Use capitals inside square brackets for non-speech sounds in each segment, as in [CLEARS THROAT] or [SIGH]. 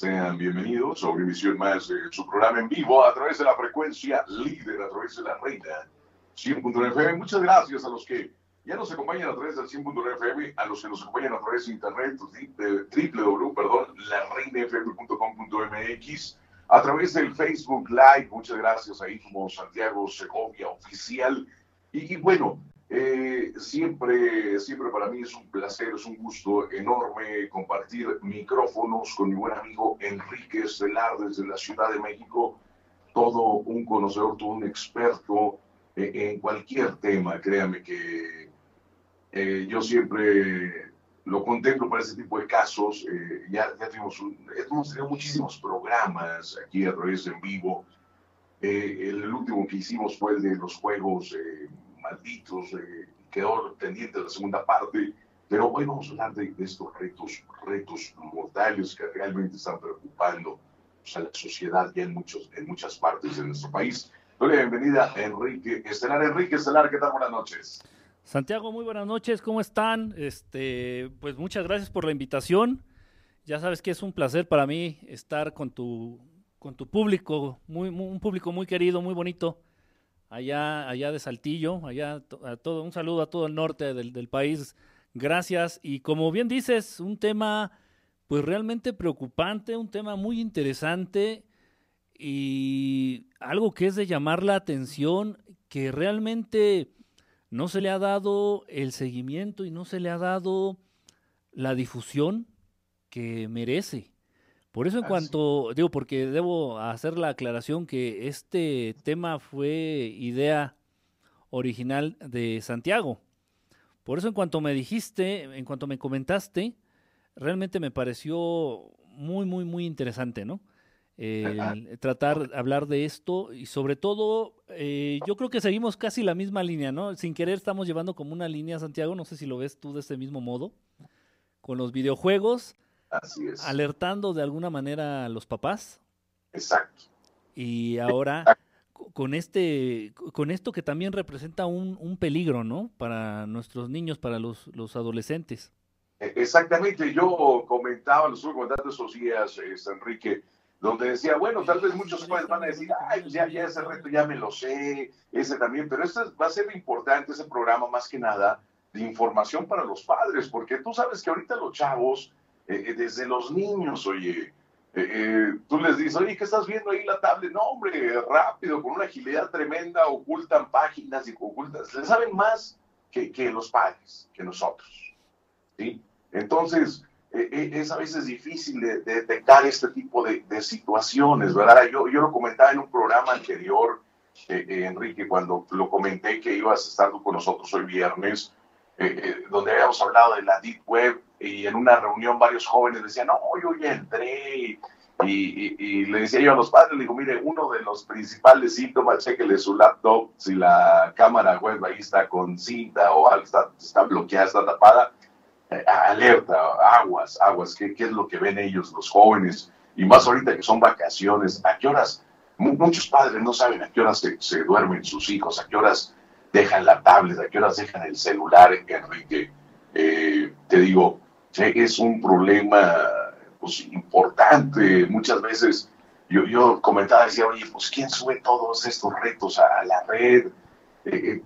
Sean bienvenidos a una emisión más de su programa en vivo a través de la frecuencia líder, a través de la reina 100.9 FM. Muchas gracias a los que ya nos acompañan a través del 100.9 FM, a los que nos acompañan a través de internet, www, a través del Facebook Live. Muchas gracias ahí como Santiago Segovia Oficial. Y bueno, eh, siempre, siempre para mí es un placer, es un gusto enorme compartir micrófonos con mi buen amigo Enrique Estelar desde la Ciudad de México, todo un conocedor, todo un experto eh, en cualquier tema, créame que eh, yo siempre lo contemplo para ese tipo de casos, ya, ya tenemos hemos tenido muchísimos programas aquí a través de en vivo, el último que hicimos fue el de los juegos malditos, eh, quedó pendiente la segunda parte, pero hoy vamos a hablar de, estos retos, retos mortales que realmente están preocupando pues, a la sociedad ya en, muchos, en muchas partes de nuestro país. Doy la bienvenida a Enrique Estelar. Enrique Estelar, ¿qué tal? Buenas noches. Santiago, muy buenas noches, ¿cómo están? Este, pues muchas gracias por la invitación. Ya sabes que es un placer para mí estar con tu, con tu público, muy, un público muy querido, muy bonito allá, allá de Saltillo, allá a todo, un saludo a todo el norte del, país. Gracias. Y como bien dices, un tema pues realmente preocupante, un tema muy interesante y algo que es de llamar la atención, que realmente no se le ha dado el seguimiento y no se le ha dado la difusión que merece. Por eso en cuanto, digo, porque debo hacer la aclaración que este tema fue idea original de Santiago. Por eso en cuanto me dijiste, en cuanto me comentaste, realmente me pareció muy, muy, muy interesante, ¿no? tratar de hablar de esto y sobre todo, eh, yo creo que seguimos casi la misma línea, ¿no? Sin querer estamos llevando como una línea, Santiago, no sé si lo ves tú de ese mismo modo, con los videojuegos Así es. Alertando de alguna manera a los papás. Exacto. Y ahora con este, con esto que también representa un, un peligro, ¿no? Para nuestros niños, para los, los adolescentes. E, exactamente, yo comentaba, lo estuve comentando esos días, este, Enrique, donde decía, bueno, tal vez muchos padres van a decir, ay, ya, ya ese reto ya me lo sé, ese también, pero esto va a ser importante, ese programa más que nada, de información para los padres, porque tú sabes que ahorita los chavos eh, eh, desde los niños, oye, eh, tú les dices, oye, ¿qué estás viendo ahí la tablet? No, hombre, rápido, con una agilidad tremenda, ocultan páginas y ocultan, le saben más que, que los padres, que nosotros, ¿sí? Entonces, es a veces difícil de, detectar este tipo de, de, situaciones, ¿verdad? Yo, yo lo comentaba en un programa anterior, Enrique, cuando lo comenté que ibas estar con nosotros hoy viernes, donde habíamos hablado de la Deep Web, y en una reunión varios jóvenes decían, no, yo ya entré. Y, le decía yo a los padres, le digo, mire, uno de los principales síntomas, chequele su laptop, si la cámara web ahí está con cinta o está, está bloqueada, está tapada, eh, alerta, aguas, aguas, ¿qué, ¿qué, es lo que ven ellos, los jóvenes? Y más ahorita que son vacaciones, ¿a qué horas? Muchos padres no saben a qué horas se, duermen sus hijos, a qué horas dejan la tablet, a qué horas dejan el celular, Enrique. Eh, te digo, es un problema pues, importante. Muchas veces yo, yo comentaba, decía, oye, pues ¿quién sube todos estos retos a, la red? Eh, eh,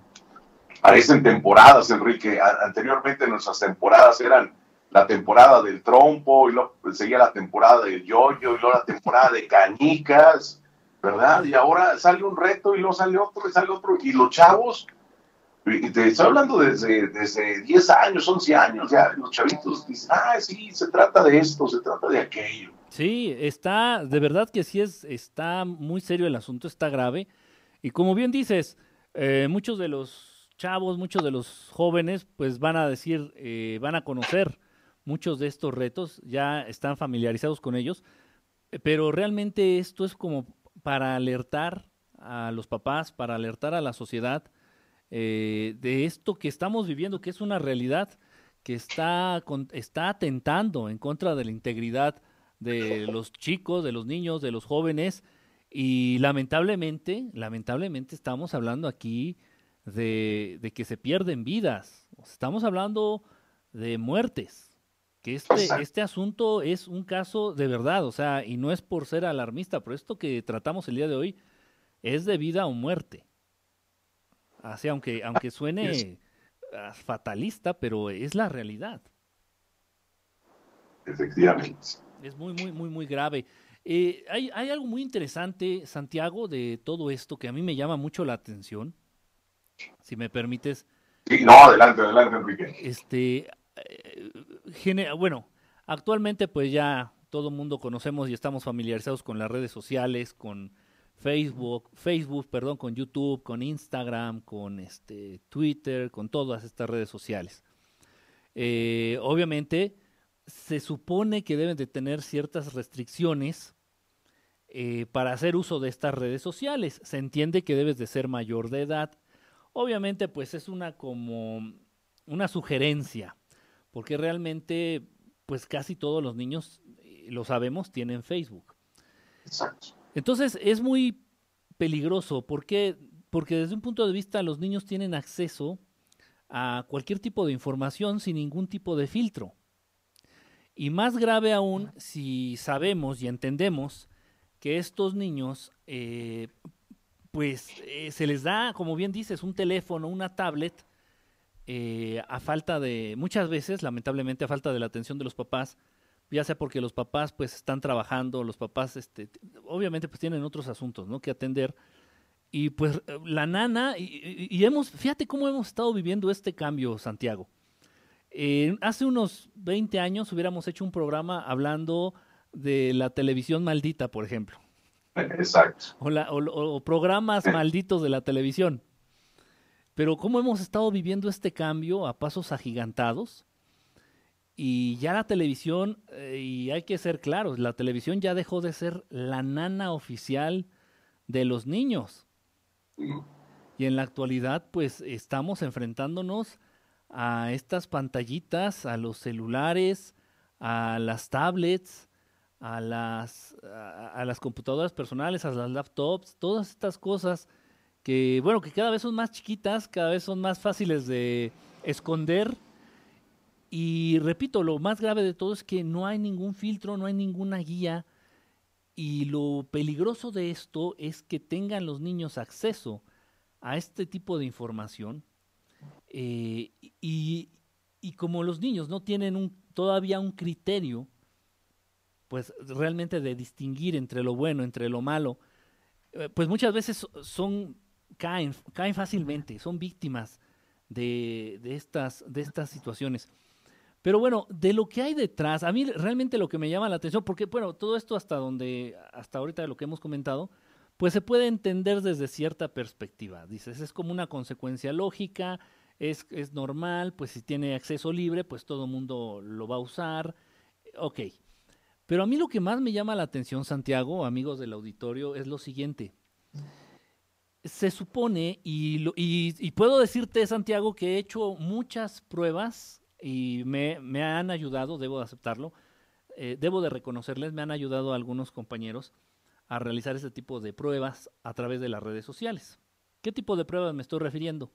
parecen temporadas, Enrique. anteriormente nuestras temporadas eran la temporada del trompo, y luego seguía la temporada del yoyo, y luego la temporada de canicas, ¿verdad? Y ahora sale un reto, y luego sale otro, y sale otro. Y los chavos y te estoy hablando desde, desde 10 años, 11 años, ya los chavitos dicen, ah, sí, se trata de esto, se trata de aquello. Sí, está, de verdad que sí es, está muy serio el asunto, está grave. Y como bien dices, eh, muchos de los chavos, muchos de los jóvenes, pues van a decir, eh, van a conocer muchos de estos retos, ya están familiarizados con ellos, pero realmente esto es como para alertar a los papás, para alertar a la sociedad eh, de esto que estamos viviendo, que es una realidad que está, está atentando en contra de la integridad de los chicos, de los niños, de los jóvenes. Y lamentablemente, lamentablemente estamos hablando aquí de, que se pierden vidas. Estamos hablando de muertes. que este, este asunto es un caso de verdad, o sea, y no es por ser alarmista, pero esto que tratamos el día de hoy es de vida o muerte. Así, aunque, [LAUGHS] aunque suene fatalista, pero es la realidad. Efectivamente. Es muy, muy, muy, muy grave. Eh, hay, hay, algo muy interesante, Santiago, de todo esto que a mí me llama mucho la atención. Si me permites. Sí, no, adelante, adelante, Enrique. Este, eh, bueno, actualmente pues ya todo el mundo conocemos y estamos familiarizados con las redes sociales, con Facebook, Facebook, perdón, con YouTube, con Instagram, con este Twitter, con todas estas redes sociales. Eh, obviamente se supone que deben de tener ciertas restricciones eh, para hacer uso de estas redes sociales. Se entiende que debes de ser mayor de edad. Obviamente, pues es una como una sugerencia, porque realmente, pues casi todos los niños, eh, lo sabemos, tienen Facebook. Entonces es muy peligroso, porque porque desde un punto de vista los niños tienen acceso a cualquier tipo de información sin ningún tipo de filtro. Y más grave aún si sabemos y entendemos que estos niños, eh, pues eh, se les da, como bien dices, un teléfono, una tablet, eh, a falta de, muchas veces, lamentablemente, a falta de la atención de los papás, ya sea porque los papás pues están trabajando, los papás, este, obviamente pues tienen otros asuntos, ¿no? Que atender. Y pues la nana, y, y hemos, fíjate cómo hemos estado viviendo este cambio, Santiago. Eh, hace unos 20 años hubiéramos hecho un programa hablando de la televisión maldita, por ejemplo. Exacto. O, programas malditos de la televisión. Pero cómo hemos estado viviendo este cambio a pasos agigantados. Y ya la televisión, eh, y hay que ser claros, la televisión ya dejó de ser la nana oficial de los niños. Y en la actualidad, pues estamos enfrentándonos a estas pantallitas, a los celulares, a las tablets, a las, a, las computadoras personales, a las laptops, todas estas cosas que, bueno, que cada vez son más chiquitas, cada vez son más fáciles de esconder. Y repito, lo más grave de todo es que no hay ningún filtro, no hay ninguna guía. Y lo peligroso de esto es que tengan los niños acceso a este tipo de información eh, y, como los niños no tienen un, todavía un criterio, pues realmente de distinguir entre lo bueno, entre lo malo, eh, pues muchas veces son, caen, caen fácilmente, son víctimas de, de, estas, de estas situaciones. Pero bueno, de lo que hay detrás, a mí realmente lo que me llama la atención, porque bueno, todo esto hasta donde, hasta ahorita de lo que hemos comentado, pues se puede entender desde cierta perspectiva. Dices, es como una consecuencia lógica, es, es normal, pues si tiene acceso libre, pues todo el mundo lo va a usar. Ok. Pero a mí lo que más me llama la atención, Santiago, amigos del auditorio, es lo siguiente. Se supone, y, y, puedo decirte, Santiago, que he hecho muchas pruebas y me, me han ayudado, debo de aceptarlo, eh, debo de reconocerles, me han ayudado algunos compañeros a realizar este tipo de pruebas a través de las redes sociales. ¿Qué tipo de pruebas me estoy refiriendo?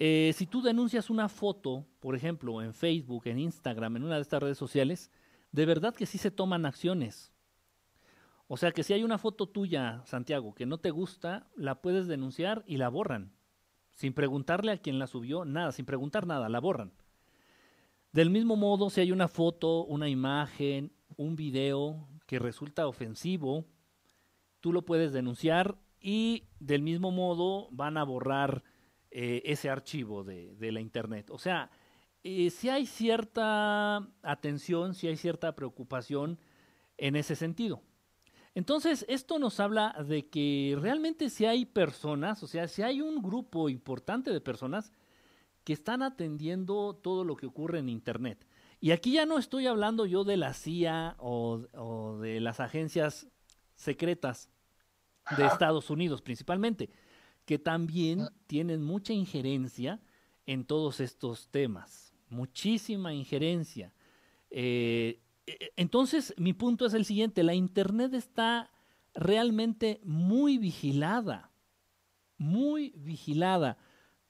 Eh, si tú denuncias una foto, por ejemplo, en Facebook, en Instagram, en una de estas redes sociales, de verdad que sí se toman acciones. O sea que si hay una foto tuya, Santiago, que no te gusta, la puedes denunciar y la borran. Sin preguntarle a quien la subió, nada, sin preguntar nada, la borran. Del mismo modo, si hay una foto, una imagen, un video que resulta ofensivo, tú lo puedes denunciar y del mismo modo van a borrar eh, ese archivo de, la Internet. O sea, eh, si hay cierta atención, si hay cierta preocupación en ese sentido. Entonces, esto nos habla de que realmente si hay personas, o sea, si hay un grupo importante de personas que están atendiendo todo lo que ocurre en Internet. Y aquí ya no estoy hablando yo de la CIA o, o de las agencias secretas de Estados Unidos principalmente, que también ah. tienen mucha injerencia en todos estos temas, muchísima injerencia. Eh, e, entonces, mi punto es el siguiente, la Internet está realmente muy vigilada, muy vigilada,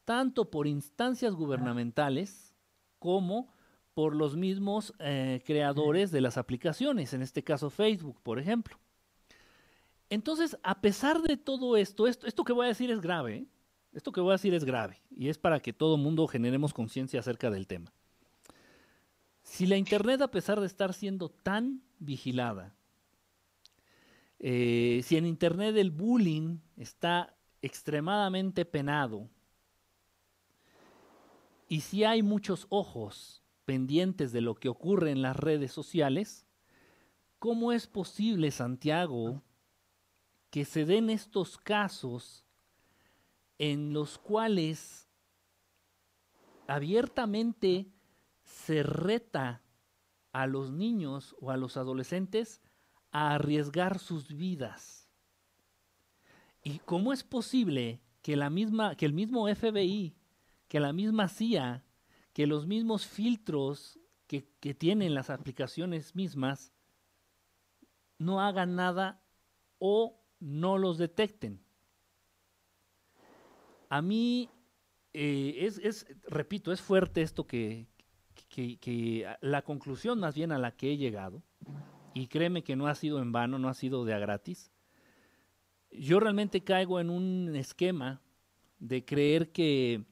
tanto por instancias gubernamentales como por los mismos eh, creadores de las aplicaciones, en este caso Facebook, por ejemplo. Entonces, a pesar de todo esto, esto, esto que voy a decir es grave, ¿eh? esto que voy a decir es grave, y es para que todo mundo generemos conciencia acerca del tema. Si la Internet, a pesar de estar siendo tan vigilada, eh, si en Internet el bullying está extremadamente penado, y si hay muchos ojos pendientes de lo que ocurre en las redes sociales, ¿cómo es posible, Santiago, que se den estos casos en los cuales abiertamente se reta a los niños o a los adolescentes a arriesgar sus vidas? ¿Y cómo es posible que la misma que el mismo FBI, que la misma CIA que los mismos filtros que, tienen las aplicaciones mismas no hagan nada o no los detecten. A mí eh, es, repito, es fuerte esto que, que, la conclusión más bien a la que he llegado, y créeme que no ha sido en vano, no ha sido de a gratis, yo realmente caigo en un esquema de creer que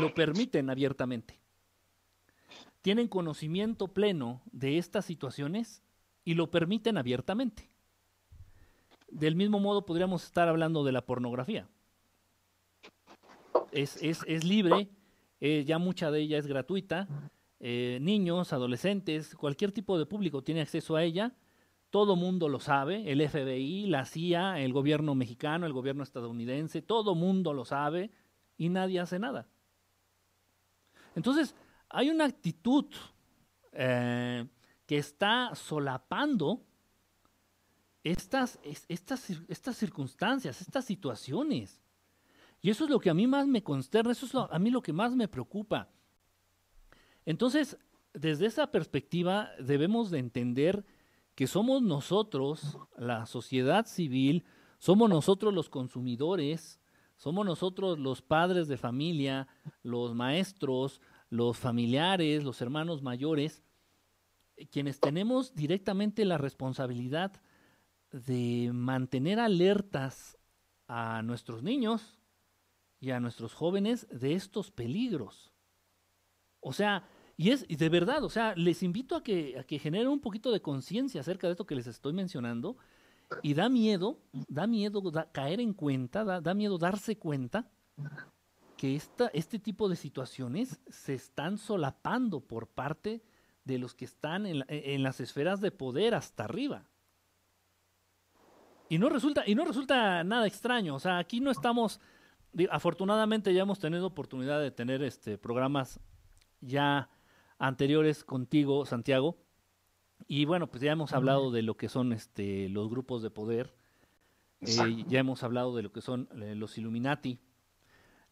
lo permiten abiertamente. Tienen conocimiento pleno de estas situaciones y lo permiten abiertamente. Del mismo modo podríamos estar hablando de la pornografía. Es, es, libre, eh, ya mucha de ella es gratuita. Eh, niños, adolescentes, cualquier tipo de público tiene acceso a ella. Todo mundo lo sabe, el FBI, la CIA, el gobierno mexicano, el gobierno estadounidense, todo mundo lo sabe y nadie hace nada. Entonces, hay una actitud eh, que está solapando estas, estas, estas circunstancias, estas situaciones. Y eso es lo que a mí más me consterna, eso es a mí lo que más me preocupa. Entonces, desde esa perspectiva debemos de entender que somos nosotros, la sociedad civil, somos nosotros los consumidores, somos nosotros los padres de familia, los maestros, los familiares, los hermanos mayores, quienes tenemos directamente la responsabilidad de mantener alertas a nuestros niños y a nuestros jóvenes de estos peligros. O sea, y es y de verdad, o sea, les invito a que, a que generen un poquito de conciencia acerca de esto que les estoy mencionando y da miedo, da miedo caer en cuenta, da, miedo darse cuenta que esta, este tipo de situaciones se están solapando por parte de los que están en, en, las esferas de poder hasta arriba. Y no resulta, y no resulta nada extraño. O sea, aquí no estamos. Afortunadamente ya hemos tenido oportunidad de tener este programas ya anteriores contigo, Santiago, y bueno, pues ya hemos hablado de lo que son este, los grupos de poder, eh, ya hemos hablado de lo que son eh, los Illuminati,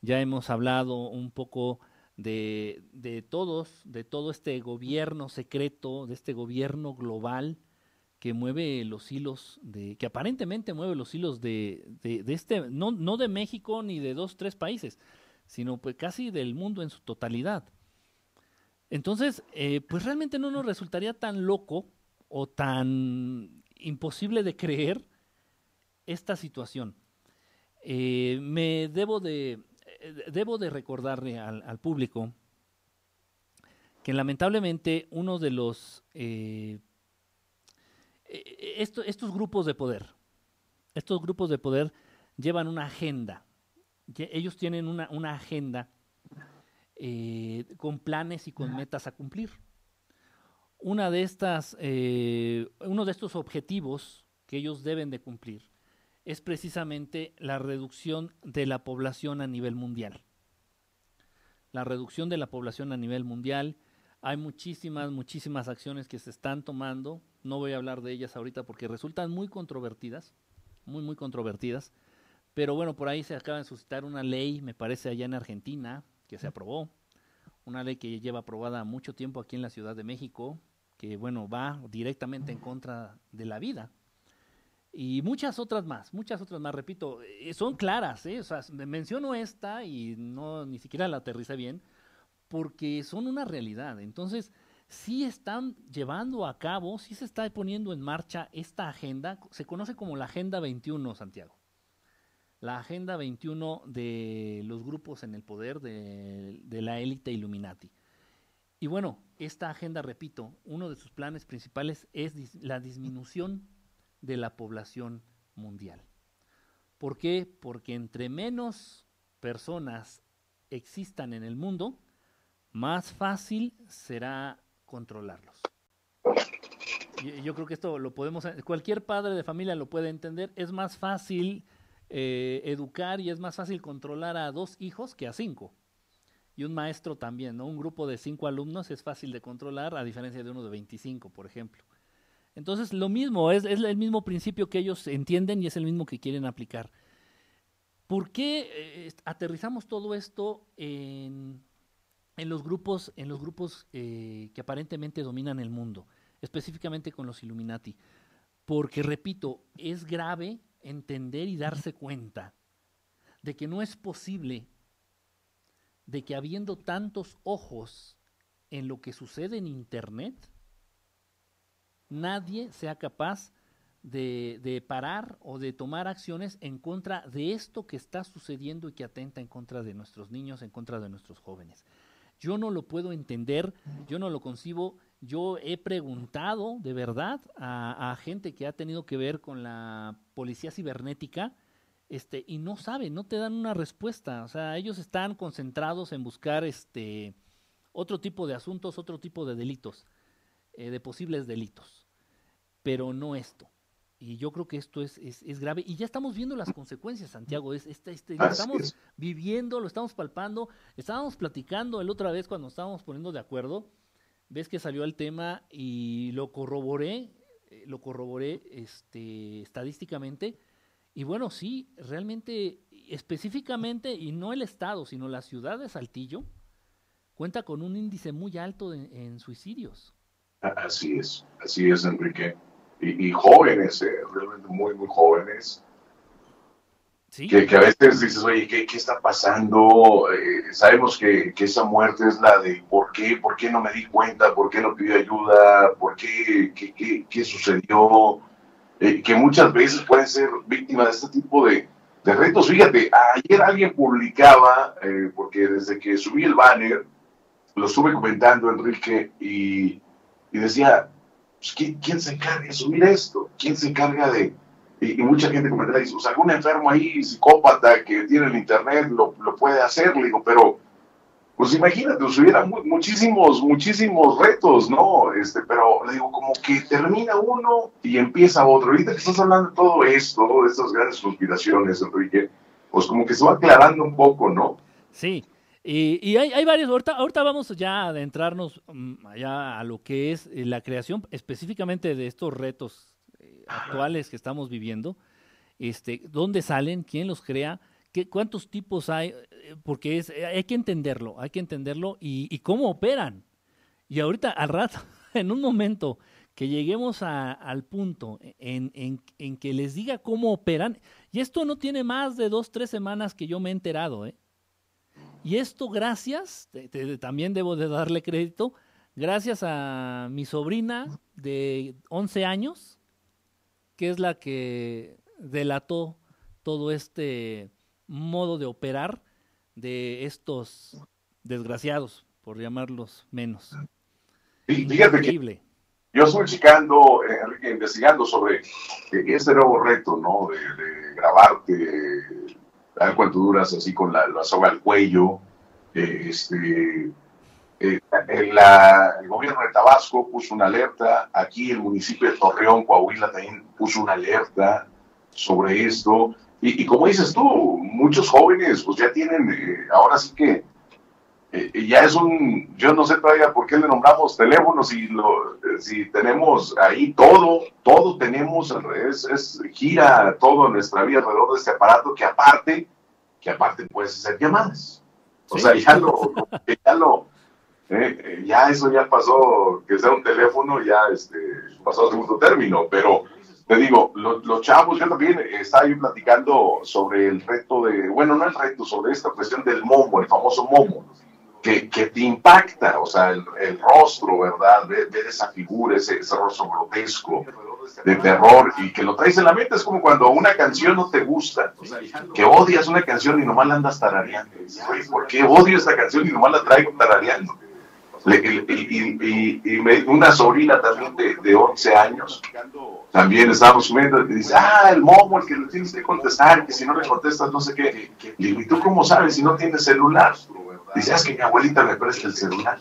ya hemos hablado un poco de, de, todos, de todo este gobierno secreto, de este gobierno global que mueve los hilos, de, que aparentemente mueve los hilos de, de, de este, no, no de México ni de dos, tres países, sino pues casi del mundo en su totalidad. Entonces, eh, pues realmente no nos resultaría tan loco o tan imposible de creer esta situación. Eh, me debo de, eh, debo de recordarle al, público que lamentablemente uno de los estos grupos de poder, estos grupos de poder llevan una agenda. Ellos tienen una, una agenda eh, con planes y con metas a cumplir. Una de estas, eh, uno de estos objetivos que ellos deben de cumplir es precisamente la reducción de la población a nivel mundial. La reducción de la población a nivel mundial. Hay muchísimas, muchísimas acciones que se están tomando. No voy a hablar de ellas ahorita porque resultan muy controvertidas, muy, muy controvertidas. Pero bueno, por ahí se acaba de suscitar una ley, me parece, allá en Argentina, que se aprobó, una ley que lleva aprobada mucho tiempo aquí en la Ciudad de México, que bueno, va directamente en contra de la vida. Y muchas otras más, muchas otras más, repito, eh, son claras, ¿eh? o sea, menciono esta y no ni siquiera la aterriza bien, porque son una realidad. Entonces, sí están llevando a cabo, sí se está poniendo en marcha esta agenda, se conoce como la Agenda 21, Santiago. La Agenda 21 de los grupos en el poder de, la élite Illuminati. Y bueno, esta agenda, repito, uno de sus planes principales es la disminución de la población mundial. ¿Por qué? Porque entre menos personas existan en el mundo, más fácil será controlarlos. Yo creo que esto lo podemos, cualquier padre de familia lo puede entender, es más fácil eh, educar y es más fácil controlar a dos hijos que a cinco. Y un maestro también, ¿no? Un grupo de cinco alumnos es fácil de controlar a diferencia de uno de 25, por ejemplo. Entonces, lo mismo, es, el mismo principio que ellos entienden y es el mismo que quieren aplicar. ¿Por qué eh, aterrizamos todo esto en, en, los grupos, en los grupos eh, que aparentemente dominan el mundo, específicamente con los Illuminati? Porque, repito, es grave entender y darse cuenta de que no es posible de que habiendo tantos ojos en lo que sucede en Internet, nadie sea capaz de, parar o de tomar acciones en contra de esto que está sucediendo y que atenta en contra de nuestros niños, en contra de nuestros jóvenes. Yo no lo puedo entender, yo no lo concibo. Yo he preguntado de verdad a, gente que ha tenido que ver con la policía cibernética este, y no saben, no te dan una respuesta. O sea, ellos están concentrados en buscar este, otro tipo de asuntos, otro tipo de delitos, eh, de posibles delitos, pero no esto. Y yo creo que esto es, es, grave. Y ya estamos viendo las consecuencias, Santiago. Es, este, este, lo estamos viviendo, lo estamos palpando. Estábamos platicando el otra vez cuando estábamos poniendo de acuerdo. Ves que salió el tema y lo corroboré, eh, lo corroboré este, estadísticamente. Y bueno, sí, realmente, específicamente, y no el Estado, sino la ciudad de Saltillo, cuenta con un índice muy alto en suicidios. Así es, así es, Enrique y, jóvenes, eh, realmente muy, muy jóvenes. Que, que, a veces dices, oye, ¿qué, qué está pasando? Eh, sabemos que, que, esa muerte es la de ¿por qué? ¿Por qué no me di cuenta? ¿Por qué no pidió ayuda? ¿Por qué? ¿Qué, qué, sucedió? Eh, que muchas veces pueden ser víctimas de este tipo de, de retos. Fíjate, ayer alguien publicaba, porque desde que subí el banner, lo estuve comentando, Enrique, y, y decía, pues, ¿quién, se encarga de subir esto? ¿Quién se encarga de...? Y, mucha gente comenta, dice, pues algún enfermo ahí, psicópata que tiene el internet lo, lo puede hacer, le digo, pero pues imagínate, pues hubiera muchísimos, muchísimos retos, ¿no? Este, pero le digo, como que termina uno y empieza otro. Ahorita que estás hablando de todo esto, de estas grandes conspiraciones, Enrique, pues como que se va aclarando un poco, ¿no? Sí, y, hay, hay, varios, ahorita, ahorita vamos ya a adentrarnos mm, allá a lo que es eh, la creación específicamente de estos retos actuales que estamos viviendo, este, dónde salen, quién los crea, qué, cuántos tipos hay, eh, porque es, hay que entenderlo, hay que entenderlo y, cómo operan. Y ahorita al rato, [LAUGHS] en un momento que lleguemos al punto en, en, en, que les diga cómo operan, y esto no tiene más de dos, tres semanas que yo me he enterado, ¿eh? Y esto gracias, también debo de darle crédito, gracias a mi sobrina de 11 años, que es la que delató todo este modo de operar de estos desgraciados, por llamarlos menos. fíjate que yo estoy checando, Enrique, investigando sobre este nuevo reto, ¿no? De, de grabarte a cuánto duras así con la, soga al cuello. Eh, este, eh, el gobierno de Tabasco puso una alerta, aquí el municipio de Torreón, Coahuila, también puso una alerta sobre esto. Y, como dices tú, muchos jóvenes pues ya tienen, eh, ahora sí que ya es un, yo no sé todavía por qué le nombramos teléfono, si, lo, si tenemos ahí todo, todo tenemos, es, es, gira todo nuestra vida alrededor de este aparato que aparte, que aparte puedes hacer llamadas. O sea, ya lo, ya lo, eh, ya eso ya pasó, que sea un teléfono, ya este, pasó a segundo término, pero te digo, los chavos, yo también estaba ahí platicando sobre el reto de, bueno, no el reto, sobre esta cuestión del momo, el famoso momo. que, que, te impacta, o sea, el, rostro, ¿verdad? Ver, esa figura, ese, rostro grotesco de terror y que lo traes en la mente. Es como cuando una canción no te gusta, que odias una canción y nomás la andas tarareando. ¿por qué odio esta canción y nomás la traigo tarareando? Y, y, y, y me, una sobrina también de, de 11 años, también estábamos comiendo y dice, ah, el momo, el que le tienes que contestar, que si no le contestas no sé qué. Le digo, ¿y tú cómo sabes si no tienes celular? Dice, es que mi abuelita me presta el celular.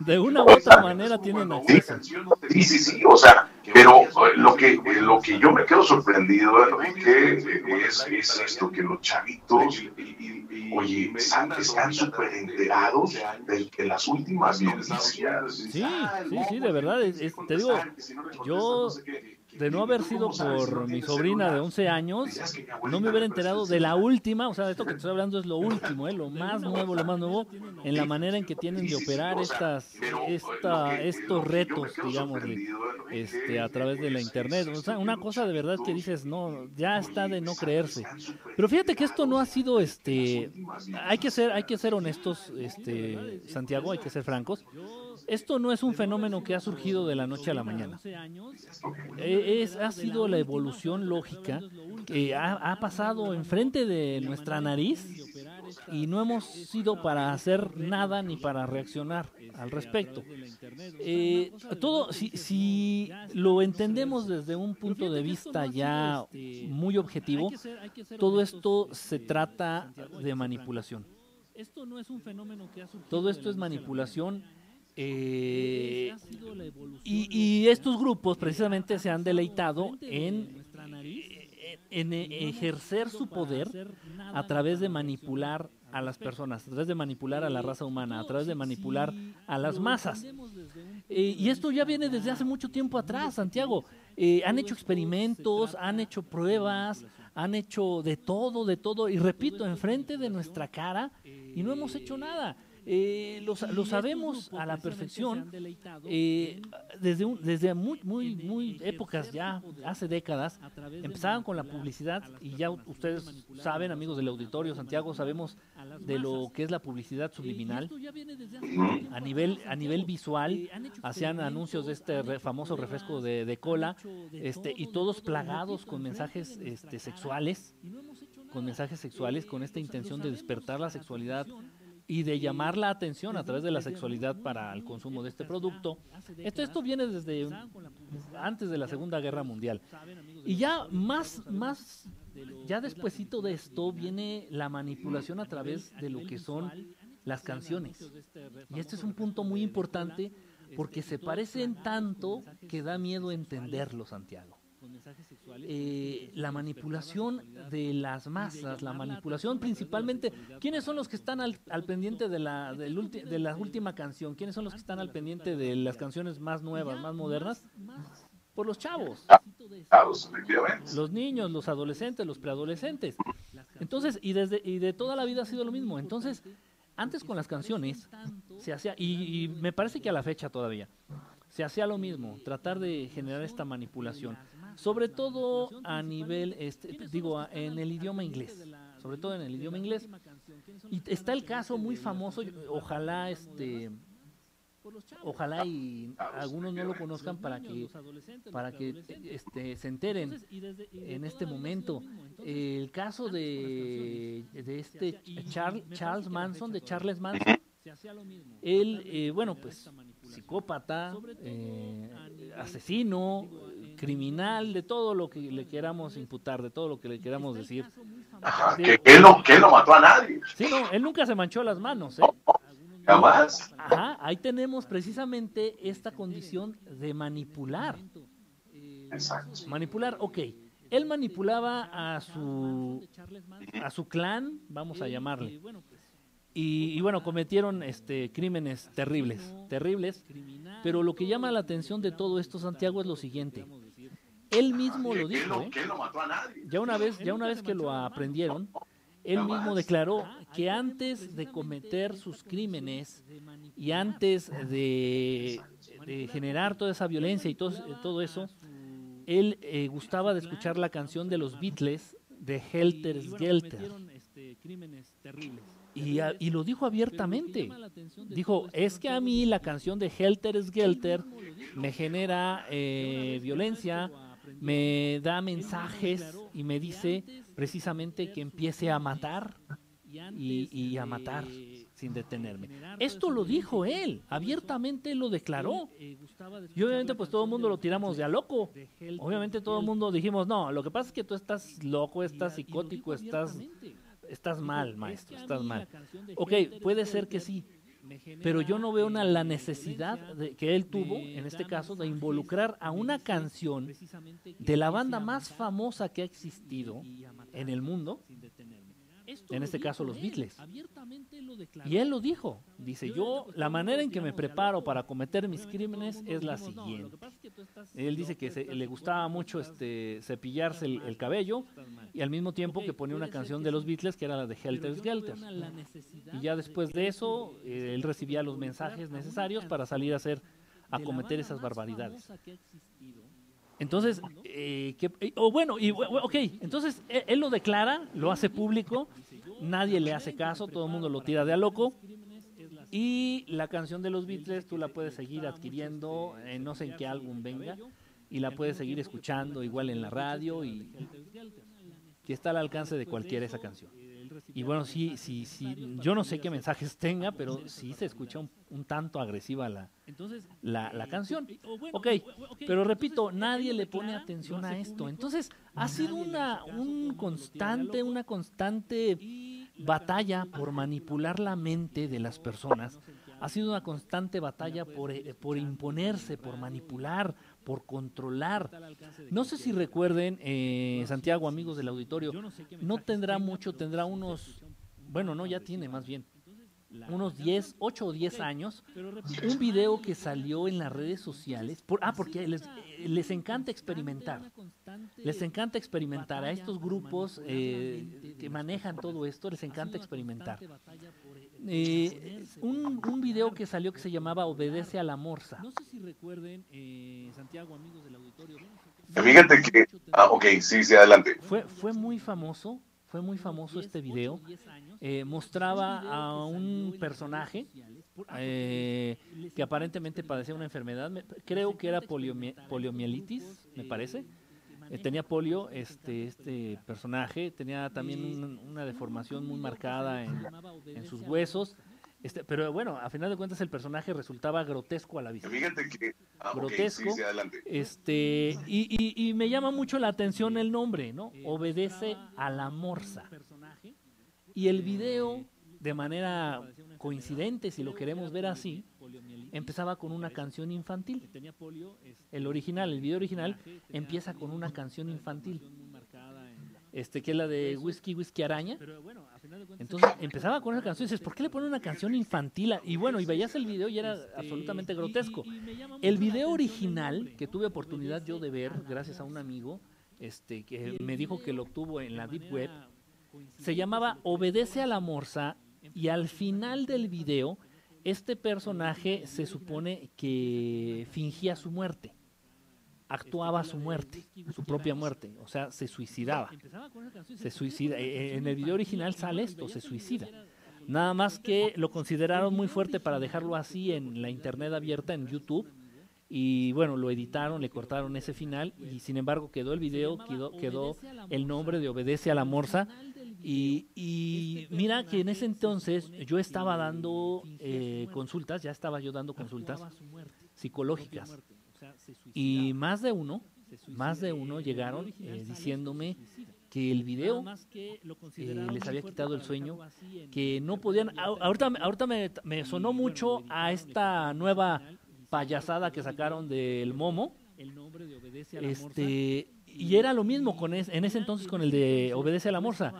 de una u otra manera tienen acceso. Sí, sí, sí, o sea, pero lo que, lo que yo me quedo sorprendido que es, es esto, que los chavitos, oye, están súper enterados de, de, las últimas noticias. Sí, sí, sí, de verdad, te digo, yo de no haber sido por mi sobrina de 11 años, no me hubiera enterado de la última, o sea, esto que te estoy hablando es lo último, ¿eh? lo más nuevo, lo más nuevo, en la manera en que tienen de operar estas, esta, estos retos, digamos, este, a través de la internet. O sea, una cosa de verdad que dices, no, ya está de no creerse. Pero fíjate que esto no ha sido, este, hay que ser, hay que ser honestos, este, Santiago, hay que ser francos esto no es un fenómeno que ha surgido de la noche a la mañana. Es, ha sido la evolución lógica que ha, ha pasado enfrente de nuestra nariz y no hemos sido para hacer nada ni para reaccionar al respecto. Eh, todo, si, si lo entendemos desde un punto de vista ya muy objetivo, todo esto se trata de manipulación. Todo esto es manipulación eh, y, estos grupos precisamente se han deleitado en, en ejercer su poder a través de manipular a las personas, a través de manipular a la raza humana, a través de manipular a las masas. Eh, y esto ya viene desde hace mucho tiempo atrás, Santiago. Eh, han hecho experimentos, han hecho pruebas, han hecho de todo, de todo, y repito, enfrente de nuestra cara, y no hemos hecho nada. Eh, lo, lo, sabemos a la perfección eh, desde, un, desde muy, muy, muy épocas ya, hace décadas, empezaban con la publicidad y ya ustedes saben, amigos del auditorio, Santiago, sabemos de lo que es la publicidad subliminal. [CLEARS THROAT] a nivel, a nivel visual, hacían anuncios de este famoso refresco de, de cola este, y todos plagados con mensajes este, sexuales, con mensajes sexuales, con esta intención de despertar la sexualidad y de llamar la atención a través de la sexualidad para el consumo de este producto. Esto, esto viene desde antes de la Segunda Guerra Mundial. Y ya más, más, ya despuesito de esto viene la manipulación a través de lo que son las canciones. Y este es un punto muy importante porque se parecen tanto que da miedo entenderlo, Santiago. Eh, la manipulación de las masas, la manipulación principalmente. ¿Quiénes son los que están al, pendiente de la, de la última canción? ¿Quiénes son los que están al pendiente de las canciones más nuevas, más modernas? Por los chavos. Los niños, los adolescentes, los preadolescentes. Entonces, y, desde, y de toda la vida ha sido lo mismo. Entonces, antes con las canciones se hacía, y me parece que a la fecha todavía, se hacía lo mismo, tratar de generar esta manipulación sobre todo a nivel, este, digo, en el idioma inglés, sobre todo en el idioma inglés. Y está el caso muy famoso, ojalá este ojalá y algunos no lo conozcan para que para que este, se enteren en este momento el caso de, de este Charles, Charles Manson de Charles Manson él eh, bueno pues psicópata eh, asesino criminal, de todo lo que le queramos imputar, de todo lo que le queramos decir. Ajá, que, él no, que él no mató a nadie. Sí, no, él nunca se manchó las manos. ¿eh? jamás. Ajá, ahí tenemos precisamente esta condición de manipular. Exacto. Manipular, ok. Él manipulaba a su, a su clan, vamos a llamarle. Y, y, bueno, cometieron este, crímenes terribles, terribles. Pero lo que llama la atención de todo esto, Santiago, es lo siguiente. Él mismo lo dijo. ¿eh? Ya una vez, ya una vez que lo aprendieron, él mismo declaró que antes de cometer sus crímenes y antes de, generar toda esa violencia y todo, todo eso, él eh, gustaba de escuchar la canción de los Beatles de Helter Skelter. crímenes terribles. Y, y, lo dijo abiertamente. Dijo, es que a mí la canción de Helter Skelter me genera eh, violencia, me da mensajes y me dice precisamente que empiece a matar y, y a matar sin detenerme. Esto lo dijo él, abiertamente lo declaró. Y obviamente pues todo el mundo lo tiramos de a loco. Obviamente todo el mundo dijimos, no, lo que pasa es que tú estás loco, estás psicótico, estás, estás mal, maestro, estás mal. Ok, puede ser que sí, pero yo no veo una, la necesidad de, que él tuvo, en este caso, de involucrar a una canción de la banda más famosa que ha existido en el mundo en este caso los Beatles. Y él lo dijo. Dice, yo la manera en que me preparo para cometer mis crímenes es la siguiente. Él dice que le gustaba mucho este cepillarse el, cabello y al mismo tiempo que ponía una canción de los Beatles que era la de Helter Skelter. Y ya después de eso, eh, él recibía los mensajes necesarios para salir a hacer a cometer esas barbaridades. Entonces, eh, eh, o bueno, y, ok, entonces él, él, lo declara, lo hace público, nadie le hace caso, todo el mundo lo tira de a loco. Y la canción de los Beatles tú la puedes seguir adquiriendo, en no sé en qué álbum venga, y la puedes seguir escuchando igual en la radio y, y está al alcance de cualquiera esa canción. Y bueno, sí, sí, sí, yo no sé qué mensajes tenga, pero sí se escucha un, tanto agresiva la, la, la, canción. Ok, pero repito, nadie le pone atención a esto. Entonces, ha sido una un constante, una constante batalla por manipular la mente de las personas. Ha sido una constante batalla por, eh, por imponerse, por manipular, por controlar. No sé si recuerden, eh, Santiago, amigos del auditorio, no tendrá mucho, tendrá unos, bueno, no, ya tiene más bien, unos 10, 8 o 10 años, un video que salió en las redes sociales. Por, ah, porque les, les, encanta experimentar. Les encanta experimentar. A estos grupos eh, que manejan todo esto, les encanta experimentar. Eh, un, un, video que salió que se llamaba Obedece a la Morsa. No sé si recuerden, eh, Santiago, amigos del auditorio. Fíjate que. Ah, ok, sí, sí, adelante. Fue, fue muy famoso, fue muy famoso este video. Eh, mostraba a un personaje eh, que aparentemente padecía una enfermedad. Creo que era poliomielitis, me parece. Eh, tenía polio este, este personaje, tenía también una deformación muy marcada en, sus huesos. Este, pero bueno, a final de cuentas el personaje resultaba grotesco a la vista. Fíjate que ah, grotesco. Este y, y, me llama mucho la atención el nombre, ¿no? Obedece a la morsa. Y el video, de manera coincidente, si lo queremos ver así, empezaba con una canción infantil. El original, el video original, empieza con una canción infantil. Este, que es la de Whisky, Whisky Araña. Entonces empezaba con esa canción y dices, ¿por qué le ponen una canción infantil? Y bueno, y veías el video y era absolutamente grotesco. El video original, que tuve oportunidad yo de ver, gracias a un amigo, este, que me dijo que lo obtuvo en la Deep Web, se llamaba Obedece a la Morsa y al final del video este personaje se supone que fingía su muerte, actuaba su muerte, su propia muerte, o sea, se suicidaba. Se suicida. E, e, en el video original sale esto, se suicida. Nada más que lo consideraron muy fuerte para dejarlo así en la internet abierta, en YouTube. Y bueno, lo editaron, le cortaron ese final y sin embargo quedó el video, quedó, quedó el nombre de Obedece a la Morsa y, mira que en ese entonces yo estaba dando eh, consultas, ya estaba yo dando consultas psicológicas. Y más de uno, más de uno llegaron eh, diciéndome que el video eh, les había quitado el sueño, que no podían... Ahorita, ahorita me, me sonó mucho a esta nueva payasada que sacaron del Momo. Este, y era lo mismo con en ese entonces con el de Obedece a la Morsa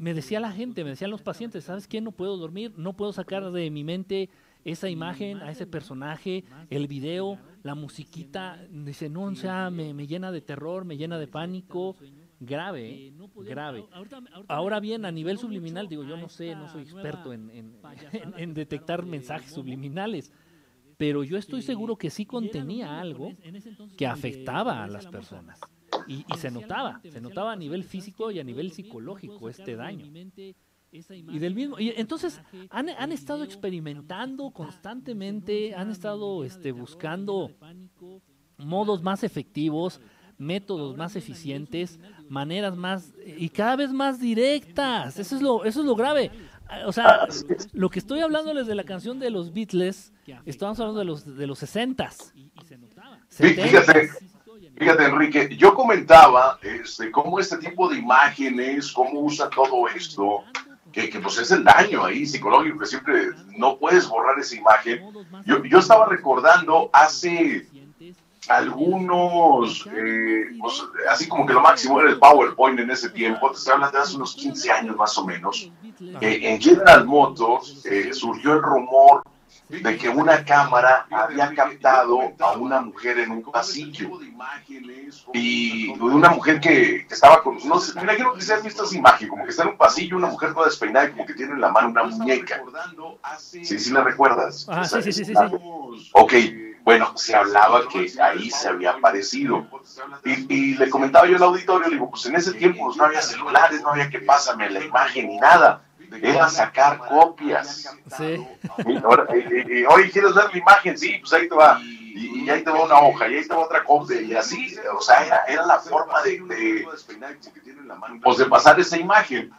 me decía la gente, me decían los pacientes, ¿sabes qué? No puedo dormir, no puedo sacar de mi mente esa imagen, a ese personaje, el video, la musiquita, dice, no, o sea, me, llena de terror, me llena de pánico, grave, grave. Ahora bien, a nivel subliminal, digo, yo no sé, no soy experto en, en detectar mensajes subliminales, pero yo estoy seguro que sí contenía algo que afectaba a las personas. Y, se notaba, se notaba a nivel físico y a nivel psicológico este daño. y del mismo y entonces han, han estado experimentando constantemente han estado este buscando modos más efectivos métodos más eficientes maneras más y cada vez más directas eso es lo eso es lo grave. O sea lo que estoy hablándoles de la canción de los Beatles estamos hablando de los de los 60s fíjate Fíjate, Enrique, yo comentaba este, cómo este tipo de imágenes, cómo usa todo esto, que, que, pues es el daño ahí psicológico, que siempre no puedes borrar esa imagen. Yo, yo estaba recordando hace algunos, eh, pues, así como que lo máximo era el PowerPoint en ese tiempo, te estoy hablando de hace unos 15 años más o menos, que en General Motors eh, surgió el rumor de que una cámara había captado a una mujer en un pasillo y una mujer que, estaba con, no sé, mira, quiero que se has visto esa imagen, como que está en un pasillo, una mujer toda despeinada y como que tiene en la mano una muñeca. Sí, sí la recuerdas. Ah, sí, sí, sí, sí, Ok, bueno, se hablaba que ahí se había aparecido. Y, y, le comentaba yo al auditorio, le digo, pues en ese tiempo pues, no había celulares, no había que pásame la imagen ni nada era sacar copias. Sí. Oye, ¿quieres ver la imagen? Sí, pues ahí te va. Y, ahí te va una hoja, y ahí te va otra copia, y así, o sea, era, era la forma de, de, pues de pasar esa imagen.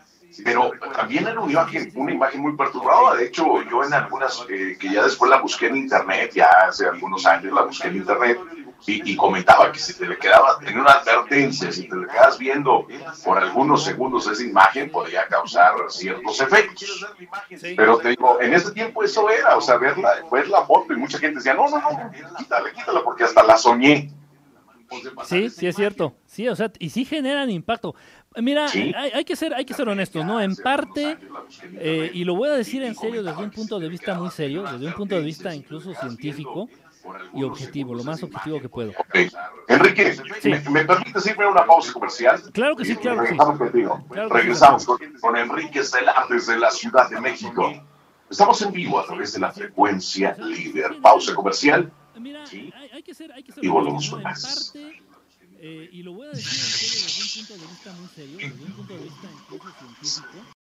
Pero también era una imagen, una imagen muy perturbadora. De hecho, yo en algunas, eh, que ya después la busqué en internet, ya hace algunos años la busqué en internet, y, comentaba que si te le quedaba, tenía una advertencia, si te le quedas viendo por algunos segundos esa imagen podría causar ciertos efectos. Pero te digo, en ese tiempo eso era, o sea, ver la, ver la foto y mucha gente decía, no, no, no, quítala, quítala, porque hasta la soñé. Sí, sí es cierto. Sí, o sea, y sí generan impacto. Mira, hay, hay, que ser, hay que ser honestos, ¿no? En parte, eh, y lo voy a decir en serio desde un punto de vista muy serio, desde un punto de vista incluso científico, y objetivo, lo más objetivo que puedo. Enrique, ¿me, permite siempre una pausa comercial? Claro que sí, claro que sí. Contigo. Regresamos con, con, Enrique Celar desde la Ciudad de México. Estamos en vivo a través de la frecuencia líder. Pausa comercial. Mira, hay, que ser, hay que ser y volvemos con más. Eh, y lo voy a decir en serio desde un punto de vista muy serio, desde un punto de vista incluso científico.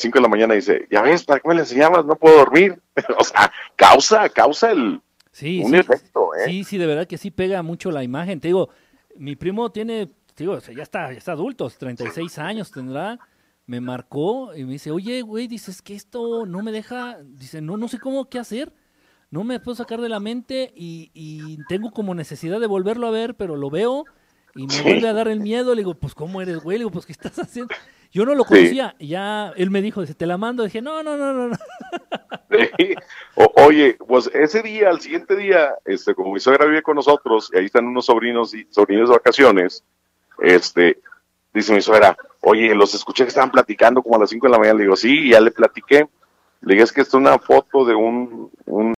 Cinco de la mañana dice, ya ves, ¿para qué me le enseñabas? No puedo dormir. [LAUGHS] o sea, causa, causa el, sí, un sí, efecto. ¿eh? Sí, sí, de verdad que sí pega mucho la imagen. Te digo, mi primo tiene, te digo, ya está, ya está adulto, 36 años tendrá. Me marcó y me dice, oye, güey, dices que esto no me deja, dice, no, no sé cómo, qué hacer. No me puedo sacar de la mente y, y tengo como necesidad de volverlo a ver, pero lo veo Y me vuelve a dar el miedo, le digo, pues ¿cómo eres, güey? Le digo, pues ¿qué estás haciendo? Yo no lo conocía, ya él me dijo, te la mando, dije, no, no, no, no. no. oye, pues ese día, al siguiente día, este, como mi suegra vive con nosotros, y ahí están unos sobrinos y sobrinos de vacaciones, este, dice mi suegra, oye, los escuché que estaban platicando como a las 5 de la mañana, le digo, sí, ya le platiqué, le dije, es que esta es una foto de un, un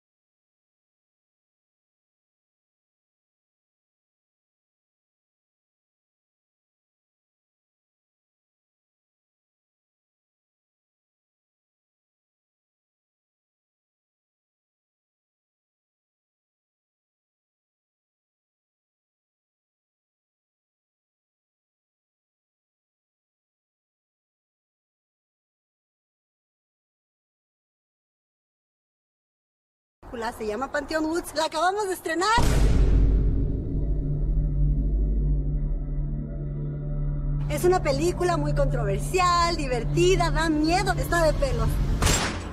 se llama Pantheon Woods, la acabamos de estrenar. Es una película muy controversial, divertida, da miedo, está de pelos.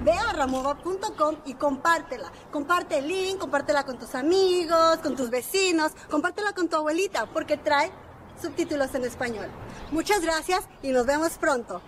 Ve a ramova.com y compártela. Comparte el link, compártela con tus amigos, con tus vecinos, compártela con tu abuelita, porque trae subtítulos en español. Muchas gracias y nos vemos pronto.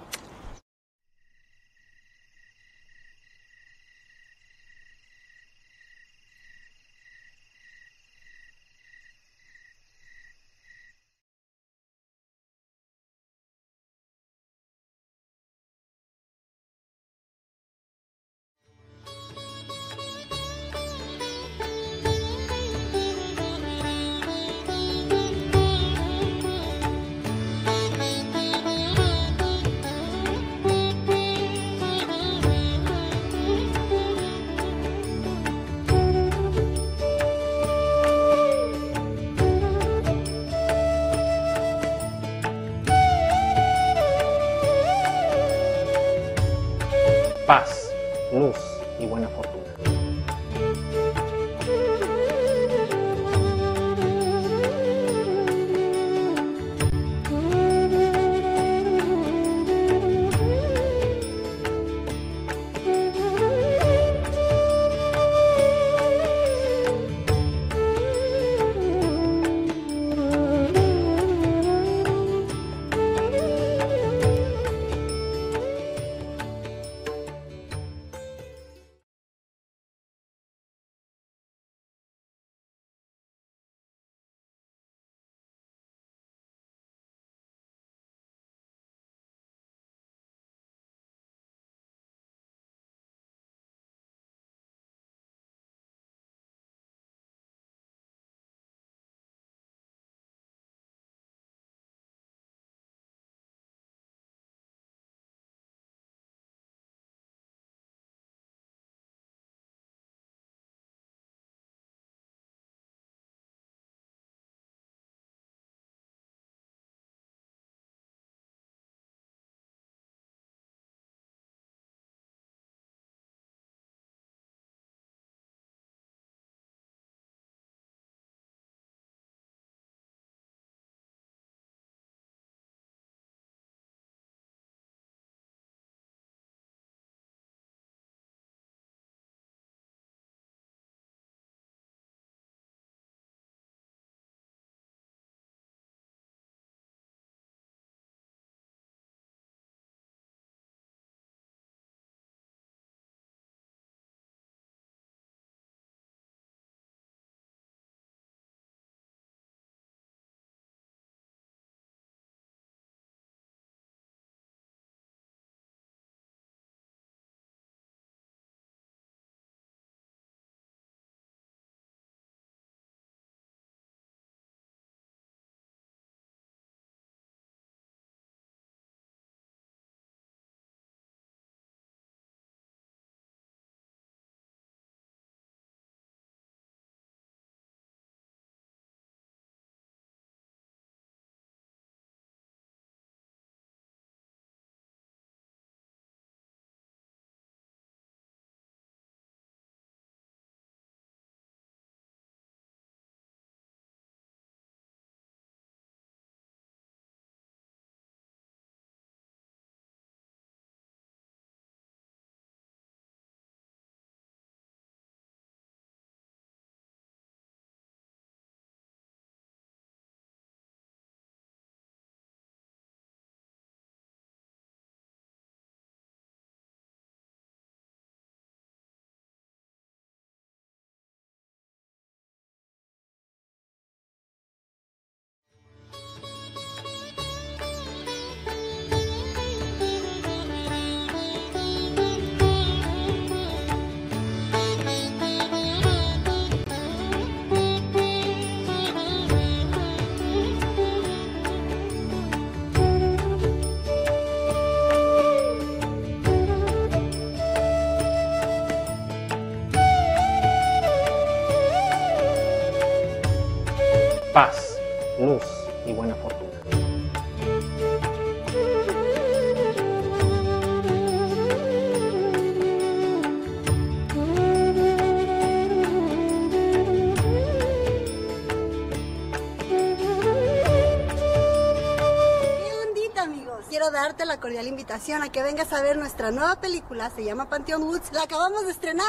Cordial invitación a que vengas a ver nuestra nueva película, se llama Panteón Woods, la acabamos de estrenar.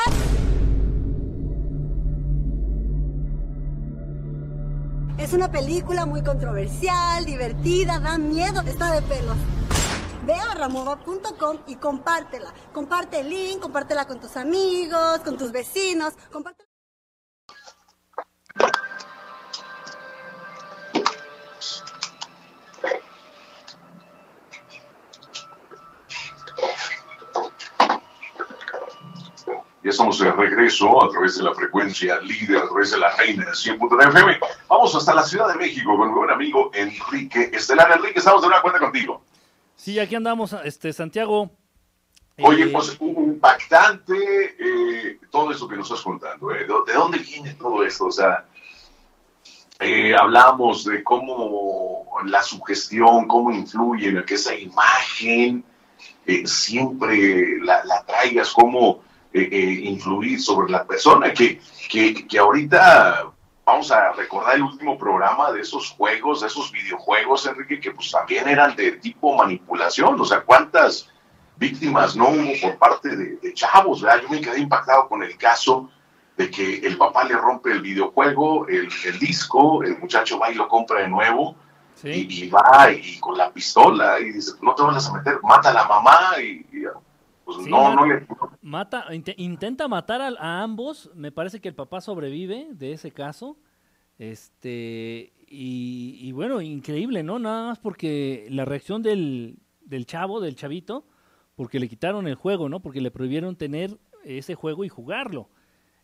Es una película muy controversial, divertida, da miedo, está de pelos. Ve a ramova.com y compártela. Comparte el link, compártela con tus amigos, con tus vecinos, compártela. Ya estamos de regreso a través de la frecuencia líder, a través de la reina 100.9 FM. Vamos hasta la Ciudad de México con mi buen amigo Enrique Estelar. Enrique, estamos de una cuenta contigo. Sí, aquí andamos, este Santiago. Oye, Eh, pues impactante eh, todo eso que nos estás contando. ¿eh? ¿De de dónde viene todo esto? O sea, eh, hablamos de cómo la sugestión, cómo influye en que esa imagen siempre la, la traigas, cómo eh, eh, influir sobre la persona, que, que, que ahorita vamos a recordar el último programa de esos juegos, de esos videojuegos, Enrique, que pues también eran de tipo manipulación, o sea, cuántas víctimas no hubo por parte de, de chavos, ¿verdad? Yo me quedé impactado con el caso de que el papá le rompe el videojuego, el, el disco, el muchacho va y lo compra de nuevo, sí. y, y va y con la pistola y dice, no te vayas a meter, mata a la mamá y, y, pues Sí, no, mata- no le... Mata, inte- intenta matar al- a, ambos. Me parece que el papá sobrevive de ese caso. Este, y, y bueno, increíble, ¿no? Nada más porque la reacción del, del chavo, del chavito, porque le quitaron el juego, ¿no? Porque le prohibieron tener ese juego y jugarlo.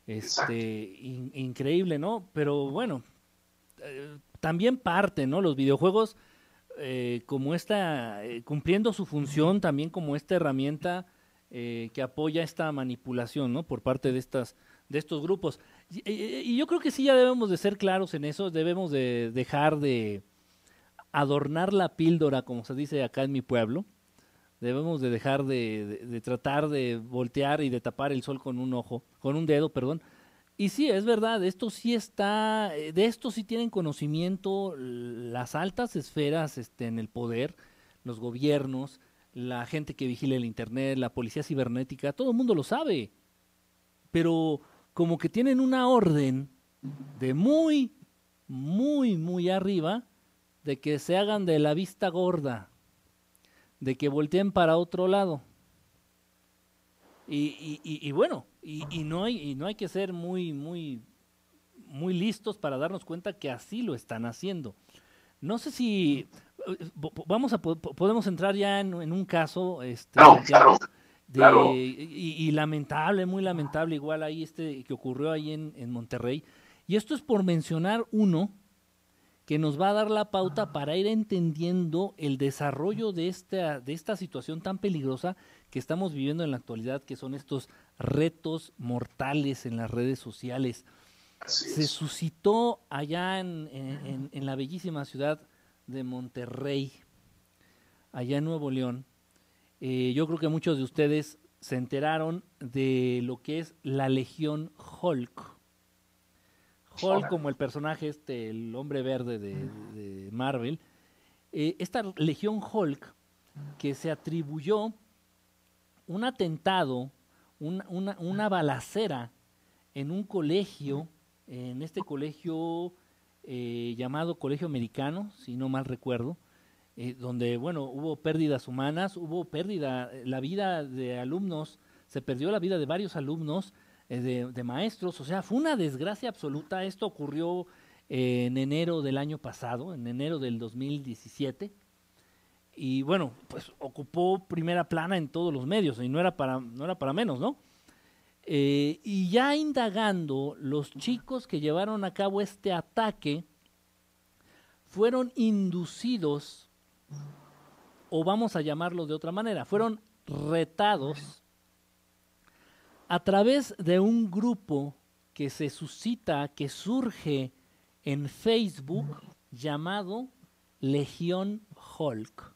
Este, in- increíble, ¿no? Pero bueno, eh, también parte, ¿no? Los videojuegos eh, como esta, eh, cumpliendo su función también como esta herramienta eh, que apoya esta manipulación, ¿no? Por parte de estas, de estos grupos. Y, y- y yo creo que sí ya debemos de ser claros en eso, debemos de dejar de adornar la píldora, como se dice acá en mi pueblo. Debemos de dejar de, de- de tratar de voltear y de tapar el sol con un ojo, con un dedo, perdón. Y sí, es verdad, esto sí está, de esto sí tienen conocimiento las altas esferas este, en el poder, los gobiernos, la gente que vigila el Internet, la policía cibernética, todo el mundo lo sabe. Pero como que tienen una orden de muy, muy, muy arriba de que se hagan de la vista gorda, de que volteen para otro lado. Y, y- y- bueno, y, no hay, y no hay que ser muy, muy, muy listos para darnos cuenta que así lo están haciendo. No sé si vamos a po- po- podemos entrar ya en, en un caso este, No, claro, de- claro. Y, y lamentable, muy lamentable, igual ahí este que ocurrió ahí en, en Monterrey. Y esto es por mencionar uno que nos va a dar la pauta para ir entendiendo el desarrollo de esta, de esta situación tan peligrosa que estamos viviendo en la actualidad, que son estos retos mortales en las redes sociales. Así Se es. suscitó allá en, en- en- en la bellísima ciudad de Monterrey, allá en Nuevo León. Eh, yo creo que muchos de ustedes se enteraron de lo que es la Legión Hulk. Hulk como el personaje este, el hombre verde de, de Marvel. Eh, esta Legión Hulk que se atribuyó un atentado, un- una, una balacera en un colegio, en este colegio eh, llamado Colegio Americano, si no mal recuerdo, eh, donde, bueno, hubo pérdidas humanas, hubo pérdida, eh, la vida de alumnos, se perdió la vida de varios alumnos, eh, de, de maestros, o sea, fue una desgracia absoluta. Esto ocurrió en enero del año pasado, en enero del 2017 y bueno, pues ocupó primera plana en todos los medios y no era para, no era para menos, ¿no? Eh, y ya indagando, los chicos que llevaron a cabo este ataque fueron inducidos, o vamos a llamarlo de otra manera, fueron retados a través de un grupo que se suscita, que surge en Facebook llamado Legión Hulk.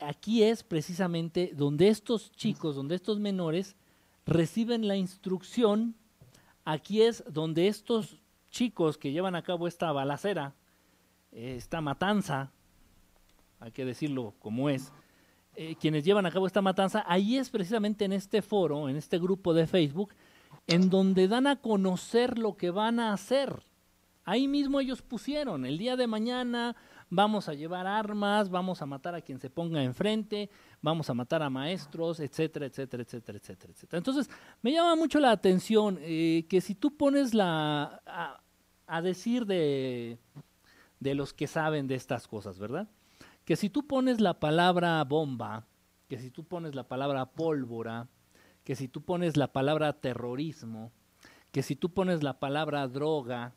Aquí es precisamente donde estos chicos, donde estos menores reciben la instrucción, aquí es donde estos chicos que llevan a cabo esta balacera, esta matanza, hay que decirlo como es, eh, quienes llevan a cabo esta matanza, ahí es precisamente en este foro, en este grupo de Facebook, en donde dan a conocer lo que van a hacer. Ahí mismo ellos pusieron, el día de mañana vamos a llevar armas, vamos a matar a quien se ponga enfrente, vamos a matar a maestros, etcétera, etcétera, etcétera, etcétera, etcétera. Entonces, me llama mucho la atención eh, que si tú pones la a, decir de, de los que saben de estas cosas, ¿verdad? Que si tú pones la palabra bomba, que si tú pones la palabra pólvora, que si tú pones la palabra terrorismo, que si tú pones la palabra droga,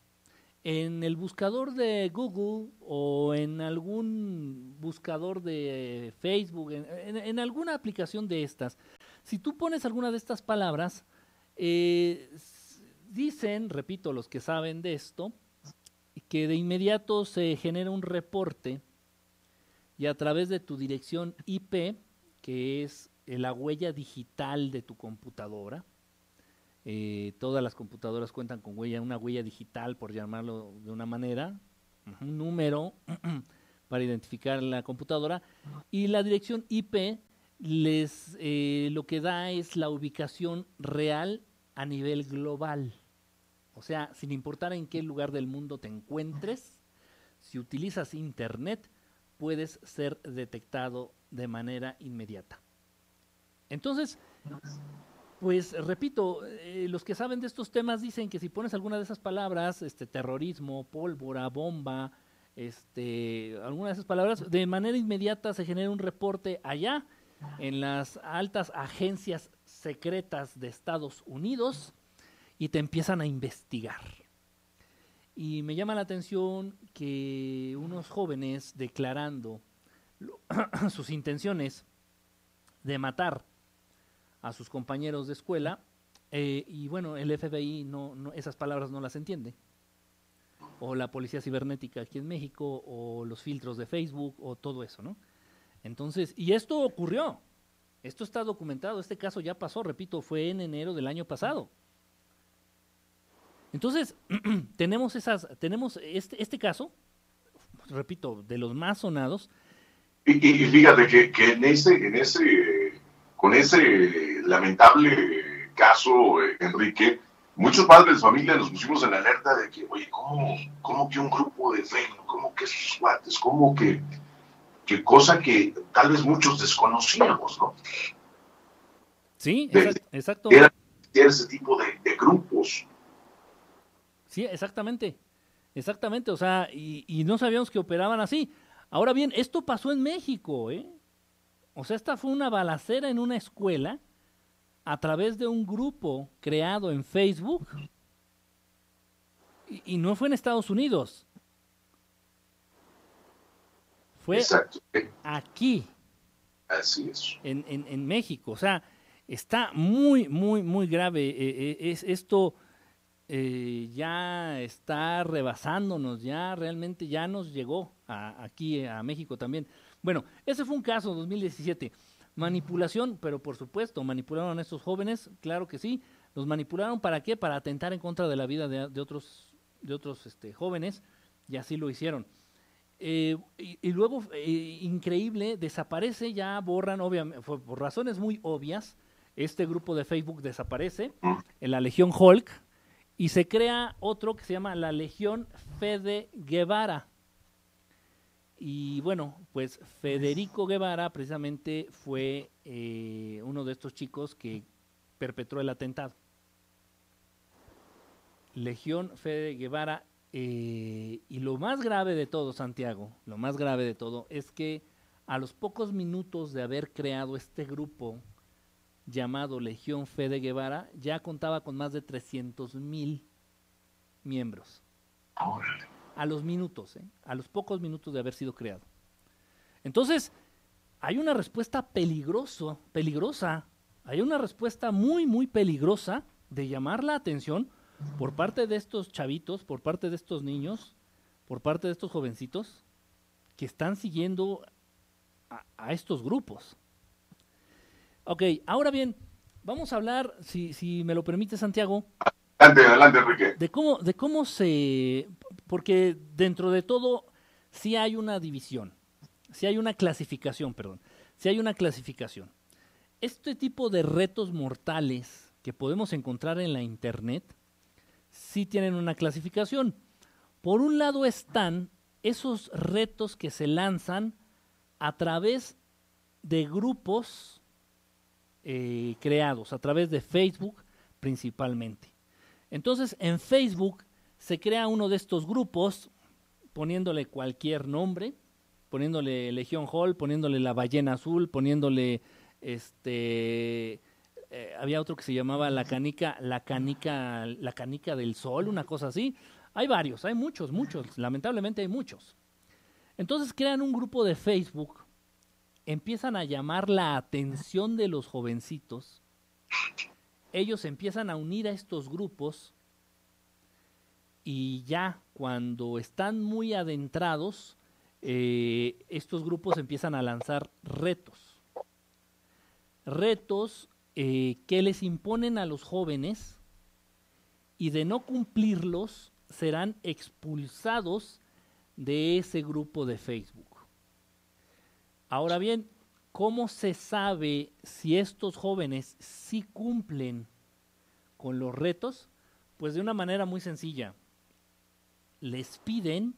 en el buscador de Google o en algún buscador de Facebook, en, alguna aplicación de estas, si tú pones alguna de estas palabras, eh, dicen, repito, los que saben de esto, que de inmediato se genera un reporte y a través de tu dirección IP, que es la huella digital de tu computadora, eh, todas las computadoras cuentan con huella, una huella digital, por llamarlo de una manera, un número [CLEARS THROAT] para identificar la computadora. Y la dirección IP les eh, lo que da es la ubicación real a nivel global. O sea, sin importar en qué lugar del mundo te encuentres, si utilizas Internet, puedes ser detectado de manera inmediata. Entonces, pues repito, eh, los que saben de estos temas dicen que si pones alguna de esas palabras, este terrorismo, pólvora, bomba, este, alguna de esas palabras, de manera inmediata se genera un reporte allá en las altas agencias secretas de Estados Unidos y te empiezan a investigar. Y me llama la atención que unos jóvenes declarando [CLEARS THROAT] sus intenciones de matar a sus compañeros de escuela eh, y bueno, el FBI no, no, esas palabras no las entiende. O la policía cibernética aquí en México, o los filtros de Facebook, o todo eso, ¿no? Entonces, y esto ocurrió. Esto está documentado, este caso ya pasó, repito, fue en enero del año pasado. Entonces, [CLEARS THROAT] tenemos esas, tenemos este, este caso, repito, de los más sonados. Y, y fíjate que, que en ese, en ese, con ese lamentable caso, eh, Enrique, muchos padres de familia nos pusimos en alerta de que, oye, ¿cómo, cómo que un grupo de Facebook, cómo que esos guates, cómo que, que cosa que tal vez muchos desconocíamos, ¿no? Sí, exacto. Era, ese tipo de, grupos. Sí, exactamente. Exactamente, o sea, y, y no sabíamos que operaban así. Ahora bien, esto pasó en México, ¿eh? O sea, esta fue una balacera en una escuela a través de un grupo creado en Facebook y, no fue en Estados Unidos. Fue aquí. Así es. En, en, México. O sea, está muy, muy, muy grave. Eh, eh, es, esto eh, ya está rebasándonos, ya realmente ya nos llegó aquí a México también. Bueno, ese fue un caso 2017. Manipulación, pero por supuesto, manipularon a estos jóvenes, claro que sí. Los manipularon para qué? Para atentar en contra de la vida de, otros, de otros este, jóvenes, y así lo hicieron. Eh, y, luego, eh, increíble, desaparece, ya borran, obviamente, por razones muy obvias, este grupo de Facebook desaparece, en la Legión Hulk, y se crea otro que se llama la Legión Fede Guevara. Y bueno, pues Federico Guevara precisamente fue eh, uno de estos chicos que perpetró el atentado. Legión Fede Guevara. Eh, y lo más grave de todo, Santiago, lo más grave de todo es que a los pocos minutos de haber creado este grupo llamado Legión Fede Guevara, ya contaba con más de 300 mil miembros a los minutos, ¿eh? a los pocos minutos de haber sido creado. Entonces, hay una respuesta peligroso, peligrosa, hay una respuesta muy, muy peligrosa de llamar la atención, por parte de estos chavitos, por parte de estos niños, por parte de estos jovencitos que están siguiendo a, estos grupos. Ok, ahora bien, vamos a hablar, si, si me lo permite Santiago, Adelante, adelante, Enrique. De cómo, de cómo se. Porque dentro de todo, sí hay una división. Sí hay una clasificación, perdón. Sí hay una clasificación. Este tipo de retos mortales que podemos encontrar en la Internet, sí tienen una clasificación. Por un lado están esos retos que se lanzan a través de grupos eh, creados, a través de Facebook principalmente. Entonces, en Facebook se crea uno de estos grupos poniéndole cualquier nombre, poniéndole Legión Hall, poniéndole la ballena azul, poniéndole este eh, había otro que se llamaba la canica, la canica, la canica del sol, una cosa así. Hay varios, hay muchos, muchos, lamentablemente hay muchos. Entonces crean un grupo de Facebook, empiezan a llamar la atención de los jovencitos ellos empiezan a unir a estos grupos y ya cuando están muy adentrados, eh, estos grupos empiezan a lanzar retos. Retos eh, que les imponen a los jóvenes y de no cumplirlos serán expulsados de ese grupo de Facebook. Ahora bien, ¿Cómo se sabe si estos jóvenes sí cumplen con los retos? Pues de una manera muy sencilla. Les piden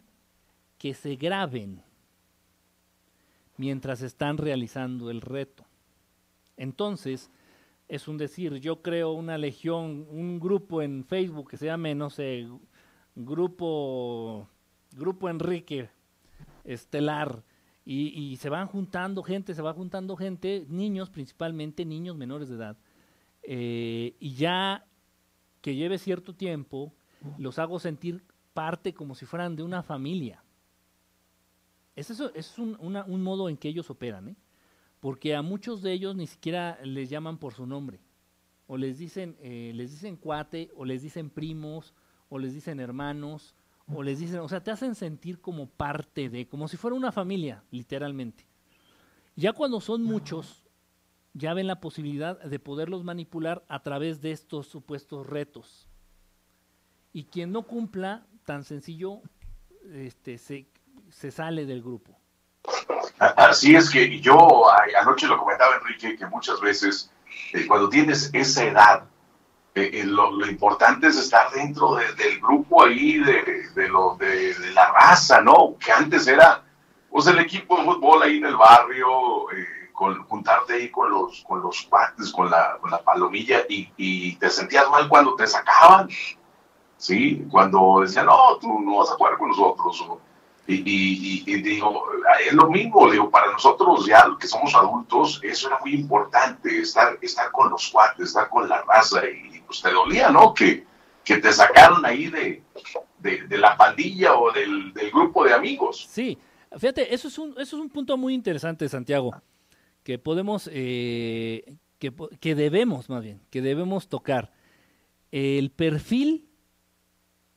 que se graben mientras están realizando el reto. Entonces, es un decir, yo creo una legión, un grupo en Facebook que se llame, no sé, grupo, grupo Enrique Estelar, y, se van juntando gente, se va juntando gente, niños principalmente, niños menores de edad. Eh, y ya que lleve cierto tiempo, los hago sentir parte como si fueran de una familia. Es, eso, es un, un modo en que ellos operan, ¿eh? porque a muchos de ellos ni siquiera les llaman por su nombre. O les dicen, eh, les dicen cuate, o les dicen primos, o les dicen hermanos, o les dicen, o sea, te hacen sentir como parte de, como si fuera una familia, literalmente. Ya cuando son muchos, ya ven la posibilidad de poderlos manipular a través de estos supuestos retos. Y quien no cumpla, tan sencillo, este, se, se sale del grupo. Así es que yo anoche lo comentaba Enrique, que muchas veces eh, cuando tienes esa edad, eh, eh, lo, importante es estar dentro del grupo ahí, de, de, lo, de, la raza, ¿no? Que antes era, pues el equipo de fútbol ahí en el barrio, con, juntarte ahí con los, con los cuates, con la, con la palomilla, y, te sentías mal cuando te sacaban, ¿sí? Cuando decían, no, tú no vas a jugar con nosotros, y, y, digo, es lo mismo, digo, para nosotros ya que somos adultos, eso era muy importante, estar, estar con los cuates, estar con la raza, y pues te dolía, ¿no? Que, que te sacaron ahí de, de, la pandilla o del, del, grupo de amigos. Sí, fíjate, eso es un, eso es un punto muy interesante, Santiago, que podemos, eh, que, que debemos, más bien, que debemos tocar. El perfil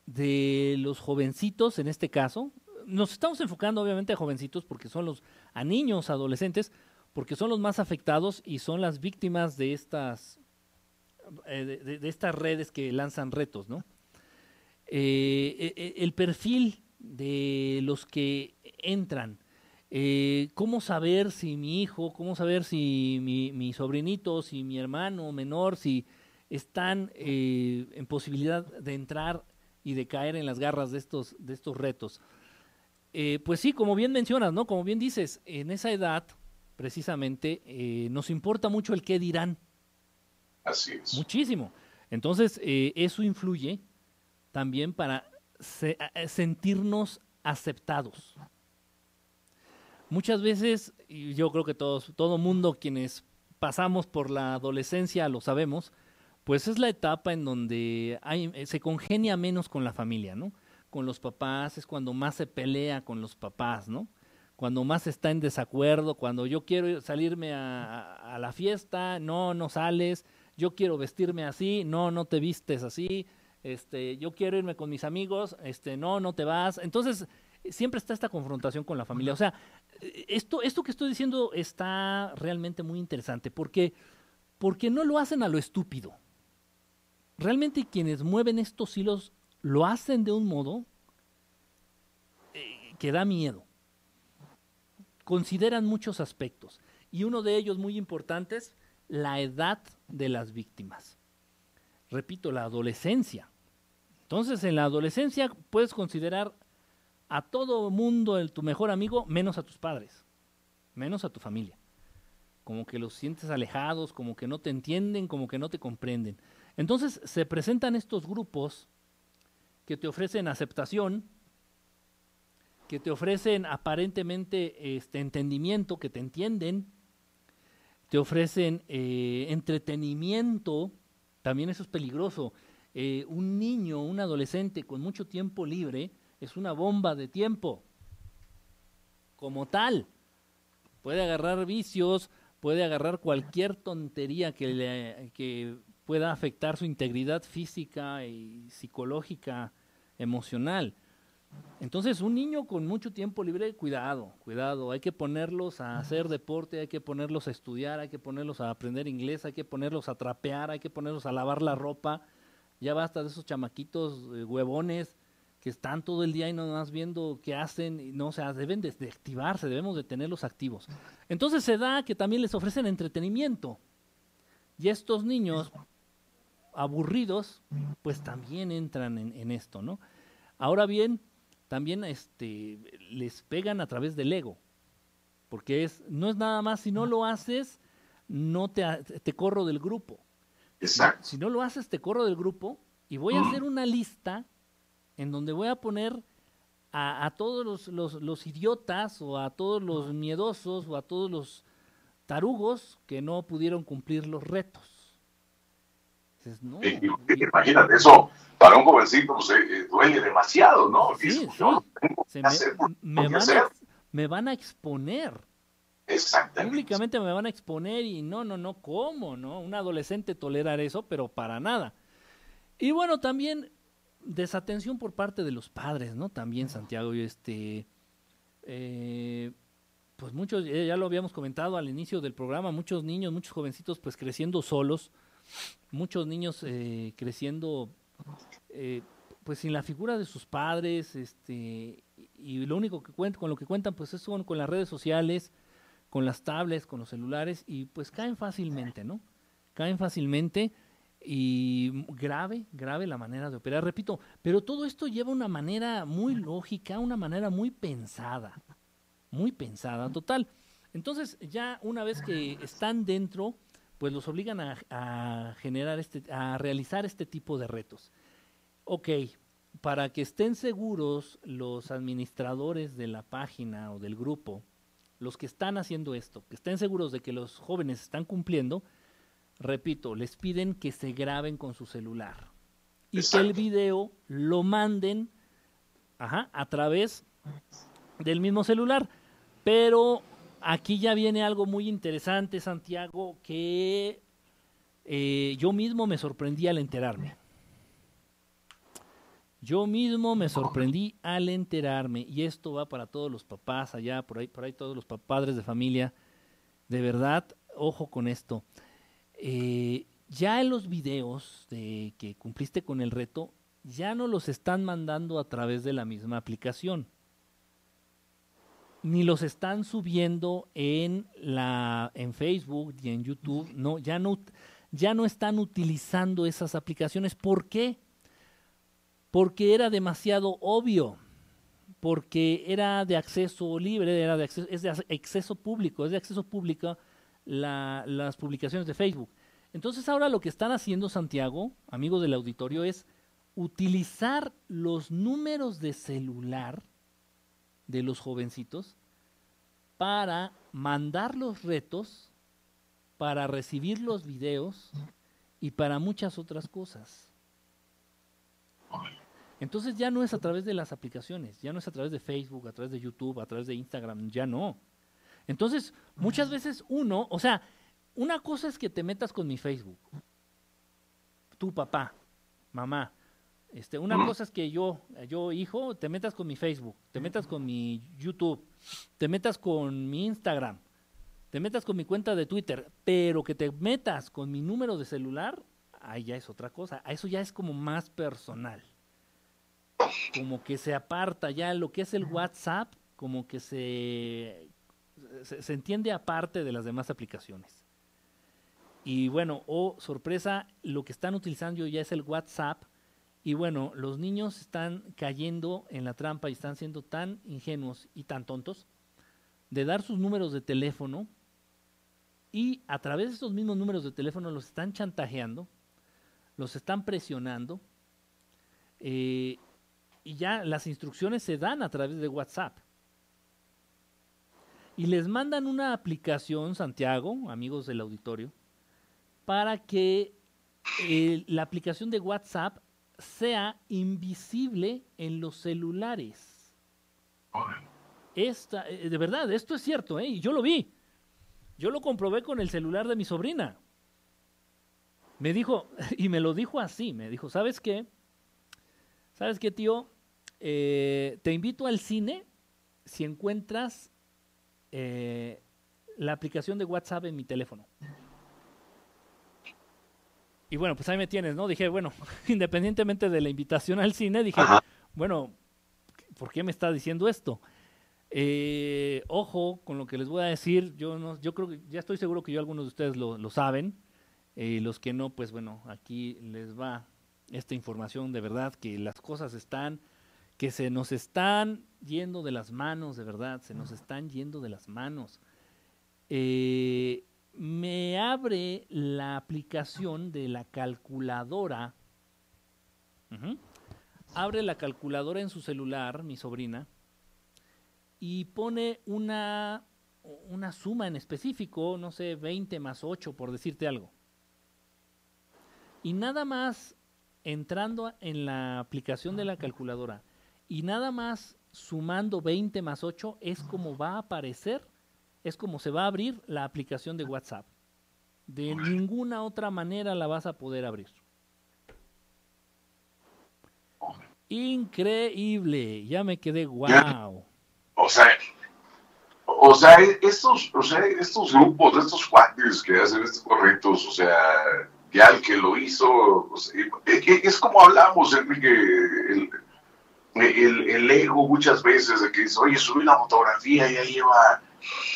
de los jovencitos, en este caso, nos estamos enfocando obviamente a jovencitos porque son los, a niños, adolescentes, porque son los más afectados y son las víctimas de estas, eh, de, estas redes que lanzan retos, ¿no? Eh, eh, el perfil de los que entran, cómo saber si mi hijo, cómo saber si mi, mi sobrinito, si mi hermano menor, si están en posibilidad de entrar y de caer en las garras de estos, de estos retos. Eh, pues sí, como bien mencionas, ¿no? Como bien dices, en esa edad, precisamente, eh, nos importa mucho el qué dirán. Así es. Muchísimo. Entonces, eh, eso influye también para sentirnos aceptados. Muchas veces, y yo creo que todos, todo mundo quienes pasamos por la adolescencia lo sabemos, pues es la etapa en donde se congenia menos con la familia, ¿no? con los papás, es cuando más se pelea con los papás, ¿no? Cuando más está en desacuerdo, cuando yo quiero salirme a, la fiesta, no, no sales, yo quiero vestirme así, no, no te vistes así, este, yo quiero irme con mis amigos, este, no, no te vas. Entonces, siempre está esta confrontación con la familia. O sea, esto, esto que estoy diciendo está realmente muy interesante porque, porque no lo hacen a lo estúpido. Realmente quienes mueven estos hilos lo hacen de un modo eh, que da miedo. Consideran muchos aspectos y uno de ellos muy importante es la edad de las víctimas. Repito, la adolescencia. Entonces, en la adolescencia puedes considerar a todo mundo el, tu mejor amigo, menos a tus padres, menos a tu familia. Como que los sientes alejados, como que no te entienden, como que no te comprenden. Entonces se presentan estos grupos que te ofrecen aceptación, que te ofrecen aparentemente este entendimiento, que te entienden, te ofrecen eh, entretenimiento, también eso es peligroso. Eh, un niño, un adolescente con mucho tiempo libre es una bomba de tiempo. Como tal, puede agarrar vicios, puede agarrar cualquier tontería que, le, que pueda afectar su integridad física y psicológica, emocional. Entonces, un niño con mucho tiempo libre, cuidado, cuidado, hay que ponerlos a hacer deporte, hay que ponerlos a estudiar, hay que ponerlos a aprender inglés, hay que ponerlos a trapear, hay que ponerlos a lavar la ropa, ya basta de esos chamaquitos eh, huevones que están todo el día y no más viendo qué hacen, no, o sea, deben de, activarse, debemos de tenerlos activos. Entonces se da que también les ofrecen entretenimiento. Y estos niños aburridos, pues también entran en, en esto, ¿no? Ahora bien, también este, les pegan a través del ego, porque es, no es nada más, si no lo haces, no te, te corro del grupo. Exacto. Si no lo haces, te corro del grupo y voy a hacer una lista en donde voy a poner a, todos los, los, los, idiotas o a todos los miedosos o a todos los tarugos que no pudieron cumplir los retos. No, imagínate, eso para un jovencito pues, eh, duele demasiado, ¿no? Sí, sí. me, me, van a, me van a exponer. Exactamente. Públicamente me van a exponer y no, no, no, ¿cómo? ¿No? Un adolescente tolerar eso, pero para nada. Y bueno, también desatención por parte de los padres, ¿no? También, Santiago, este. Eh, pues muchos, ya lo habíamos comentado al inicio del programa, muchos niños, muchos jovencitos, pues creciendo solos, muchos niños eh, creciendo, eh, pues sin la figura de sus padres, este, y lo único que cuentan, con lo que cuentan, pues es con, con las redes sociales, con las tablets, con los celulares, y pues caen fácilmente, ¿no? Caen fácilmente y grave, grave la manera de operar, repito, pero todo esto lleva una manera muy lógica, una manera muy pensada, muy pensada, total. Entonces, ya una vez que están dentro, pues los obligan a, generar este, a realizar este tipo de retos. Ok, para que estén seguros los administradores de la página o del grupo, los que están haciendo esto, que estén seguros de que los jóvenes están cumpliendo, repito, les piden que se graben con su celular y que el video lo manden a través del mismo celular. Pero aquí ya viene algo muy interesante, Santiago, que eh, yo mismo me sorprendí al enterarme. Yo mismo me sorprendí al enterarme, y esto va para todos los papás allá, por ahí, por ahí todos los padres de familia. De verdad, ojo con esto. Eh, ya en los videos de que cumpliste con el reto, ya no los están mandando a través de la misma aplicación. Ni los están subiendo en la en Facebook y en YouTube, no, ya no ya no están utilizando esas aplicaciones. ¿Por qué? Porque era demasiado obvio, porque era de acceso libre, era de acceso, es de acceso público, es de acceso público las publicaciones de Facebook. Entonces ahora lo que están haciendo Santiago, amigos del auditorio, es utilizar los números de celular de los jovencitos para mandar los retos, para recibir los videos y para muchas otras cosas. Entonces ya no es a través de las aplicaciones, ya no es a través de Facebook, a través de YouTube, a través de Instagram, ya no. Entonces, muchas veces uno, o sea, una cosa es que te metas con mi Facebook, tu papá, mamá, Este, una cosa es que yo, yo, hijo, te metas con mi Facebook, te metas con mi YouTube, te metas con mi Instagram, te metas con mi cuenta de Twitter, pero que te metas con mi número de celular, ahí ya es otra cosa. Eso ya es como más personal. Como que se aparta ya lo que es el WhatsApp, como que se, se, se entiende aparte de las demás aplicaciones. Y bueno, oh sorpresa, lo que están utilizando ya es el WhatsApp. Y bueno, los niños están cayendo en la trampa y están siendo tan ingenuos y tan tontos de dar sus números de teléfono y a través de esos mismos números de teléfono los están chantajeando, los están presionando eh, y ya las instrucciones se dan a través de WhatsApp. Y les mandan una aplicación, Santiago, amigos del auditorio, para que eh, la aplicación de WhatsApp sea invisible en los celulares. Esta, eh, de verdad, esto es cierto, ¿eh? Y yo lo vi. Yo lo comprobé con el celular de mi sobrina. Me dijo, [LAUGHS] y me lo dijo así, me dijo, ¿sabes qué? ¿Sabes qué, tío? Eh, te invito al cine si encuentras eh, la aplicación de WhatsApp en mi teléfono. Y bueno, pues ahí me tienes, ¿no? Dije, bueno, [LAUGHS] independientemente de la invitación al cine, dije, Ajá. bueno, ¿por qué me está diciendo esto? Eh, ojo con lo que les voy a decir, yo no, yo creo que ya estoy seguro que yo algunos de ustedes lo, lo saben, eh, los que no, pues bueno, aquí les va esta información de verdad, que las cosas están, que se nos están yendo de las manos, de verdad, se nos están yendo de las manos. Eh, me abre la aplicación de la calculadora. Abre la calculadora en su celular, mi sobrina, y pone una, una suma en específico, no sé, 20 más 8, por decirte algo. Y nada más entrando en la aplicación de la calculadora y nada más sumando 20 más 8 es como va a aparecer, es como se va a abrir la aplicación de WhatsApp. De ninguna otra manera la vas a poder abrir. Increíble, ya me quedé wow. O sea, o sea, estos, o sea, estos grupos, estos cuates que hacen estos correctos, o sea, ya el que lo hizo, o sea, es como hablamos, Enrique, el, el, el, ego muchas veces de que dice, oye, subí una fotografía, ya lleva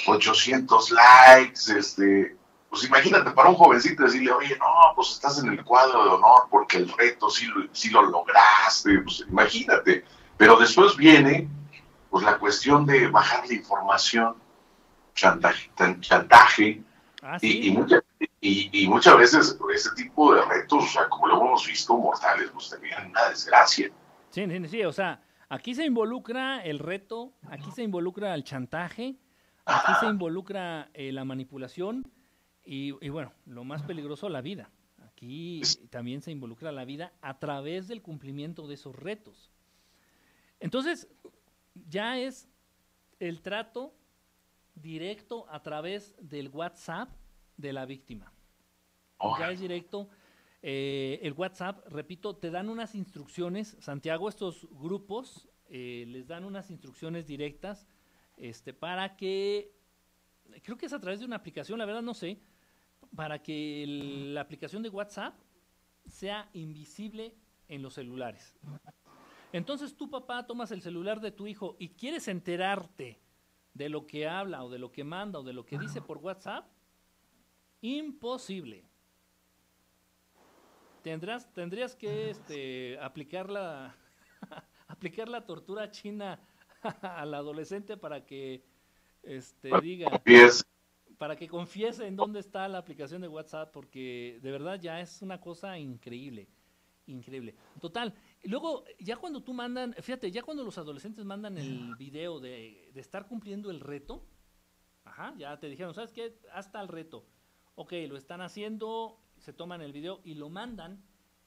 800 likes, este, pues imagínate para un jovencito decirle, oye, no, pues estás en el cuadro de honor porque el reto sí, sí lo lograste, pues imagínate, pero después viene pues la cuestión de bajar la información, chantaje, chantaje ¿Ah, y, sí? y, mucha- y- y muchas veces ese tipo de retos, o sea, como lo hemos visto, mortales, pues tenían una desgracia. Sí, sí, sí, o sea, aquí se involucra el reto, aquí se involucra el chantaje, aquí se involucra eh, la manipulación y, y bueno, lo más peligroso, la vida. Aquí también se involucra la vida a través del cumplimiento de esos retos. Entonces, ya es el trato directo a través del WhatsApp de la víctima. Ya es directo. eh, el WhatsApp, repito, te dan unas instrucciones, Santiago, estos grupos eh, les dan unas instrucciones directas este, para que, creo que es a través de una aplicación, la verdad no sé, para que el- la aplicación de WhatsApp sea invisible en los celulares. Entonces tú, papá, tomas el celular de tu hijo y quieres enterarte de lo que habla o de lo que manda o de lo que dice por WhatsApp, imposible. Tendrás, tendrías que este, aplicar, la, [LAUGHS] aplicar la tortura china [LAUGHS] al adolescente para que este, diga, para que confiese en dónde está la aplicación de WhatsApp, porque de verdad ya es una cosa increíble, increíble. Total, luego ya cuando tú mandan, fíjate, ya cuando los adolescentes mandan el video de, de estar cumpliendo el reto, ajá, ya te dijeron, ¿sabes qué? Hasta el reto. Ok, lo están haciendo, se toman el video y lo mandan.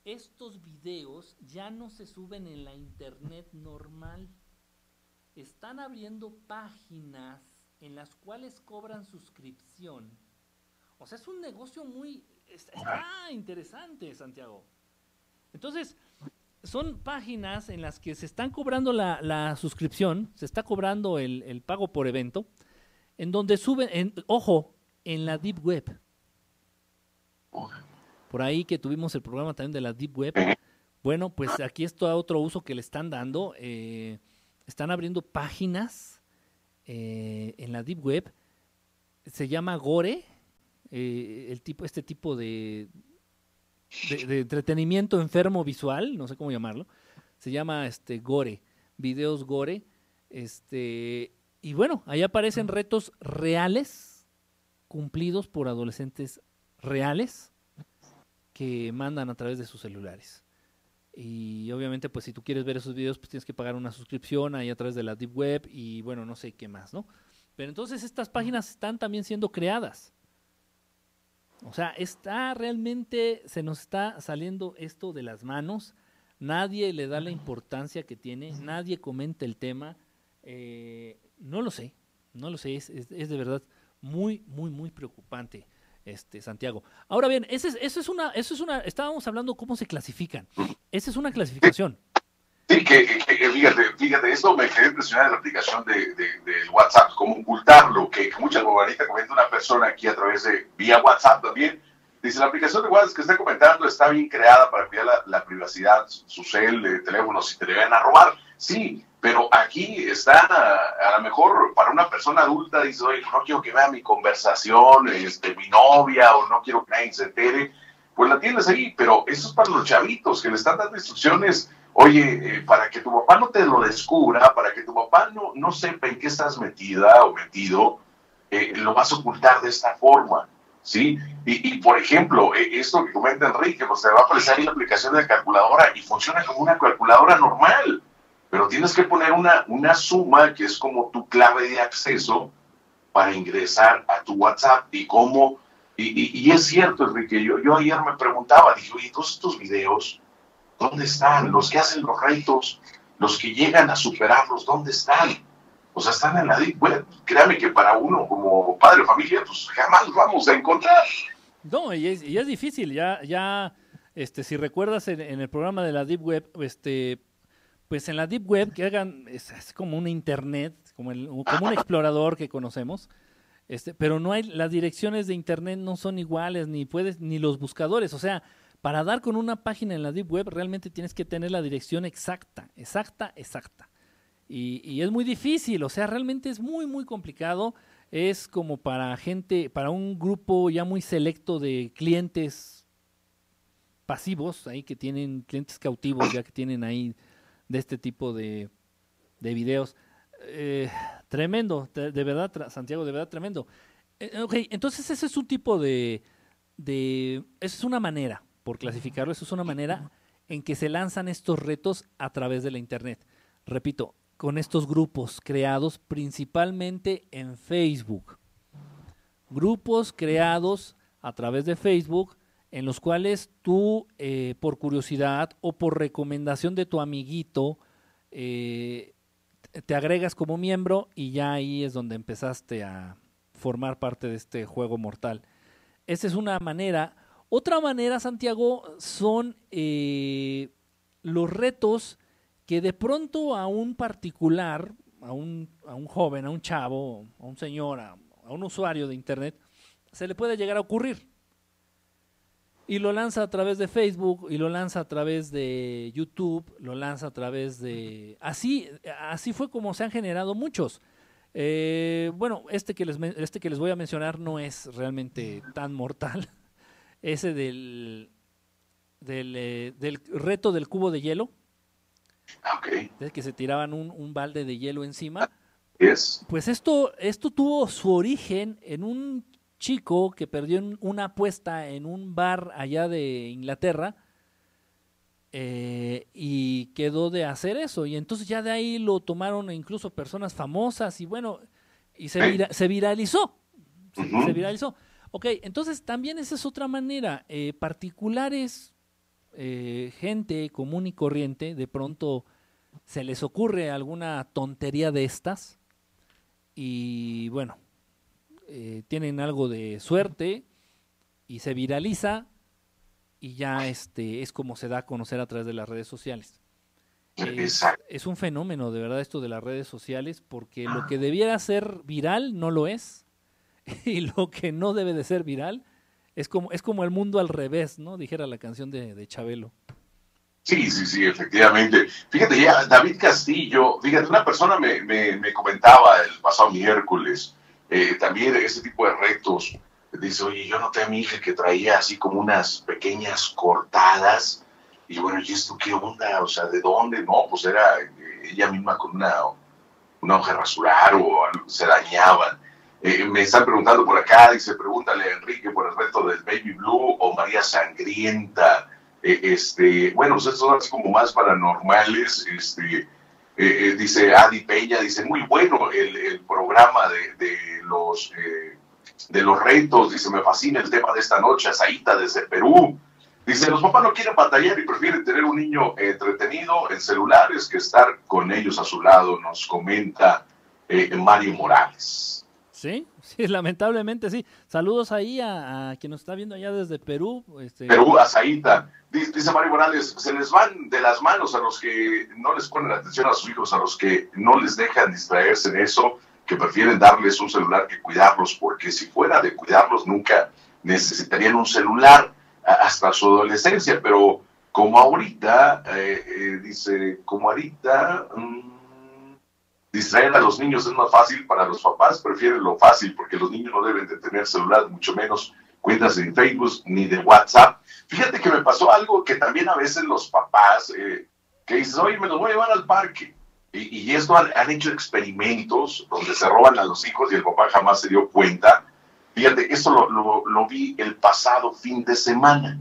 Estos videos ya no se suben en la internet normal. Están abriendo páginas en las cuales cobran suscripción. O sea, es un negocio muy... Está, interesante, Santiago. Entonces, son páginas en las que se están cobrando la, la suscripción, se está cobrando el, el, pago por evento, en donde suben, en, ojo, en la Deep Web. Por ahí que tuvimos el programa también de la Deep Web. Bueno, pues aquí está otro uso que le están dando. Eh, están abriendo páginas eh, en la Deep Web. Se llama Gore, eh, el tipo, este tipo de, de, entretenimiento enfermo visual, no sé cómo llamarlo. Se llama este Gore, videos Gore. Este, y bueno, ahí aparecen retos reales cumplidos por adolescentes reales que mandan a través de sus celulares. Y obviamente, pues si tú quieres ver esos videos, pues tienes que pagar una suscripción ahí a través de la Deep Web y bueno, no sé qué más, ¿no? Pero entonces estas páginas están también siendo creadas. O sea, está realmente, se nos está saliendo esto de las manos, nadie le da la importancia que tiene, nadie comenta el tema, eh, no lo sé, no lo sé, es, de verdad muy, muy, muy preocupante, este Santiago. Ahora bien, ese es, eso es una, eso es una, estábamos hablando cómo se clasifican, esa es una clasificación. Sí, que, fíjate, fíjate, esto me quedé impresionado en la aplicación de, de, WhatsApp, cómo ocultarlo, que, que mucha comenta una persona aquí a través de, vía WhatsApp también, dice, la aplicación de WhatsApp que está comentando está bien creada para cuidar la, privacidad, su, cel, de teléfono, si te deben a robar, sí, pero aquí está a, lo mejor para una persona adulta, dice, oye, no quiero que vea mi conversación, este, mi novia, o no quiero que nadie se entere, pues la tienes ahí, pero eso es para los chavitos que le están dando instrucciones Oye, eh, para que tu papá no te lo descubra, para que tu papá no, no sepa en qué estás metida o metido, eh, lo vas a ocultar de esta forma, ¿sí? Y, por ejemplo, eh, esto que comenta Enrique, pues te va a aparecer ahí la aplicación de calculadora y funciona como una calculadora normal, pero tienes que poner una, una suma que es como tu clave de acceso para ingresar a tu WhatsApp y cómo... Y, y, es cierto, Enrique, yo, yo ayer me preguntaba, dije, oye, todos estos videos ¿Dónde están? Los que hacen los retos, los que llegan a superarlos, ¿dónde están? O sea, están en la Deep Web. Créame que para uno como padre o familia, pues jamás vamos a encontrar. No, y es, difícil. Ya, ya, este, si recuerdas en, el programa de la Deep Web, este, pues en la Deep Web que hagan, es, como una internet, como, el, como un [LAUGHS] explorador que conocemos. Este, pero no hay, las direcciones de internet no son iguales, ni puedes, ni los buscadores. O sea, para dar con una página en la Deep Web realmente tienes que tener la dirección exacta, exacta, exacta. Y, es muy difícil, o sea, realmente es muy, muy complicado. Es como para gente, para un grupo ya muy selecto de clientes pasivos, ahí que tienen clientes cautivos, ya que tienen ahí de este tipo de, de videos. Eh, tremendo, de, verdad, Santiago, de verdad tremendo. Eh, ok, entonces ese es un tipo de, de, esa es una manera, por clasificarlo, eso es una manera en que se lanzan estos retos a través de la Internet. Repito, con estos grupos creados principalmente en Facebook. Grupos creados a través de Facebook en los cuales tú, eh, por curiosidad o por recomendación de tu amiguito, eh, te agregas como miembro y ya ahí es donde empezaste a formar parte de este juego mortal. Esa es una manera otra manera, Santiago, son eh, los retos que de pronto a un particular, a un, a un joven, a un chavo, a un señor, a, un usuario de Internet, se le puede llegar a ocurrir. Y lo lanza a través de Facebook, y lo lanza a través de YouTube, lo lanza a través de... Así, así fue como se han generado muchos. Eh, bueno, este que, les, este que les voy a mencionar no es realmente tan mortal, [LAUGHS] ese del, eh, del reto del cubo de hielo. Ah, okay. que se tiraban un, un, balde de hielo encima. Yes. Pues esto, esto tuvo su origen en un chico que perdió una apuesta en un bar allá de Inglaterra eh, y quedó de hacer eso. Y entonces ya de ahí lo tomaron incluso personas famosas y bueno, y se, se viralizó. Se viralizó. Ok, entonces también esa es otra manera. Eh, particulares, eh, gente común y corriente, de pronto se les ocurre alguna tontería de estas y bueno, eh, tienen algo de suerte y se viraliza y ya este es como se da a conocer a través de las redes sociales. Es, es un fenómeno de verdad esto de las redes sociales porque lo que debiera ser viral no lo es [LAUGHS] y lo que no debe de ser viral es como es como el mundo al revés, ¿no? Dijera la canción de, de Chabelo. Sí, sí, sí, efectivamente. Fíjate, ya David Castillo, fíjate, una persona me, me, me comentaba el pasado miércoles eh, también ese tipo de retos. Dice, oye, yo noté a mi hija que traía así como unas pequeñas cortadas. Y bueno, ¿y esto qué onda? O sea, ¿de dónde? No, pues era eh, ella misma con una, una hoja de rasurar o se dañaban. Eh, me están preguntando por acá, dice, pregúntale a Enrique por el reto del Baby Blue o María Sangrienta. Eh, este, bueno, pues son así como más paranormales. Este, eh, dice Adi Peña, dice, muy bueno el, el programa de, de los, de los retos. Dice, me fascina el tema de esta noche, Azaíta desde Perú. Dice, los papás no quieren batallar y prefieren tener un niño entretenido en celulares que estar con ellos a su lado, nos comenta Mario Morales. Sí, [LAUGHS] sí, lamentablemente sí. Saludos ahí a, a quien nos está viendo allá desde Perú. Este, Perú, Azaíta. Dice, dice Mario Morales, se les van de las manos a los que no les ponen atención a sus hijos, a los que no les dejan distraerse en eso, que prefieren darles un celular que cuidarlos, porque si fuera de cuidarlos nunca necesitarían un celular a- hasta su adolescencia, pero como ahorita, eh, eh, dice, como ahorita, mm, distraer a los niños es más fácil para los papás, prefieren lo fácil, porque los niños no deben de tener celular, mucho menos cuentas de Facebook ni de WhatsApp. Fíjate que me pasó algo que también a veces los papás, eh, que dices, oye, me los voy a llevar al parque. Y, y esto han, han hecho experimentos donde se roban a los hijos y el papá jamás se dio cuenta. Fíjate, esto lo- lo vi el pasado fin de semana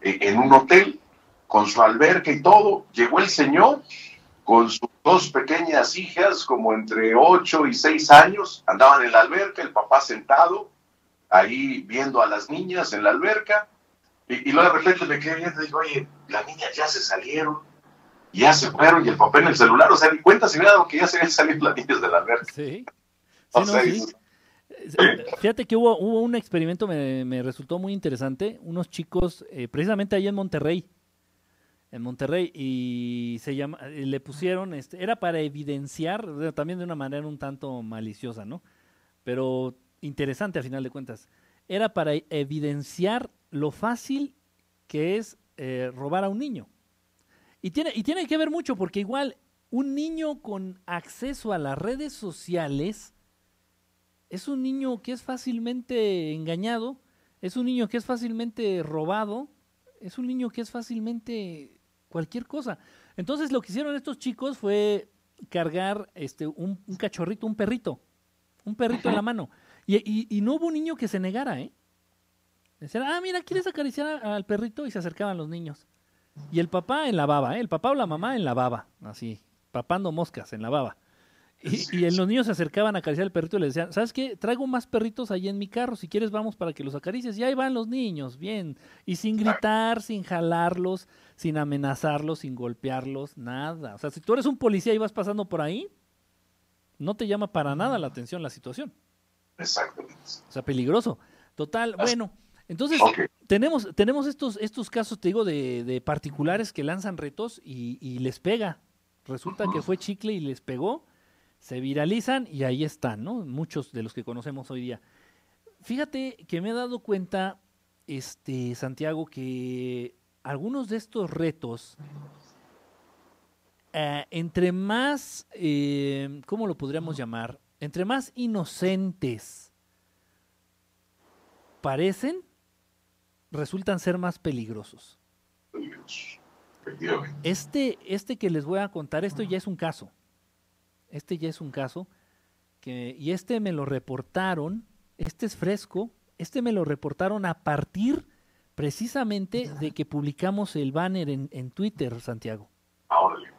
eh, en un hotel con su alberca y todo. Llegó el señor con sus dos pequeñas hijas, como entre 8 y 6 años, andaban en la alberca, el papá sentado, ahí viendo a las niñas en la alberca, y, y luego de repente me quedé viendo y digo, oye, las niñas ya se salieron, ya se fueron, y el papá en el celular, o sea, ni cuenta se me dado que ya se habían salido las niñas de la alberca. Sí. [LAUGHS] Sí, O no, sea, sí. dices, Eh, Fíjate que hubo, hubo un experimento, me, me resultó muy interesante. Unos chicos, eh, precisamente ahí en Monterrey, en Monterrey, y se llama, eh, le pusieron, este, era para evidenciar, de- también de una manera un tanto maliciosa, ¿no? Pero interesante a final de cuentas. Era para evidenciar lo fácil que es eh, robar a un niño. Y tiene, y tiene que ver mucho, porque igual un niño con acceso a las redes sociales es un niño que es fácilmente engañado, es un niño que es fácilmente robado, es un niño que es fácilmente cualquier cosa. Entonces lo que hicieron estos chicos fue cargar este un, un cachorrito, un perrito, un perrito en la mano. Y, y- y no hubo un niño que se negara, ¿eh? Decían, ah, mira, ¿quieres acariciar a- al perrito? Y se acercaban los niños. Y el papá en la baba, ¿eh? El papá o la mamá en la baba, así, papando moscas en la baba. Y, y en los niños se acercaban a acariciar al perrito y le decían, ¿sabes qué? Traigo más perritos ahí en mi carro, si quieres vamos para que los acaricies. Y ahí van los niños, bien. Y sin gritar, sin jalarlos, sin amenazarlos, sin golpearlos, nada. O sea, si tú eres un policía y vas pasando por ahí, no te llama para nada la atención la situación. Exactamente. O sea, peligroso. Total, bueno, entonces tenemos, tenemos estos, estos casos, te digo, de, de particulares que lanzan retos y, y les pega. Resulta que fue chicle y les pegó, se viralizan y ahí están, ¿no? Muchos de los que conocemos hoy día. Fíjate que me he dado cuenta, este, Santiago, que algunos de estos retos, eh, entre más, eh, ¿cómo lo podríamos llamar? Entre más inocentes parecen, resultan ser más peligrosos. Este, este que les voy a contar, esto ya es un caso. Este ya es un caso. Que, y este me lo reportaron, este es fresco, este me lo reportaron a partir precisamente de que publicamos el banner en, en Twitter, Santiago. Ahora,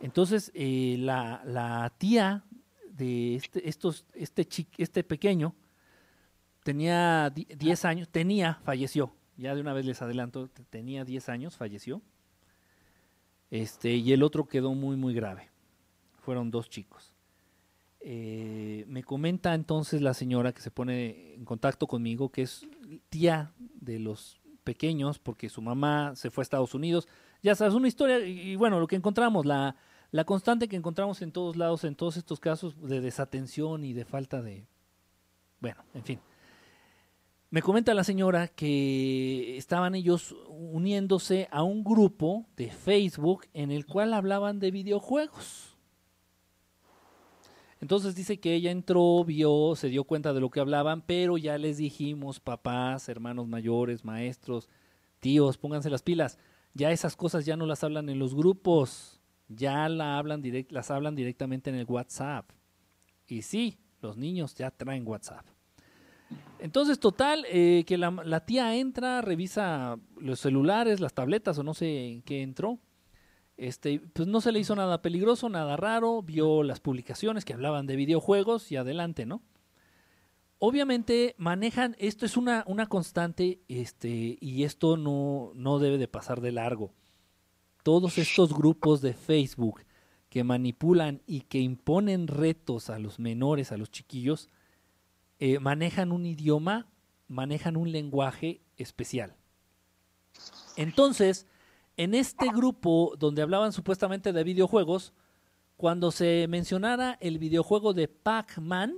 Entonces, eh, la, la tía de este, estos, este, chi- este pequeño tenía di- 10 años, tenía, falleció. Ya de una vez les adelanto, te- tenía 10 años, falleció. Este, y el otro quedó muy, muy grave. Fueron dos chicos. Eh, me comenta entonces la señora que se pone en contacto conmigo, que es tía de los pequeños porque su mamá se fue a Estados Unidos. Ya sabes, una historia, y, y bueno, lo que encontramos, la, la constante que encontramos en todos lados, en todos estos casos de desatención y de falta de... Bueno, en fin. Me comenta la señora que estaban ellos uniéndose a un grupo de Facebook en el cual hablaban de videojuegos. Entonces dice que ella entró, vio, se dio cuenta de lo que hablaban, pero ya les dijimos, papás, hermanos mayores, maestros, tíos, pónganse las pilas. Ya esas cosas ya no las hablan en los grupos, ya la hablan direct, las hablan directamente en el WhatsApp. Y sí, los niños ya traen WhatsApp. Entonces, total, eh, que la, la, tía entra, revisa los celulares, las tabletas o no sé en qué entró. Este, pues no se le hizo nada peligroso, nada raro, vio las publicaciones que hablaban de videojuegos y adelante, ¿no? Obviamente manejan, esto es una, una constante, este, y esto no, no debe de pasar de largo. Todos estos grupos de Facebook que manipulan y que imponen retos a los menores, a los chiquillos, eh, manejan un idioma, manejan un lenguaje especial. Entonces, en este grupo donde hablaban supuestamente de videojuegos, cuando se mencionara el videojuego de Pac-Man,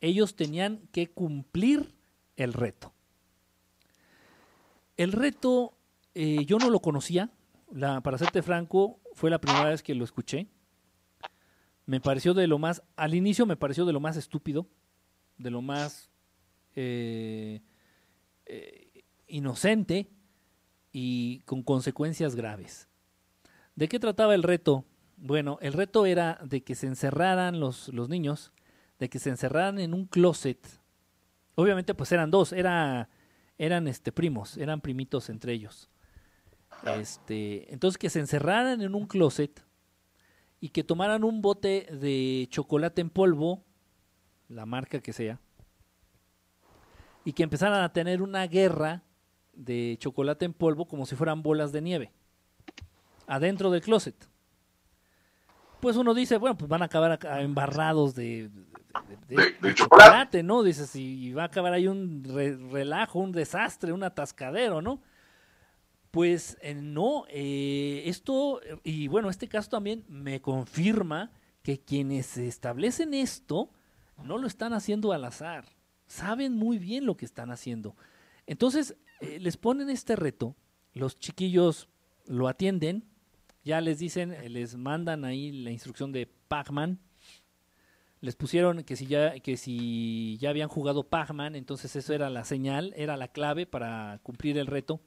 ellos tenían que cumplir el reto. El reto eh, yo no lo conocía, la, para serte franco, fue la primera vez que lo escuché. Me pareció de lo más, al inicio me pareció de lo más estúpido, de lo más eh, eh, inocente y con consecuencias graves. ¿De qué trataba el reto? Bueno, el reto era de que se encerraran los, los niños, de que se encerraran en un closet. Obviamente, pues eran dos, era, eran este, primos, eran primitos entre ellos. Este, entonces, que se encerraran en un closet y que tomaran un bote de chocolate en polvo, la marca que sea, y que empezaran a tener una guerra de chocolate en polvo como si fueran bolas de nieve adentro del closet. Pues uno dice, bueno, pues van a acabar embarrados de, de, de, de chocolate, ¿no? Dices, y va a acabar ahí un re, relajo, un desastre, un atascadero, ¿no? Pues eh, no, eh, esto, y bueno, este caso también me confirma que quienes establecen esto no lo están haciendo al azar, saben muy bien lo que están haciendo. Entonces, eh, les ponen este reto, los chiquillos lo atienden, ya les dicen, eh, les mandan ahí la instrucción de Pac-Man, les pusieron que si ya que si ya habían jugado Pac-Man, entonces eso era la señal, era la clave para cumplir el reto.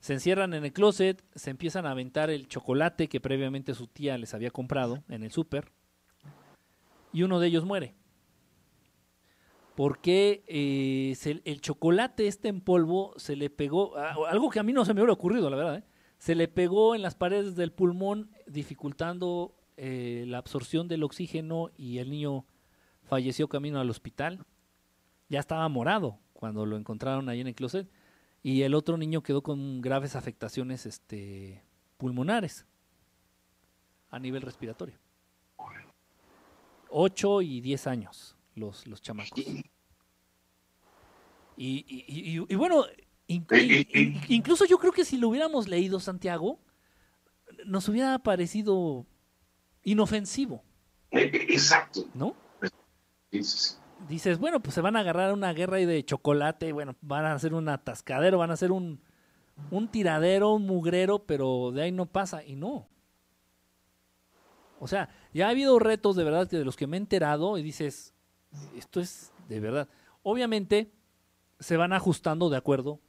Se encierran en el closet, se empiezan a aventar el chocolate que previamente su tía les había comprado en el súper y uno de ellos muere porque eh, se, el chocolate este en polvo se le pegó, algo que a mí no se me hubiera ocurrido, la verdad, ¿eh? se le pegó en las paredes del pulmón, dificultando eh, la absorción del oxígeno y el niño falleció camino al hospital. Ya estaba morado cuando lo encontraron ahí en el closet y el otro niño quedó con graves afectaciones este, pulmonares a nivel respiratorio. 8 y 10 años los, los chamacos. Y, y, y, y bueno, in, incluso yo creo que si lo hubiéramos leído, Santiago, nos hubiera parecido inofensivo. Exacto. ¿No? Dices, bueno, pues se van a agarrar una guerra de chocolate, bueno, van a hacer un atascadero, van a hacer un, un tiradero, un mugrero, pero de ahí no pasa, y no. O sea, ya ha habido retos de verdad que de los que me he enterado y dices, esto es de verdad. Obviamente se van ajustando de acuerdo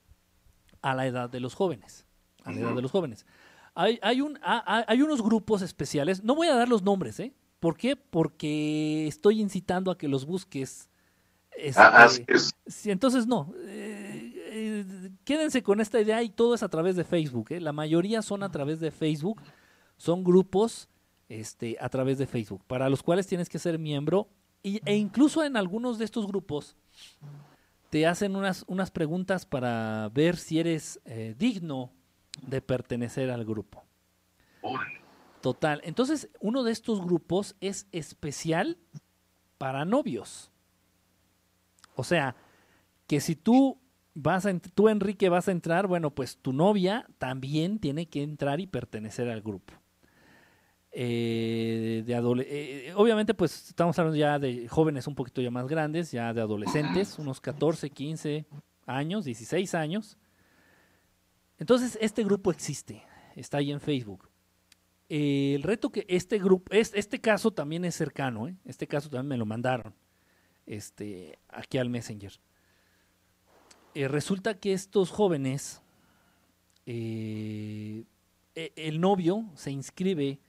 a la edad de los jóvenes. A la edad de los jóvenes. Hay, hay, un, hay unos grupos especiales, no voy a dar los nombres, ¿eh? ¿Por qué? Porque estoy incitando a que los busques. Este, ah, es. Entonces, no. Eh, eh, quédense con esta idea y todo es a través de Facebook. ¿eh? La mayoría son a través de Facebook. Son grupos este, a través de Facebook, para los cuales tienes que ser miembro y, e incluso en algunos de estos grupos te hacen unas, unas preguntas para ver si eres eh, digno de pertenecer al grupo. Total. Entonces, uno de estos grupos es especial para novios. O sea, que si tú vas a, tú Enrique vas a entrar, bueno, pues tu novia también tiene que entrar y pertenecer al grupo. Eh, de eh, obviamente, pues estamos hablando ya de jóvenes un poquito ya más grandes, ya de adolescentes, unos 14, 15 años, 16 años. Entonces, este grupo existe, está ahí en Facebook. el reto que este grupo, este caso también es cercano, ¿eh? este caso también me lo mandaron este, aquí al Messenger. resulta que estos jóvenes, e, el novio se inscribe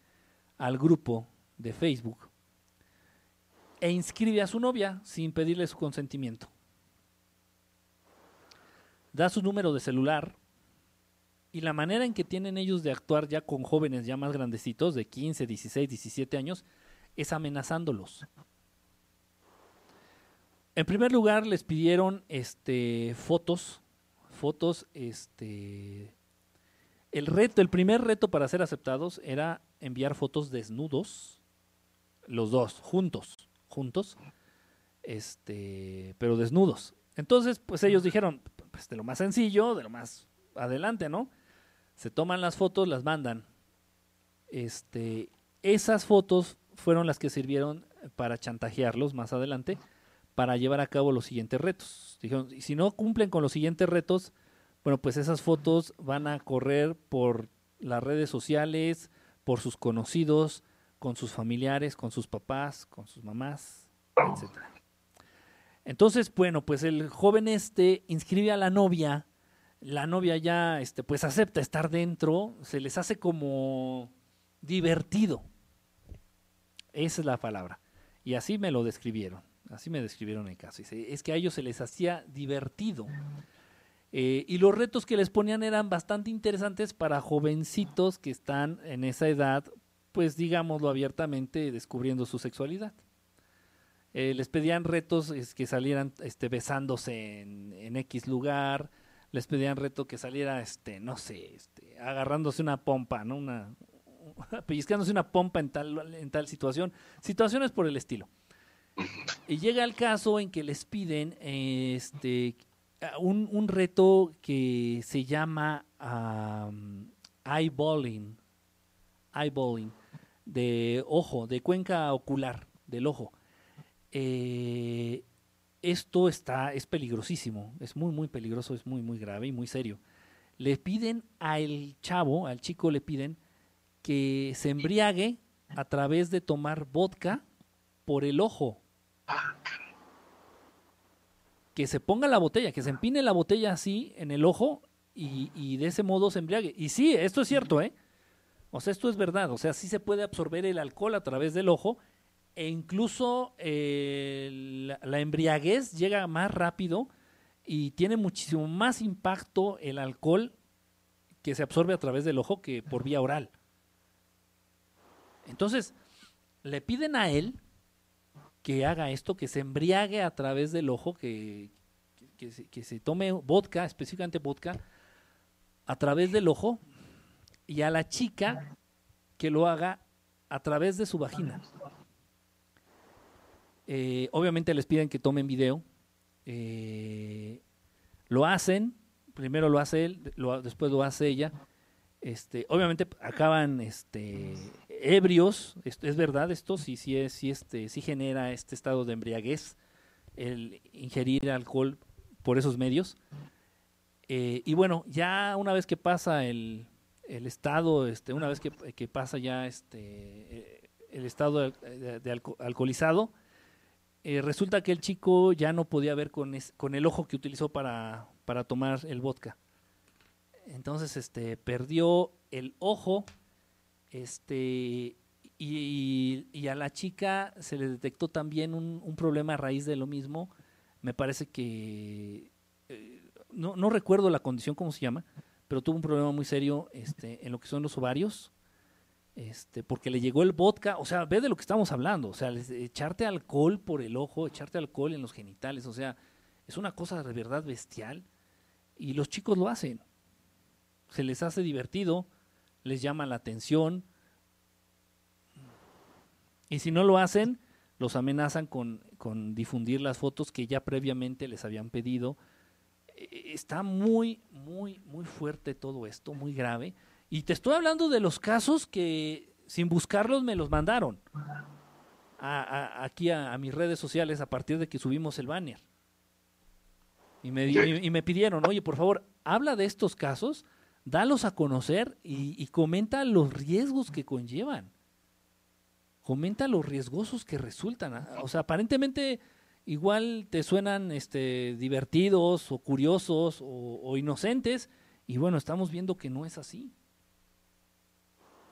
al grupo de Facebook e inscribe a su novia sin pedirle su consentimiento. Da su número de celular y la manera en que tienen ellos de actuar ya con jóvenes ya más grandecitos, de 15, 16, 17 años, es amenazándolos. En primer lugar, les pidieron este, fotos, fotos, este, el reto, el primer reto para ser aceptados era enviar fotos desnudos, los dos, juntos, juntos, este, pero desnudos. Entonces, pues ellos dijeron, pues de lo más sencillo, de lo más adelante, ¿no? Se toman las fotos, las mandan. Este, esas fotos fueron las que sirvieron para chantajearlos más adelante, para llevar a cabo los siguientes retos. Dijeron, y si no cumplen con los siguientes retos, bueno, pues esas fotos van a correr por las redes sociales, por sus conocidos, con sus familiares, con sus papás, con sus mamás, etc. Entonces, bueno, pues el joven este inscribe a la novia, la novia ya este, pues acepta estar dentro, se les hace como divertido. Esa es la palabra. Y así me lo describieron, así me describieron el caso. Es que a ellos se les hacía divertido. Eh, y los retos que les ponían eran bastante interesantes para jovencitos que están en esa edad, pues digámoslo abiertamente, descubriendo su sexualidad. Eh, les pedían retos que salieran este, besándose en, X lugar, les pedían reto que saliera, este, no sé, este, agarrándose una pompa, ¿no? Una, [LAUGHS] pellizcándose una pompa en tal, en tal situación, situaciones por el estilo. Y llega el caso en que les piden este, un, un reto que se llama eyeballing, eyeballing, de ojo, de cuenca ocular del ojo. Eh, esto está, es peligrosísimo, es muy, muy peligroso, es muy, muy grave y muy serio. Le piden al chavo, al chico le piden que se embriague a través de tomar vodka por el ojo. Que se ponga la botella, que se empine la botella así en el ojo y, de ese modo se embriague. Y sí, esto es cierto, ¿eh? O sea, esto es verdad. O sea, sí se puede absorber el alcohol a través del ojo e incluso eh, la, embriaguez llega más rápido y tiene muchísimo más impacto el alcohol que se absorbe a través del ojo que por vía oral. Entonces, le piden a él que haga esto, que se embriague a través del ojo, que, que, se, tome vodka, específicamente vodka, a través del ojo, y a la chica que lo haga a través de su vagina. Eh, obviamente les piden que tomen video. Eh, lo hacen, primero lo hace él, después lo hace ella. Este, obviamente acaban este, ebrios, es, verdad esto, sí, sí, es, sí, este, sí genera este estado de embriaguez el ingerir alcohol por esos medios. Eh, y bueno, ya una vez que pasa el, el estado, este, una vez que, que pasa ya este, eh, el estado de, alcoholizado, eh, resulta que el chico ya no podía ver con, con el ojo que utilizó para, para tomar el vodka. Entonces, este, perdió el ojo este, y, a la chica se le detectó también un, problema a raíz de lo mismo. Me parece que, eh, no, recuerdo la condición, cómo se llama, pero tuvo un problema muy serio este, en lo que son los ovarios. Este, porque le llegó el vodka, o sea, ve de lo que estamos hablando, o sea, echarte alcohol por el ojo, echarte alcohol en los genitales, o sea, es una cosa de verdad bestial y los chicos lo hacen. Se les hace divertido, les llama la atención. Y si no lo hacen, los amenazan con, difundir las fotos que ya previamente les habían pedido. e, está muy, muy, muy fuerte todo esto, muy grave. Y te estoy hablando de los casos que sin buscarlos me los mandaron aquí a, mis redes sociales a partir de que subimos el banner. Y me, y, me pidieron, oye, por favor, habla de estos casos, dalos a conocer y, comenta los riesgos que conllevan. Comenta los riesgosos que resultan. ¿ah? O sea, aparentemente igual te suenan este, divertidos o curiosos o, inocentes, y bueno, estamos viendo que no es así.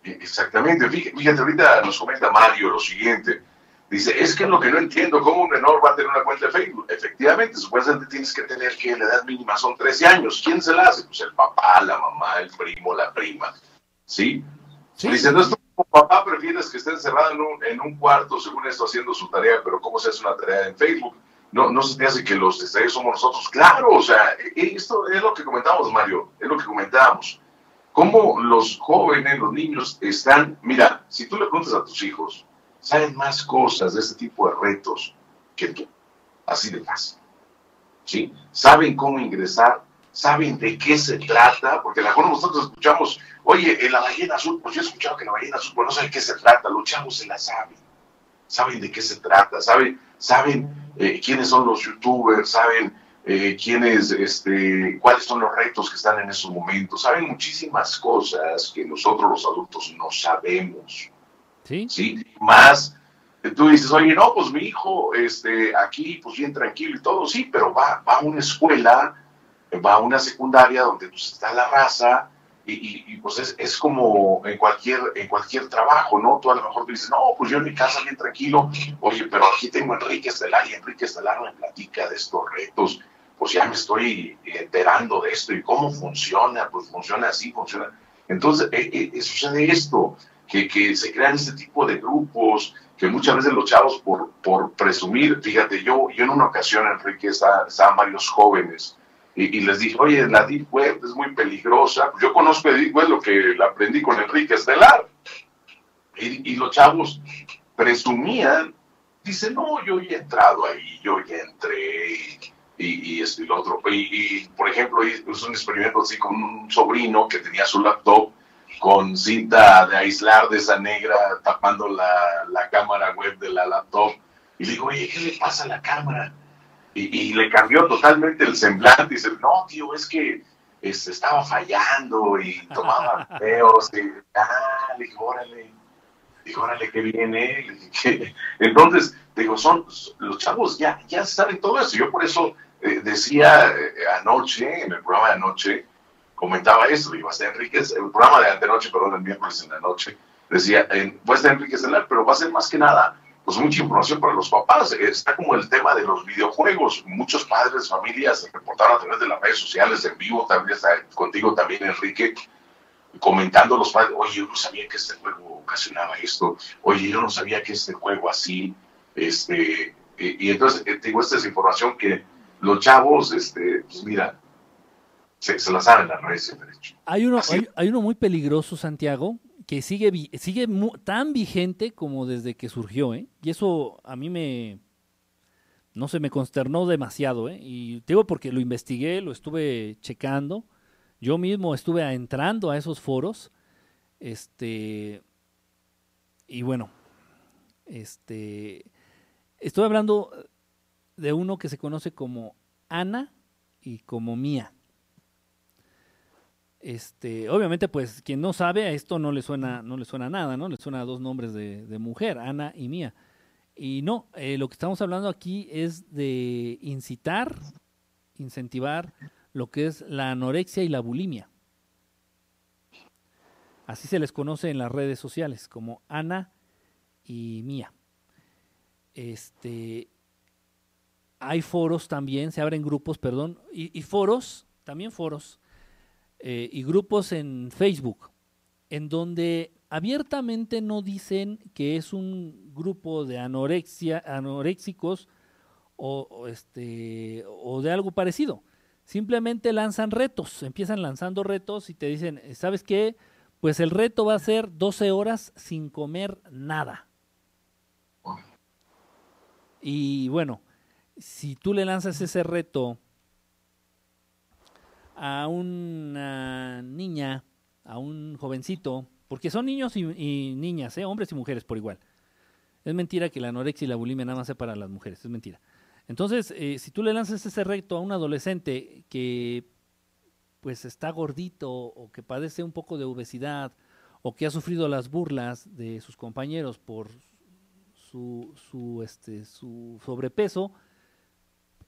Exactamente, fíjate, ahorita nos comenta Mario lo siguiente, dice, es que es lo que no entiendo, ¿cómo un menor va a tener una cuenta de Facebook? Efectivamente, supuestamente tienes que tener que la edad mínima son 13 años, ¿quién se la hace? Pues el papá, la mamá, el primo, la prima, ¿sí? sí. Dice, no es como papá prefieres que esté encerrado en un, en un cuarto, según esto, haciendo su tarea, pero ¿cómo se hace una tarea en Facebook? No, no se te hace que los estrellas somos nosotros. Claro, o sea, e, e, esto es lo que comentábamos, Mario, es lo que comentábamos. Cómo los jóvenes, los niños están, mira, si tú le preguntas a tus hijos, saben más cosas de este tipo de retos que tú, así de fácil. ¿Sí? Saben cómo ingresar, saben de qué se trata, porque a lo mejor nosotros escuchamos, oye, en la ballena azul, pues yo he escuchado que la ballena azul, pues no saben de qué se trata, los chavos se la saben, saben de qué se trata, saben, saben eh, quiénes son los youtubers, saben eh, quiénes, este, cuáles son los retos que están en esos momentos, saben muchísimas cosas que nosotros los adultos no sabemos. Sí. Más, tú dices, oye, no, pues mi hijo, este, aquí, pues bien tranquilo y todo, sí, pero va, va a una escuela va a una secundaria donde pues, está la raza y, pues es, es, como en cualquier, en cualquier trabajo, ¿no? Tú a lo mejor dices, no, pues yo en mi casa bien tranquilo, oye, pero aquí tengo a Enrique Estelar y Enrique Estelar me platica de estos retos, pues ya me estoy enterando de esto y cómo funciona, pues funciona así, funciona. Entonces, eh, eh, sucede esto, que, que, se crean este tipo de grupos, que muchas veces los chavos por, por presumir, fíjate, yo, yo en una ocasión, Enrique, estaban varios jóvenes, y, les dije, oye, la Deep Web es muy peligrosa. Yo conozco la Deep Web, lo que aprendí con Enrique Estelar. Y, los chavos presumían, dicen, no, yo ya he entrado ahí, yo ya entré, y, esto y lo otro. Y, por ejemplo, hice un experimento así con un sobrino que tenía su laptop con cinta de aislar de esa negra tapando la, la cámara web de la laptop. Y le digo, oye, ¿qué le pasa a la cámara? y, le cambió totalmente el semblante. Y dice, no, tío, es que este, estaba fallando y tomaba [LAUGHS] feos. Y, ah, le dije, órale, dijo, órale, qué viene. Entonces, digo, son, los chavos ya, ya saben todo eso. Yo por eso eh, decía eh, anoche, en el programa de anoche, comentaba eso, digo, hasta Enríquez, el programa de antenoche, perdón, el miércoles en la noche, decía, eh, va a Enrique pero va a ser más que nada pues mucha información para los papás. Está como el tema de los videojuegos. Muchos padres, familias reportaron a través de las redes sociales en vivo, también está contigo también, Enrique, comentando los padres, oye, yo no sabía que este juego ocasionaba esto, oye, yo no sabía que este juego así, este, y, entonces eh, tengo esta es información que los chavos, este, pues mira, se, la saben las redes. Hay uno, hay, hay uno muy peligroso, Santiago, que sigue, sigue tan vigente como desde que surgió, ¿eh? Y eso a mí me, no se me consternó demasiado, ¿eh? Y digo porque lo investigué, lo estuve checando, yo mismo estuve entrando a esos foros, este, y bueno, este, estoy hablando de uno que se conoce como Ana y como Mía. Este, obviamente, pues quien no sabe, a esto no le suena, no le suena nada, ¿no? Le suena a dos nombres de, mujer, Ana y Mía. Y no, eh, lo que estamos hablando aquí es de incitar, incentivar lo que es la anorexia y la bulimia. Así se les conoce en las redes sociales, como Ana y Mía. Este, hay foros también, se abren grupos, perdón, y foros, también foros, eh, y grupos en Facebook, en donde abiertamente no dicen que es un grupo de anorexia, anoréxicos o, este, o de algo parecido. Simplemente lanzan retos, empiezan lanzando retos y te dicen, ¿sabes qué? Pues el reto va a ser 12 horas sin comer nada. Y bueno, si tú le lanzas ese reto a una niña, a un jovencito, porque son niños y, niñas, ¿eh? hombres y mujeres por igual. Es mentira que la anorexia y la bulimia nada más sea para las mujeres, es mentira. Entonces, eh, si tú le lanzas ese reto a un adolescente que pues está gordito o que padece un poco de obesidad o que ha sufrido las burlas de sus compañeros por su, su, este, su sobrepeso,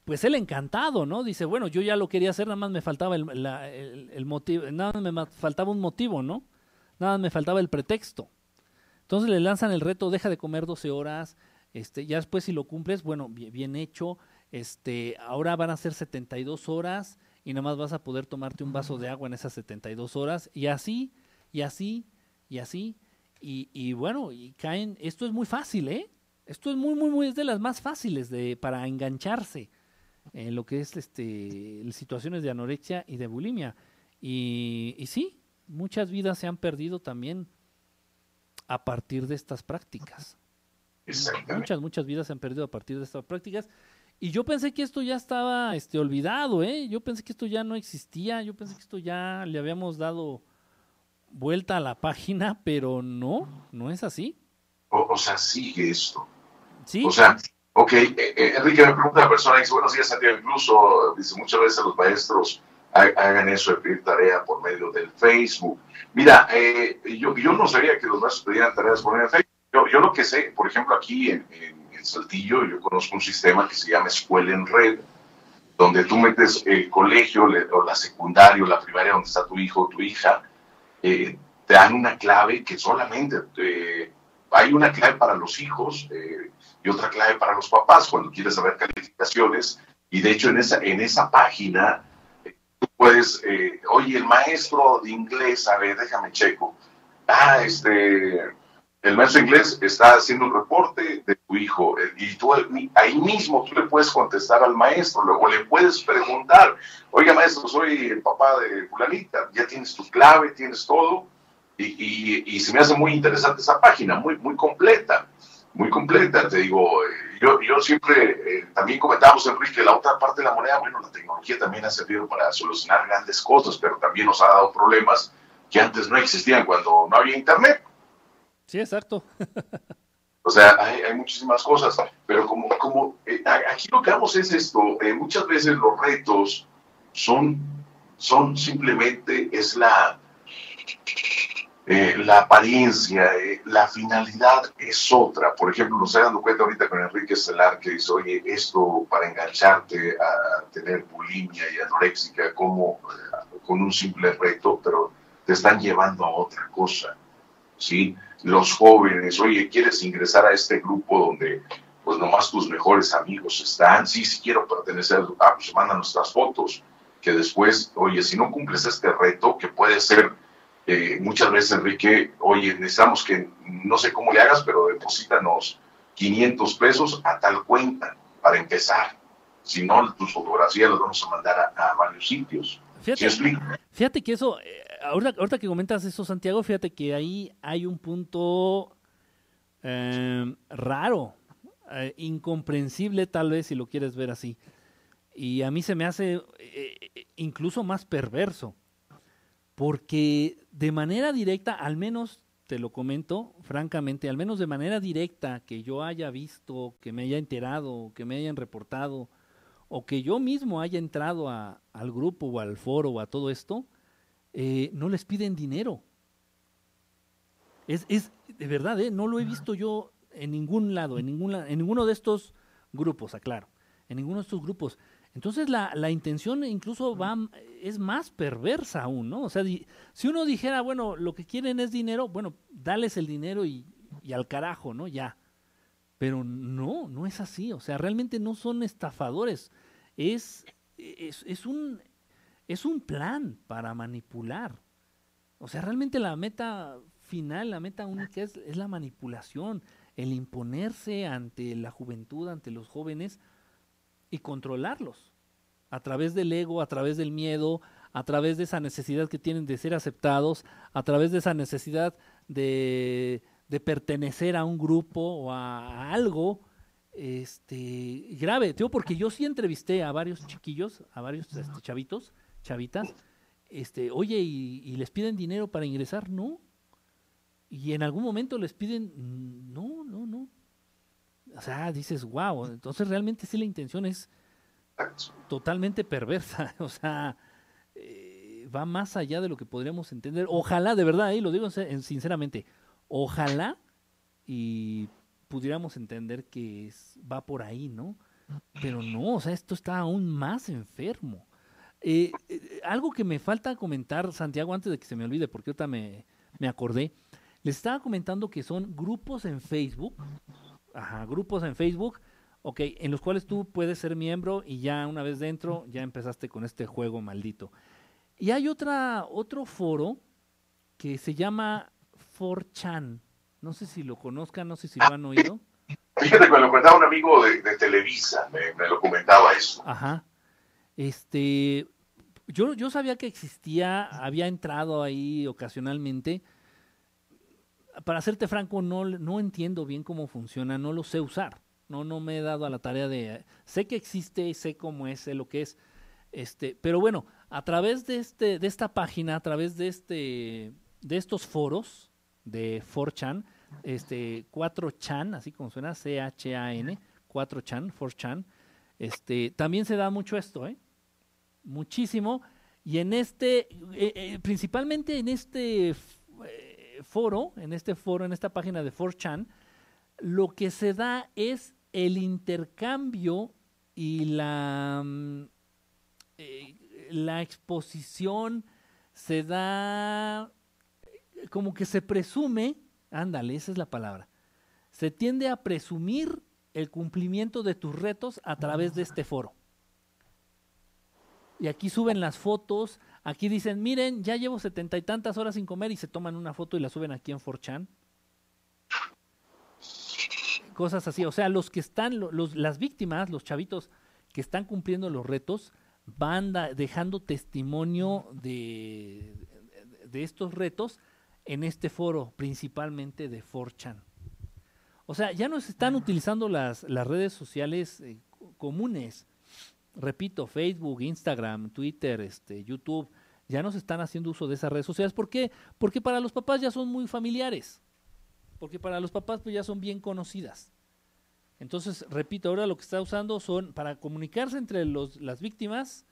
pues él encantado, ¿no? Dice, bueno, yo ya lo quería hacer, nada más me faltaba el, el, motivo, nada más me faltaba un motivo, ¿no? Nada más me faltaba el pretexto. Entonces le lanzan el reto, deja de comer 12 horas, este, ya después si lo cumples, bueno, bien, hecho, este, ahora van a ser 72 horas y nada más vas a poder tomarte un vaso de agua en esas 72 horas y así, y así, y así, y, y bueno, y caen, esto es muy fácil, ¿eh? Esto es muy, muy, muy, es de las más fáciles de, para engancharse en lo que es este, situaciones de anorexia y de bulimia. Y, y sí, muchas vidas se han perdido también a partir de estas prácticas. Muchas, muchas vidas se han perdido a partir de estas prácticas. Y yo pensé que esto ya estaba este, olvidado, ¿eh? Yo pensé que esto ya no existía, yo pensé que esto ya le habíamos dado vuelta a la página, pero no, no es así. O, sea, sigue esto. Sí. O sea, ok, eh, eh, Enrique me pregunta la persona, dice, buenos días, Santiago, incluso, dice, muchas veces los maestros hagan eso de pedir tarea por medio del Facebook. Mira, eh, yo, yo no sabía que los maestros pedían tareas por medio del Facebook. Yo, yo lo que sé, por ejemplo, aquí en, Saltillo, yo conozco un sistema que se llama Escuela en Red, donde tú metes el colegio o la secundaria o la primaria donde está tu hijo o tu hija, eh, te dan una clave que solamente hay una clave para los hijos eh, y otra clave para los papás cuando quieres saber calificaciones. Y de hecho en esa, en esa página tú puedes, oye, el maestro de inglés, a ver, déjame checo. Ah, este, el maestro de inglés está haciendo un reporte de tu hijo y tú ahí mismo tú le puedes contestar al maestro, luego le puedes preguntar, oiga maestro, soy el papá de fulanita, ya tienes tu clave, tienes todo, y, se me hace muy interesante esa página, muy, muy completa, muy completa, te digo, eh, yo, yo siempre, eh, también comentábamos, Enrique, la otra parte de la moneda, bueno, la tecnología también ha servido para solucionar grandes cosas, pero también nos ha dado problemas que antes no existían cuando no había internet. Sí, exacto. [LAUGHS] O sea, hay, muchísimas cosas, pero como, como eh, aquí lo que vamos es esto, eh, muchas veces los retos son, son simplemente, es la, eh, la apariencia, la finalidad es otra. Por ejemplo, nos dando cuenta ahorita con Enrique Celar que dice, oye, esto para engancharte a tener bulimia y anoréxica como con un simple reto, pero te están llevando a otra cosa, ¿sí? los jóvenes, oye, ¿quieres ingresar a este grupo donde pues nomás tus mejores amigos están? Sí, sí quiero pertenecer, ah, pues manda nuestras fotos, que después, oye, si no cumples este reto, que puede ser eh, muchas veces, Enrique, oye, necesitamos que, no sé cómo le hagas, pero deposítanos 500 pesos a tal cuenta para empezar. Si no, tus fotografías las vamos a mandar a, varios sitios. Fíjate, fíjate que eso, eh, ahorita, que comentas eso, Santiago, fíjate que ahí hay un punto em, raro, eh, incomprensible tal vez si lo quieres ver así. Y a mí se me hace eh, incluso más perverso, porque de manera directa, al menos te lo comento, francamente, al menos de manera directa que yo haya visto, que me haya enterado, que me hayan reportado, o que yo mismo haya entrado al grupo o al foro o a todo esto, eh, no les piden dinero. Es, es de verdad, ¿eh? no lo he visto yo en ningún lado, en, ninguna, en ninguno de estos grupos, aclaro, en ninguno de estos grupos. Entonces la, la intención incluso va, es más perversa aún, ¿no? O sea, si uno dijera, bueno, lo que quieren es dinero, bueno, dales el dinero y, y al carajo, ¿no? Ya. Pero no, no es así. O sea, realmente no son estafadores. Es, es, es un, es un plan para manipular. O sea, realmente la meta final, la meta única es, es, la manipulación, el imponerse ante la juventud, ante los jóvenes y controlarlos a través del ego, a través del miedo, a través de esa necesidad que tienen de ser aceptados, a través de esa necesidad de, de pertenecer a un grupo o a, algo este grave. Tío, porque yo sí entrevisté a varios chiquillos, a varios este, chavitos, chavitas, este, oye, ¿y, les piden dinero para ingresar? No. Y en algún momento les piden, no, no, no. O sea, dices, wow, entonces realmente sí la intención es totalmente perversa. [LAUGHS] O sea, eh, va más allá de lo que podríamos entender. Ojalá, de verdad, y lo digo sinceramente, ojalá y pudiéramos entender que va por ahí, ¿no? Pero no, o sea, esto está aún más enfermo. Eh, eh, algo que me falta comentar, Santiago, antes de que se me olvide, porque ahorita me, me acordé, les estaba comentando que son grupos en Facebook, ajá, grupos en Facebook, ok, en los cuales tú puedes ser miembro y ya una vez dentro ya empezaste con este juego maldito. Y hay otra, otro foro que se llama 4chan. No sé si lo conozcan, no sé si lo han oído. Fíjate que me lo comentaba un amigo de, Televisa, me, me, lo comentaba eso. Ajá. Este, yo, yo sabía que existía, había entrado ahí ocasionalmente. Para serte franco, no, no entiendo bien cómo funciona, no lo sé usar. No, no me he dado a la tarea de. Sé que existe, sé cómo es, sé lo que es. Este, pero bueno, a través de este, de esta página, a través de este, de estos foros de 4chan, este, 4chan, así como suena, C-H-A-N, 4chan, 4chan, este, también se da mucho esto, ¿eh? muchísimo. Y en este, eh, eh, principalmente en este eh, foro, en este foro, en esta página de 4chan, lo que se da es el intercambio y la, mm, la exposición se da como que se presume, ándale, esa es la palabra, se tiende a presumir el cumplimiento de tus retos a través de este foro y aquí suben las fotos, aquí dicen, miren, ya llevo setenta y tantas horas sin comer y se toman una foto y la suben aquí en 4chan. Cosas así, o sea, los que están, los, las víctimas, los chavitos que están cumpliendo los retos, van dejando testimonio de, de, estos retos en este foro, principalmente de 4chan. O sea, ya no se están utilizando las, las redes sociales eh, comunes repito, Facebook, Instagram, Twitter, este, YouTube, ya no se están haciendo uso de esas redes sociales. ¿Por qué? Porque para los papás ya son muy familiares. Porque para los papás pues ya son bien conocidas. Entonces, repito, ahora lo que está usando son para comunicarse entre los, las víctimas,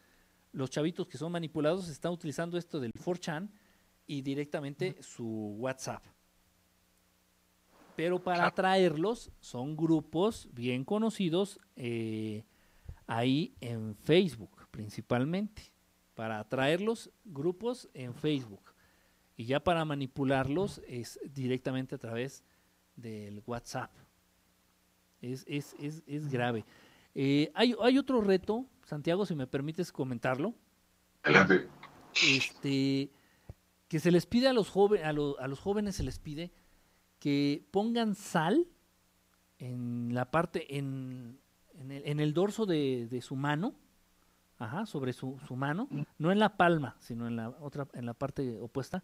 los chavitos que son manipulados están utilizando esto del 4chan y directamente su WhatsApp. Pero para atraerlos son grupos bien conocidos eh, ahí en Facebook principalmente, para atraerlos grupos en Facebook. Y ya para manipularlos es directamente a través del WhatsApp. Es, es, es, es grave. Eh, hay, hay, otro reto, Santiago, si me permites comentarlo. Este, que se les pide a los, jóvenes, a, a los jóvenes, se les pide que pongan sal en la parte, en, en el, dorso de, de, su mano, ajá, sobre su, su, mano, no en la palma, sino en la otra, en la parte opuesta,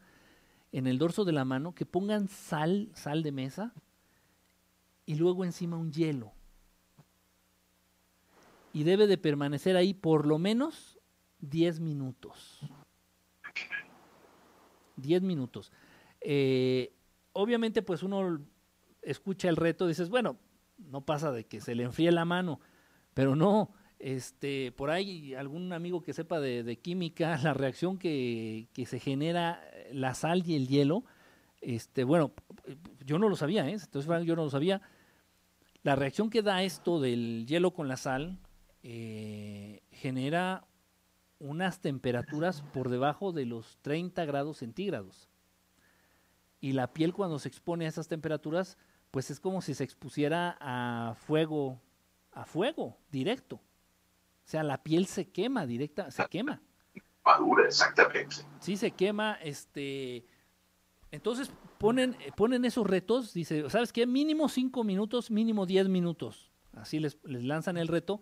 en el dorso de la mano, que pongan sal, sal de mesa, y luego encima un hielo. Y debe de permanecer ahí por lo menos 10 minutos. 10 minutos. Eh, obviamente, pues uno escucha el reto, dices, bueno, no pasa de que se le enfríe la mano, pero no, este, por ahí algún amigo que sepa de, química, [LAUGHS] la reacción que, que, se genera la sal y el hielo, este, bueno, yo no lo sabía, ¿eh? entonces yo no lo sabía. La reacción que da esto del hielo con la sal eh, genera unas temperaturas por debajo de los 30 grados centígrados. Y la piel cuando se expone a esas temperaturas pues es como si se expusiera a fuego, a fuego directo. O sea, la piel se quema directa, se quema. Madura, exactamente. Sí, se quema, este... Entonces ponen, ponen esos retos, dice, ¿sabes qué? Mínimo cinco minutos, mínimo diez minutos. Así les, les lanzan el reto.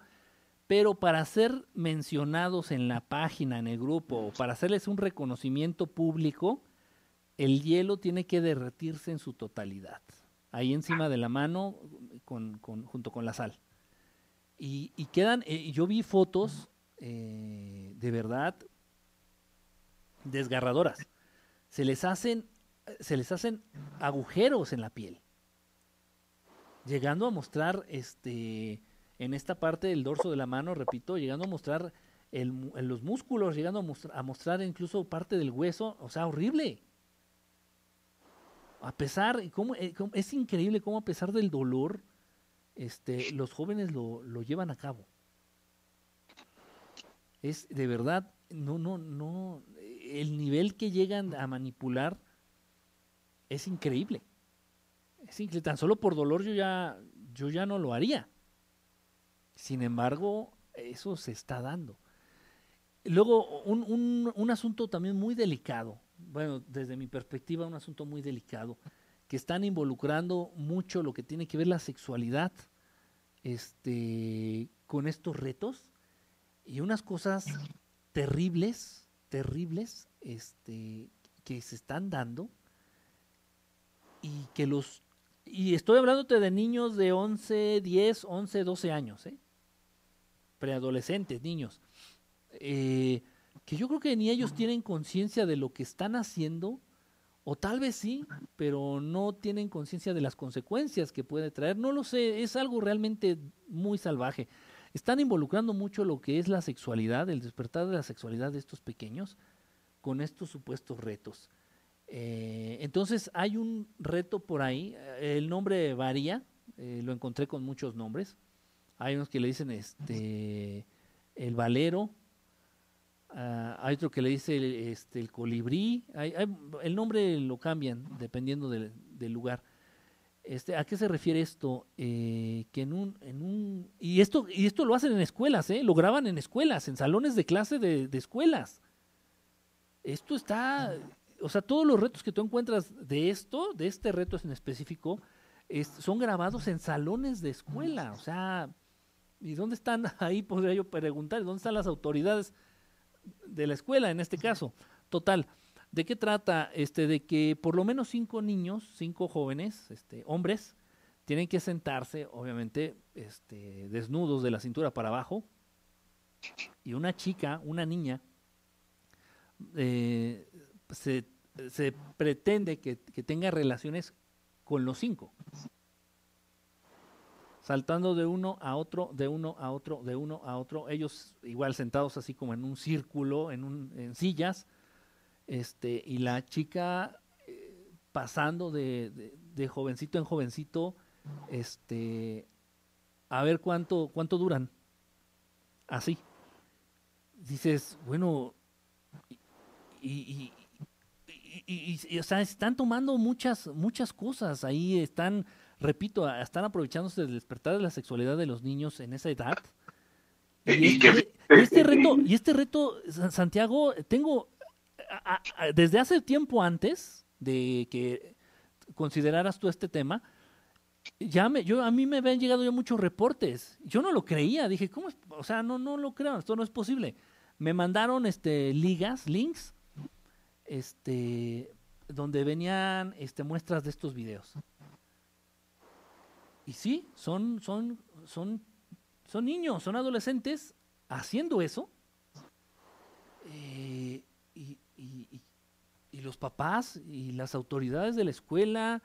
Pero para ser mencionados en la página, en el grupo, o para hacerles un reconocimiento público, el hielo tiene que derretirse en su totalidad ahí encima de la mano con, con, junto con la sal. Y, quedan, eh, yo vi fotos eh, de verdad desgarradoras. Se les hacen, se les hacen agujeros en la piel, llegando a mostrar, este, en esta parte del dorso de la mano, repito, llegando a mostrar el, los músculos, llegando a mostrar, a mostrar incluso parte del hueso, o sea, horrible. A pesar, eh, cómo, es increíble cómo a pesar del dolor, este, los jóvenes lo, lo llevan a cabo. Es de verdad, no, no, no, el nivel que llegan a manipular es increíble. Es increíble. Tan solo por dolor yo ya, yo ya no lo haría. Sin embargo, eso se está dando. Luego, un, un, un, asunto también muy delicado, bueno, desde mi perspectiva, un asunto muy delicado, que están involucrando mucho lo que tiene que ver la sexualidad este, con estos retos. Y unas cosas terribles, terribles, este, que se están dando. Y que los y estoy hablándote de niños de 11, 10, 11, 12 años, ¿eh? preadolescentes, niños, eh, que yo creo que ni ellos tienen conciencia de lo que están haciendo, o tal vez sí, pero no tienen conciencia de las consecuencias que puede traer, no lo sé, es algo realmente muy salvaje. Están involucrando mucho lo que es la sexualidad, el despertar de la sexualidad de estos pequeños con estos supuestos retos. Eh, entonces hay un reto por ahí, el nombre varía, eh, lo encontré con muchos nombres. Hay unos que le dicen este el valero, uh, hay otro que le dice el, este, el colibrí, hay, hay, el nombre lo cambian dependiendo del, lugar. Este, ¿A qué se refiere esto? Eh, que en un, en un y esto y esto lo hacen en escuelas, ¿eh? lo graban en escuelas, en salones de clase de, escuelas. Esto está, o sea, todos los retos que tú encuentras de esto, de este reto en específico, es, son grabados en salones de escuela. O sea, ¿y dónde están? [LAUGHS] Ahí podría yo preguntar, ¿dónde están las autoridades de la escuela en este caso? Total. ¿De qué trata? Este, de que por lo menos cinco niños, cinco jóvenes, este, hombres, tienen que sentarse, obviamente, este, desnudos de la cintura para abajo, y una chica, una niña, eh, se, se, pretende que, que, tenga relaciones con los cinco. Saltando de uno a otro, de uno a otro, de uno a otro, ellos igual sentados así como en un círculo, en, un, en sillas, este, y la chica eh, pasando de, de, jovencito en jovencito, este, a ver cuánto, cuánto duran. Así. Dices, bueno, y, y, y, y, o sea, están tomando muchas, muchas cosas ahí, están, repito, están aprovechándose del despertar de la sexualidad de los niños en esa edad. [LAUGHS] Y, este, [LAUGHS] este reto, y este reto, Santiago, tengo a, a, desde hace tiempo antes de que consideraras tú este tema, ya me, yo a mí me habían llegado ya muchos reportes. Yo no lo creía, dije, ¿cómo es? O sea, no, no lo creo, esto no es posible. Me mandaron este ligas, links, este, donde venían este, muestras de estos videos. Y sí, son, son, son, son niños, son adolescentes haciendo eso. Eh, y, y, los papás y las autoridades de la escuela,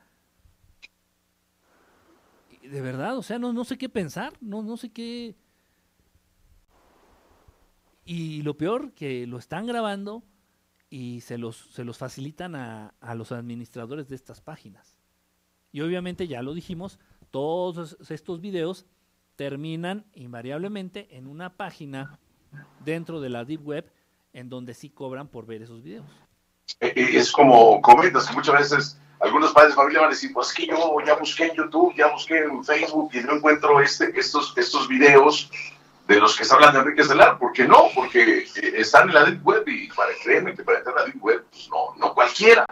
de verdad, o sea, no, no sé qué pensar, no, no sé qué. Y lo peor, que lo están grabando y se los, se los facilitan a, a, los administradores de estas páginas. Y obviamente, ya lo dijimos, todos estos videos terminan invariablemente en una página dentro de la Deep Web en donde sí cobran por ver esos videos. Es como comentas que muchas veces algunos padres de familia van a decir, pues que yo ya busqué en YouTube, ya busqué en Facebook y no encuentro este, estos, estos videos de los que se hablan de Enrique Celar. ¿Por qué no? Porque están en la Deep Web y para créeme que para entrar a la Deep Web, pues no, no cualquiera.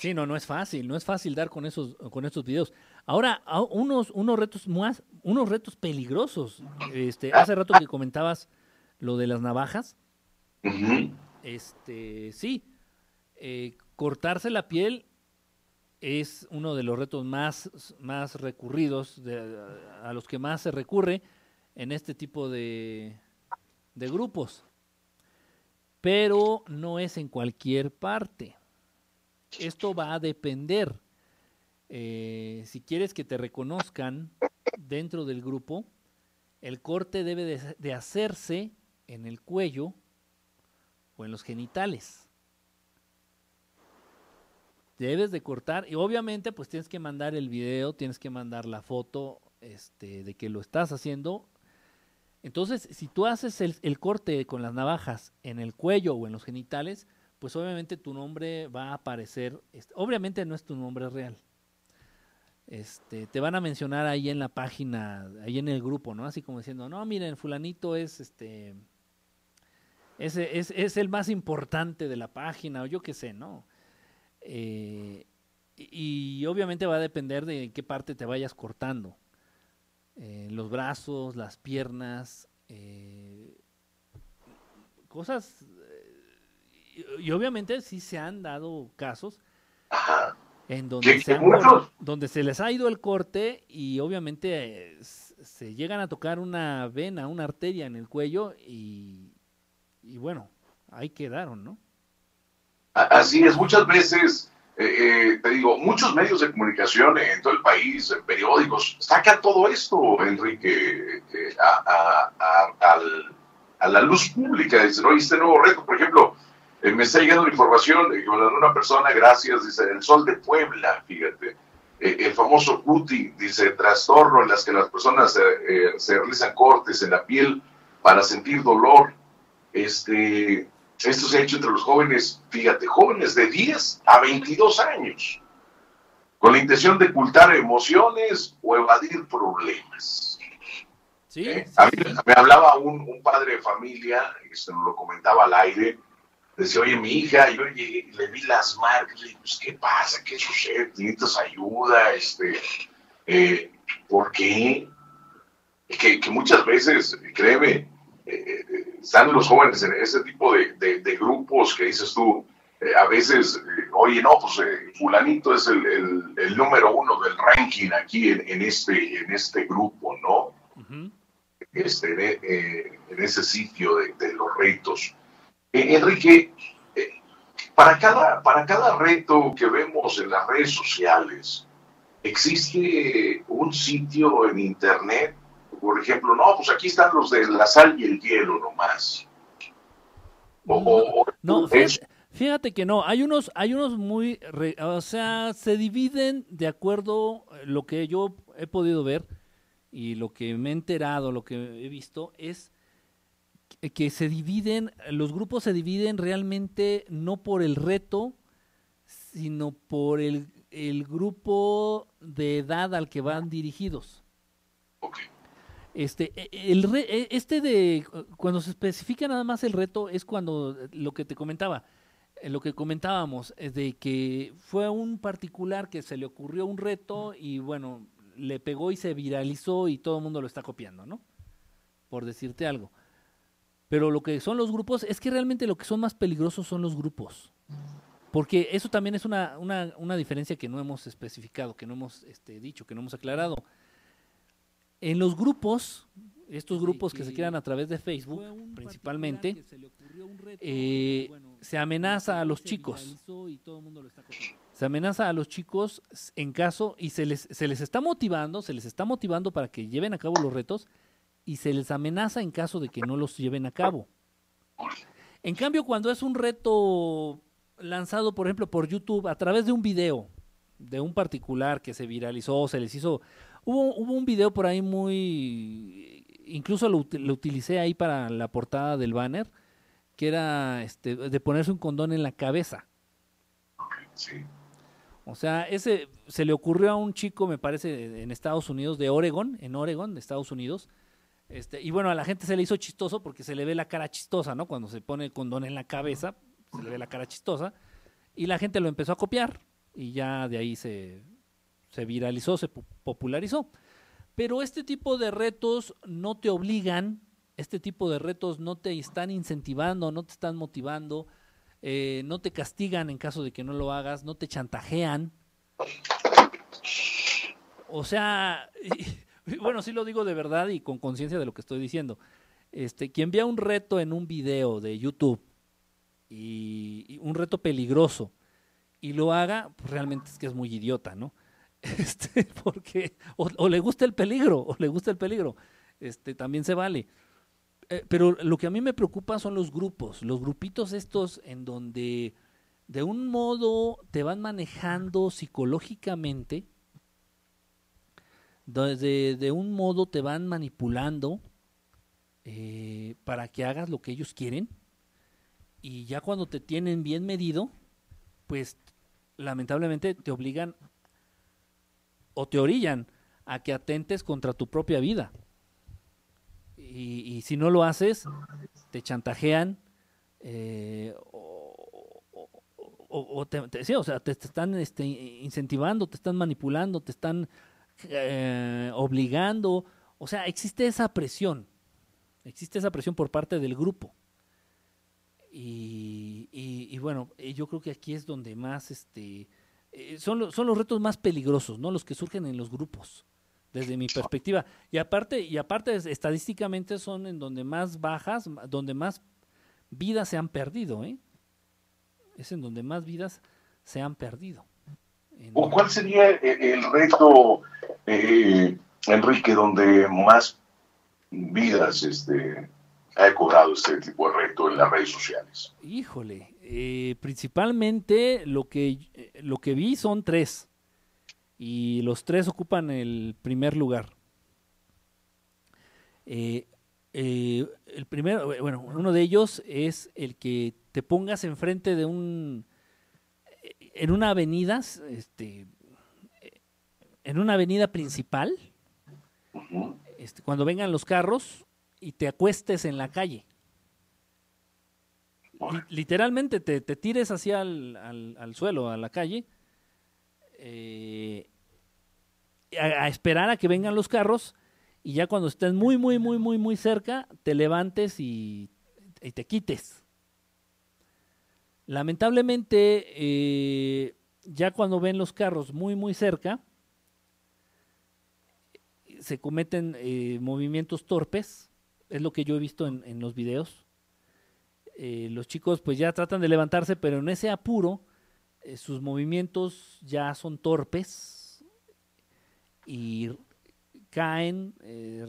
Sí, no, no es fácil, no es fácil dar con esos, con estos videos. Ahora, unos, unos retos más, unos retos peligrosos. Este, hace rato que comentabas lo de las navajas. Uh -huh. Este, sí, eh, cortarse la piel es uno de los retos más, más recurridos, de, a los que más se recurre en este tipo de, de grupos. pero no es en cualquier parte. Esto va a depender. Eh, si quieres que te reconozcan dentro del grupo, el corte debe de, hacerse en el cuello o en los genitales. Debes de cortar y obviamente pues tienes que mandar el video, tienes que mandar la foto este, de que lo estás haciendo. Entonces, si tú haces el, el corte con las navajas en el cuello o en los genitales, pues obviamente tu nombre va a aparecer, este, obviamente no es tu nombre real. Este, te van a mencionar ahí en la página, ahí en el grupo, ¿no? Así como diciendo, no, miren, fulanito es este, es, es, es el más importante de la página, o yo qué sé, ¿no? Eh, y, obviamente va a depender de qué parte te vayas cortando. Eh, los brazos, las piernas, eh, cosas. y, obviamente sí se han dado casos. En donde se, han donde se les ha ido el corte y obviamente eh, se llegan a tocar una vena, una arteria en el cuello y, y bueno, ahí quedaron, ¿no? Así es, muchas veces, eh, eh, te digo, muchos medios de comunicación en todo el país, en periódicos, sacan todo esto, Enrique, eh, a, a- a- al- a la luz pública. Dicen, oye, este nuevo reto, por ejemplo, eh, me está llegando la información eh, que me la dio una persona, gracias, dice, el sol de Puebla, fíjate. Eh, el famoso cuti, dice, trastorno en las que las personas eh, se realizan cortes en la piel para sentir dolor. Este, esto se ha hecho entre los jóvenes, fíjate, jóvenes de 10 a 22 años, con la intención de ocultar emociones o evadir problemas. Sí, sí, A mí sí. me hablaba un, un padre de familia, este, nos lo comentaba al aire, decía, oye, mi hija, yo llegué le vi las marcas, le digo, pues, ¿qué pasa? ¿Qué sucede? ¿Necesitas ayuda? Este, eh, ¿Por qué? Que, que muchas veces, créeme, eh, eh, están los jóvenes en ese tipo de, de- de grupos que dices tú, eh, a veces, oye, no, pues fulanito es el, el- el número uno del ranking aquí en, en este, en este grupo, ¿no? Este, en, en ese sitio de, de los retos. Eh, Enrique, eh, para, cada, para cada reto que vemos en las redes sociales, ¿existe un sitio en internet? Por ejemplo, no, pues aquí están los de la sal y el hielo nomás. O, o- o- No, es- fíjate, que no, hay unos, hay unos muy, re- o sea, se dividen de acuerdo eh, lo que yo he podido ver y lo que me he enterado, lo que he visto es que- que se dividen, los grupos se dividen realmente no por el reto, sino por el, el grupo de edad al que van dirigidos. Este, e- el re- e- este de cuando se especifica nada más el reto es cuando eh, lo que te comentaba, eh, lo que comentábamos, es de que fue un particular que se le ocurrió un reto y bueno, le pegó y se viralizó y todo el mundo lo está copiando, ¿no? Por decirte algo. Pero lo que son los grupos, es que realmente lo que son más peligrosos son los grupos. Porque eso también es una, una, una diferencia que no hemos especificado, que no hemos este, dicho, que no hemos aclarado. En los grupos, estos grupos que se crean a través de Facebook, principalmente, eh, se amenaza a los chicos. Se amenaza a los chicos en caso y se les, se les está motivando, se les está motivando para que lleven a cabo los retos y se les amenaza en caso de que no los lleven a cabo. En cambio, cuando es un reto lanzado, por ejemplo, por YouTube a través de un video de un particular que se viralizó, se les hizo... Hubo, hubo un video por ahí muy... Incluso lo, ut- lo utilicé ahí para la portada del banner, que era este, de ponerse un condón en la cabeza. sí. O sea, ese se le ocurrió a un chico, me parece, en Estados Unidos, de Oregon, en Oregon, de Estados Unidos. Este, y bueno, a la gente se le hizo chistoso porque se le ve la cara chistosa, ¿no? Cuando se pone el condón en la cabeza, se le ve la cara chistosa. Y la gente lo empezó a copiar y ya de ahí se, se viralizó, se pu- popularizó. Pero este tipo de retos no te obligan, este tipo de retos no te están incentivando, no te están motivando, eh, no te castigan en caso de que no lo hagas, no te chantajean. O sea, [LAUGHS] [LAUGHS] bueno, sí lo digo de verdad y con conciencia de lo que estoy diciendo. Este, quien vea un reto en un video de YouTube y, un reto peligroso y lo haga, pues realmente es que es muy idiota, ¿no? [LAUGHS] Este, porque o, le gusta el peligro, o le gusta el peligro, este, también se vale. Eh, pero lo que a mí me preocupa son los grupos, los grupitos estos en donde de un modo te van manejando psicológicamente, de, de un modo te van manipulando eh, para que hagas lo que ellos quieren y ya cuando te tienen bien medido, pues lamentablemente te obligan o te orillan a que atentes contra tu propia vida. Y, si no lo haces, te chantajean eh, o, te, o sea, te, están este, incentivando, te están manipulando, te están eh, obligando. O sea, existe esa presión, existe esa presión por parte del grupo. Y, bueno, eh, yo creo que aquí es donde más, este, eh, son, son los retos más peligrosos, ¿no? Los que surgen en los grupos, desde mi perspectiva. Y aparte, y aparte estadísticamente son en donde más bajas, donde más vidas se han perdido, ¿eh? Es en donde más vidas se han perdido. ¿O cuál sería el reto, eh, Enrique, donde más vidas este, ha cobrado este tipo de reto en las redes sociales? Híjole, eh, principalmente lo que, eh, lo que vi son tres. Y los tres ocupan el primer lugar. Eh, el primero, bueno, uno de ellos es el que te pongas enfrente de un, en una avenida, este, en una avenida principal, este, cuando vengan los carros, y te acuestes en la calle. Literalmente te, tires hacia al, suelo, a la calle, eh, a, esperar a que vengan los carros y ya cuando estés muy, muy, muy, muy, muy cerca, te levantes y, te quites. Lamentablemente, eh, ya cuando ven los carros muy, muy cerca, se cometen eh, movimientos torpes es lo que yo he visto en, los videos. Eh, los chicos pues ya tratan de levantarse, pero en ese apuro eh, sus movimientos ya son torpes y caen,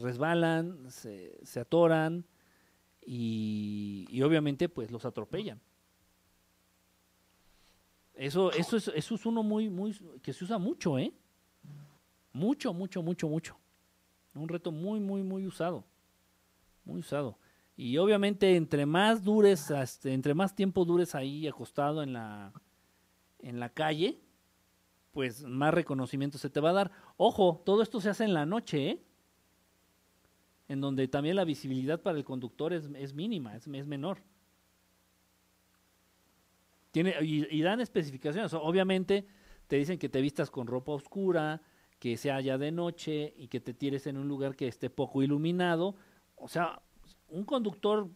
resbalan, se, atoran y, obviamente pues los atropellan. Eso, eso, es, eso es uno muy, muy, que se usa mucho, ¿eh? Mucho, mucho, mucho, mucho. Un reto muy, muy, muy usado muy usado. Y obviamente entre más dures, entre más tiempo dures ahí acostado en la, en la calle, pues más reconocimiento se te va a dar. Ojo, todo esto se hace en la noche, ¿eh? En donde también la visibilidad para el conductor es, es mínima, es, es, menor. Tiene, y, y, dan especificaciones. Obviamente te dicen que te vistas con ropa oscura, que sea ya de noche y que te tires en un lugar que esté poco iluminado o sea, un conductor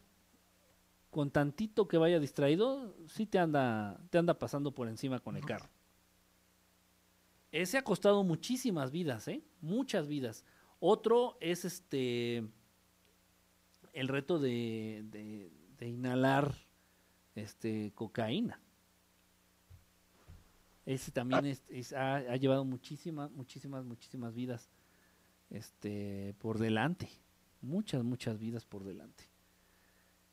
con tantito que vaya distraído, sí te anda, te anda pasando por encima con el carro. Ese ha costado muchísimas vidas, ¿eh? Muchas vidas. Otro es este el reto de, de, inhalar este cocaína. Ese también es, ha, ha, llevado muchísimas, muchísimas, muchísimas vidas este, por delante muchas, muchas vidas por delante.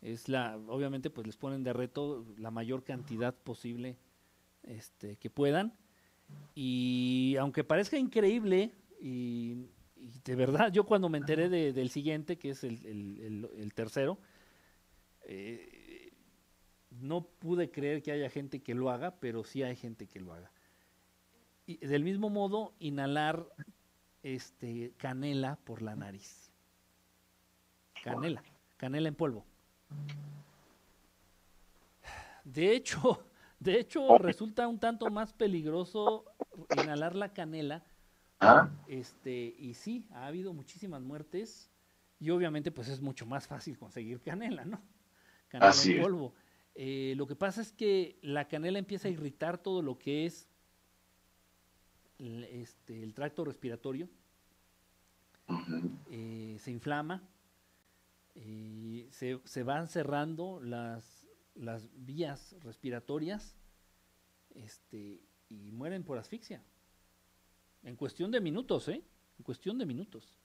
Es la, obviamente, pues les ponen de reto la mayor cantidad posible este, que puedan. Y aunque parezca increíble, y, de verdad, yo cuando me enteré del siguiente, que es el, tercero, eh, no pude creer que haya gente que lo haga, pero sí hay gente que lo haga. Y del mismo modo, inhalar este, canela por la nariz. Canela, canela en polvo. De hecho, [LAUGHS] de hecho resulta un tanto más peligroso inhalar la canela. ¿Ah? Este, y sí, ha habido muchísimas muertes y obviamente pues es mucho más fácil conseguir canela, ¿no? Canela en polvo. Eh, lo que pasa es que la canela empieza a irritar todo lo que es este, el tracto respiratorio. Eh, se inflama y se, se van cerrando las, las vías respiratorias este, y mueren por asfixia. En cuestión de minutos, ¿eh? En cuestión de minutos.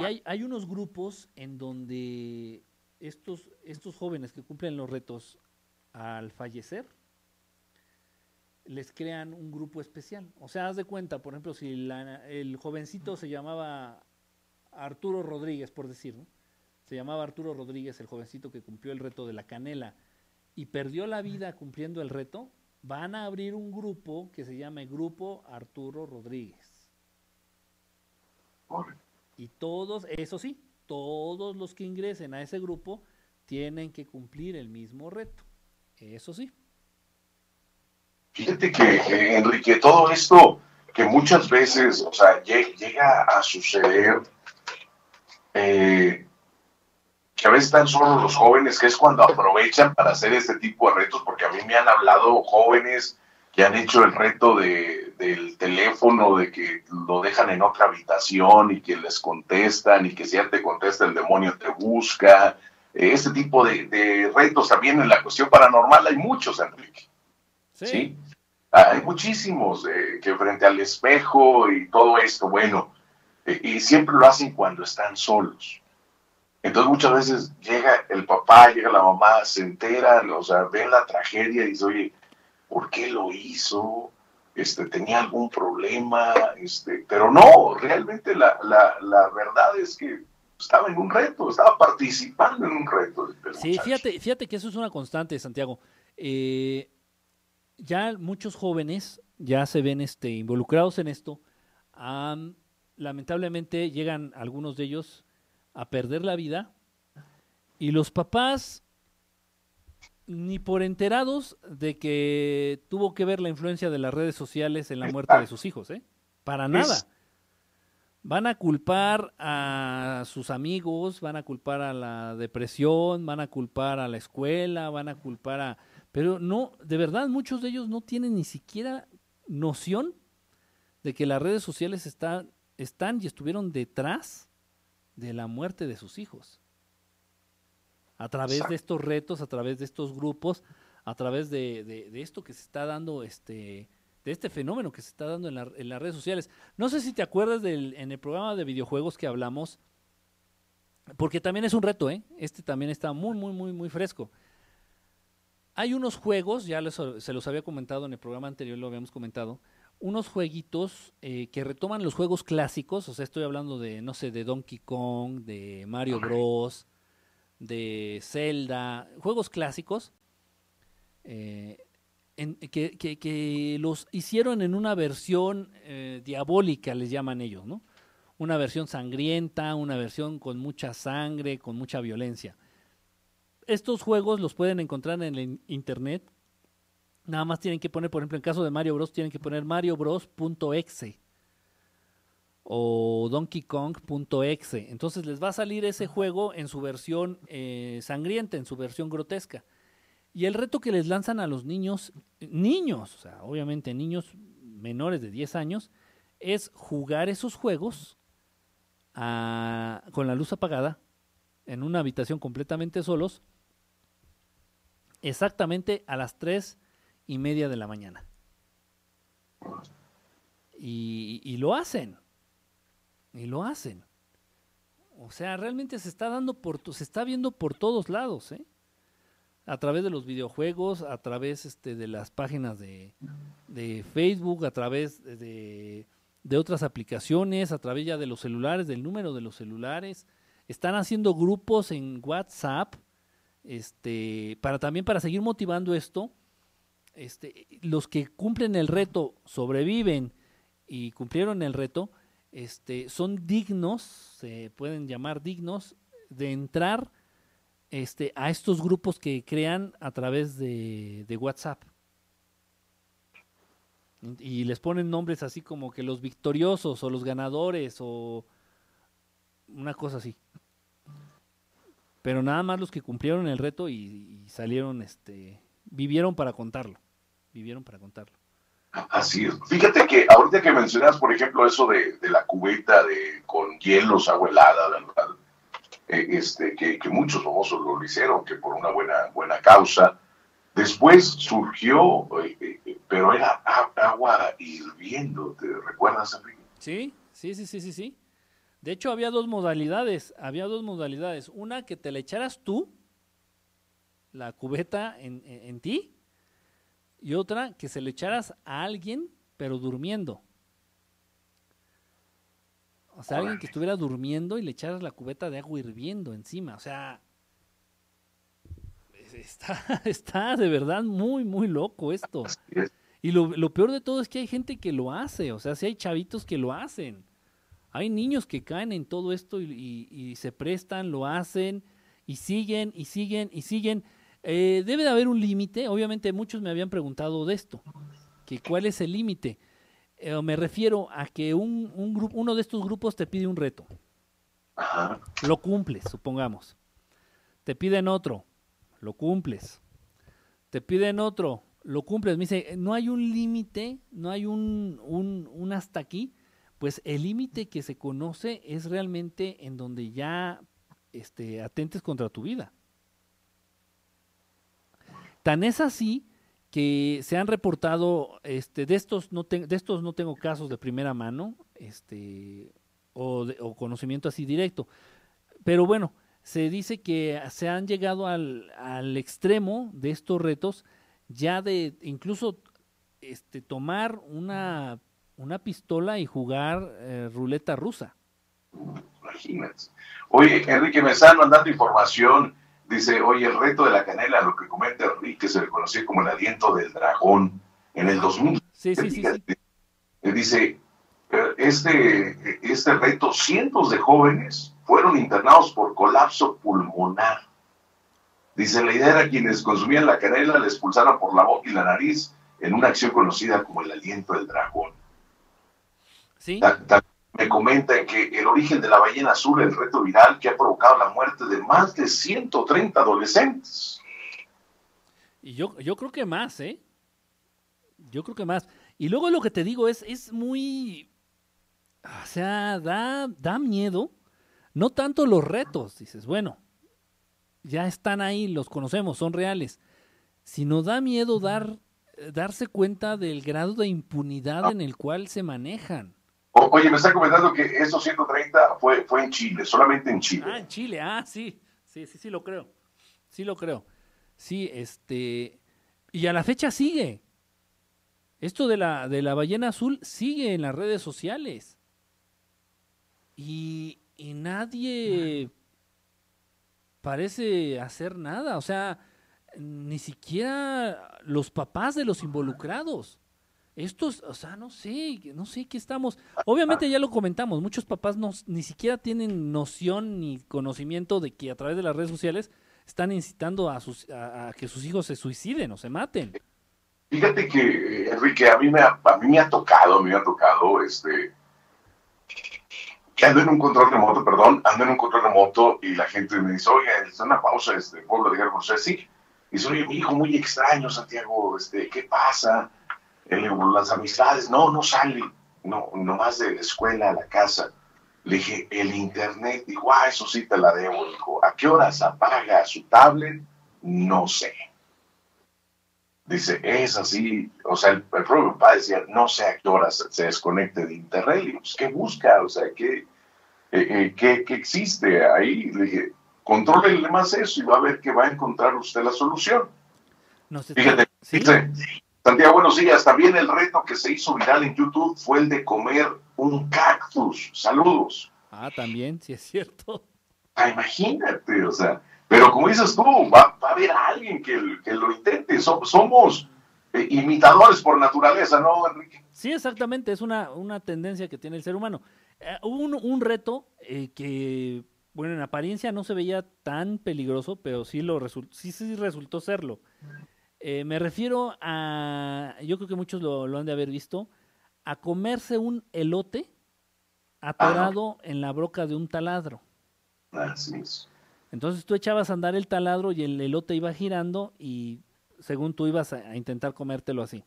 Y hay, hay unos grupos en donde estos, estos jóvenes que cumplen los retos al fallecer, les crean un grupo especial. O sea, haz de cuenta, por ejemplo, si el jovencito se llamaba Arturo Rodríguez, por decir, ¿no? Se llamaba Arturo Rodríguez, el jovencito que cumplió el reto de la canela y perdió la vida cumpliendo el reto, van a abrir un grupo que se llame Grupo Arturo Rodríguez. Y todos, eso sí, todos los que ingresen a ese grupo tienen que cumplir el mismo reto. Eso sí. Fíjate que, Enrique, todo esto que muchas veces, o sea, llega a suceder, eh, que a veces están solo los jóvenes, que es cuando aprovechan para hacer este tipo de retos, porque a mí me han hablado jóvenes que han hecho el reto de, del teléfono, de que lo dejan en otra habitación y que les contestan y que si ya te contesta el demonio te busca. Eh, este tipo de, retos también en la cuestión paranormal hay muchos, Enrique. Sí. Hay muchísimos eh, que frente al espejo y todo esto, bueno, eh, y siempre lo hacen cuando están solos. Entonces muchas veces llega el papá, llega la mamá, se entera, o sea, ven la tragedia y dice, oye, ¿por qué lo hizo? Este, tenía algún problema, este, pero no, realmente la, la, verdad es que estaba en un reto, estaba participando en un reto. Sí, fíjate, fíjate que eso es una constante, Santiago. Eh, ya muchos jóvenes ya se ven este, involucrados en esto. lamentablemente llegan algunos de ellos a perder la vida y los papás ni por enterados de que tuvo que ver la influencia de las redes sociales en la muerte de sus hijos, ¿eh? Para nada. Van a culpar a sus amigos, van a culpar a la depresión, van a culpar a la escuela, van a culpar a... Pero no, de verdad, muchos de ellos no tienen ni siquiera noción de que las redes sociales están, están y estuvieron detrás de la muerte de sus hijos. A través de estos retos, a través de estos grupos, a través de, esto que se está dando, este, de este fenómeno que se está dando en, en, las redes sociales. No sé si te acuerdas del, en el programa de videojuegos que hablamos, porque también es un reto, ¿eh? Este también está muy, muy, muy, muy fresco. Hay unos juegos, ya se los había comentado en el programa anterior, lo habíamos comentado, unos jueguitos eh, que retoman los juegos clásicos, o sea, estoy hablando de, no sé, de Donkey Kong, de Mario Bros, de Zelda, juegos clásicos, eh, que, los hicieron en una versión eh, diabólica, les llaman ellos, ¿no? Una versión sangrienta, una versión con mucha sangre, con mucha violencia. Estos juegos los pueden encontrar en el internet Nada más tienen que poner, por ejemplo, en caso de Mario Bros, tienen que poner mariobros.exe o donkeykong.exe. Entonces les va a salir ese juego en su versión eh, sangrienta, en su versión grotesca. Y el reto que les lanzan a los niños, niños, o sea, obviamente niños menores de 10 años, es jugar esos juegos con la luz apagada, en una habitación completamente solos, exactamente a las 3 y media de la mañana. Y, lo hacen. Y lo hacen. O sea, realmente se está dando por, se está viendo por todos lados, ¿eh? A través de los videojuegos, a través este, de las páginas de, de Facebook, a través de, de, otras aplicaciones, a través ya de los celulares, del número de los celulares. Están haciendo grupos en WhatsApp, este, para también para seguir motivando esto este, los que cumplen el reto sobreviven y cumplieron el reto, este, son dignos, se pueden llamar dignos, de entrar este, a estos grupos que crean a través de, WhatsApp. Y les ponen nombres así como que los victoriosos o los ganadores o una cosa así. Pero nada más los que cumplieron el reto y, y salieron, este, vivieron para contarlo vivieron para contarlo. Así es. Fíjate que ahorita que mencionas, por ejemplo, eso de, la cubeta de con hielos, agua helada, ¿verdad? eh, este, que, muchos famosos lo hicieron, que por una buena, buena causa. Después surgió, eh, eh, pero era agua hirviendo, ¿te recuerdas, Enrique? Sí, sí, sí, sí, sí, sí. De hecho, había dos modalidades, había dos modalidades. Una que te la echaras tú, la cubeta en, en ti, y otra que se le echaras a alguien, pero durmiendo. O sea, alguien que estuviera durmiendo y le echaras la cubeta de agua hirviendo encima. O sea, está, [LAUGHS] está de verdad muy, muy loco esto. Y lo, peor de todo es que hay gente que lo hace. O sea, si hay chavitos que lo hacen. Hay niños que caen en todo esto y, se prestan, lo hacen y siguen y siguen y siguen. Eh, debe de haber un límite. Obviamente muchos me habían preguntado de esto. Que cuál es el límite. Eh, me refiero a que un, un grupo, uno de estos grupos te pide un reto. Lo cumples, supongamos. Te piden otro, lo cumples. Te piden otro, lo cumples. Me dice, no hay un límite, no hay un, un, un hasta aquí. Pues el límite que se conoce es realmente en donde ya este, atentes contra tu vida. Tan es así que se han reportado, este, de estos no de estos no tengo casos de primera mano, este, o, conocimiento así directo, pero bueno, se dice que se han llegado al, al extremo de estos retos, ya de incluso este, tomar una, una pistola y jugar eh, ruleta rusa. Imagínate. Oye, Enrique, me están mandando información Dice, oye, el reto de la canela, lo que comenta Enrique, se le conocía como el aliento del dragón en el 2000. Sí, sí, sí. Dice, este, este reto, cientos de jóvenes fueron internados por colapso pulmonar. Dice, la idea era quienes consumían la canela le expulsaran por la boca y la nariz en una acción conocida como el aliento del dragón. Sí me comentan que el origen de la ballena azul, el reto viral que ha provocado la muerte de más de 130 adolescentes. Y yo, yo creo que más, ¿eh? Yo creo que más. Y luego lo que te digo es, es muy, o sea, da, da miedo. No tanto los retos, dices, bueno, ya están ahí, los conocemos, son reales. Sino da miedo dar, darse cuenta del grado de impunidad en el cual se manejan oye, me está comentando que esos 130 fue, fue en Chile, solamente en Chile. Ah, en Chile, ah, sí, sí, sí, sí lo creo. Sí lo creo. Sí, este, y a la fecha sigue. Esto de la, de la ballena azul sigue en las redes sociales. Y, y nadie parece hacer nada. O sea, ni siquiera los papás de los involucrados. Estos, o sea, no sé, no sé qué estamos. Obviamente ya lo comentamos, muchos papás no, ni siquiera tienen noción ni conocimiento de que a través de las redes sociales están incitando a, sus, a, que sus hijos se suiciden o se maten. Fíjate que, Enrique, a mí me ha, a mí me ha tocado, me ha tocado, este, que ando en un control remoto, perdón, ando en un control remoto y la gente me dice, oye, es una pausa, este, pueblo de Guerra, sí. Y dice, oye, mi hijo muy extraño, Santiago, este, ¿qué pasa? Las amistades, no, no sale, no, nomás de la escuela a la casa. Le dije, el internet, dijo, ah, eso sí te la debo, dijo, ¿a qué horas apaga su tablet? No sé. Dice, es así, o sea, el, propio padre decía, no sé a qué horas se desconecte de internet. Y pues, ¿qué busca? O sea, ¿qué, eh, eh, ¿qué, existe ahí? Le dije, contrólele más eso y va a ver que va a encontrar usted la solución. No sé, Fíjate, dice, Santiago, buenos días. También el reto que se hizo viral en YouTube fue el de comer un cactus. Saludos. Ah, también, sí es cierto. Ah, imagínate, o sea, pero como dices tú, va, a haber alguien que, lo intente. somos eh, imitadores por naturaleza, ¿no, Enrique? Sí, exactamente, es una, una tendencia que tiene el ser humano. Eh, hubo un, reto eh, que, bueno, en apariencia no se veía tan peligroso, pero sí, lo sí, sí resultó serlo. Eh, me refiero a, yo creo que muchos lo, han de haber visto, a comerse un elote atorado en la broca de un taladro. Así es. Entonces tú echabas a andar el taladro y el elote iba girando y según tú ibas a, intentar comértelo así.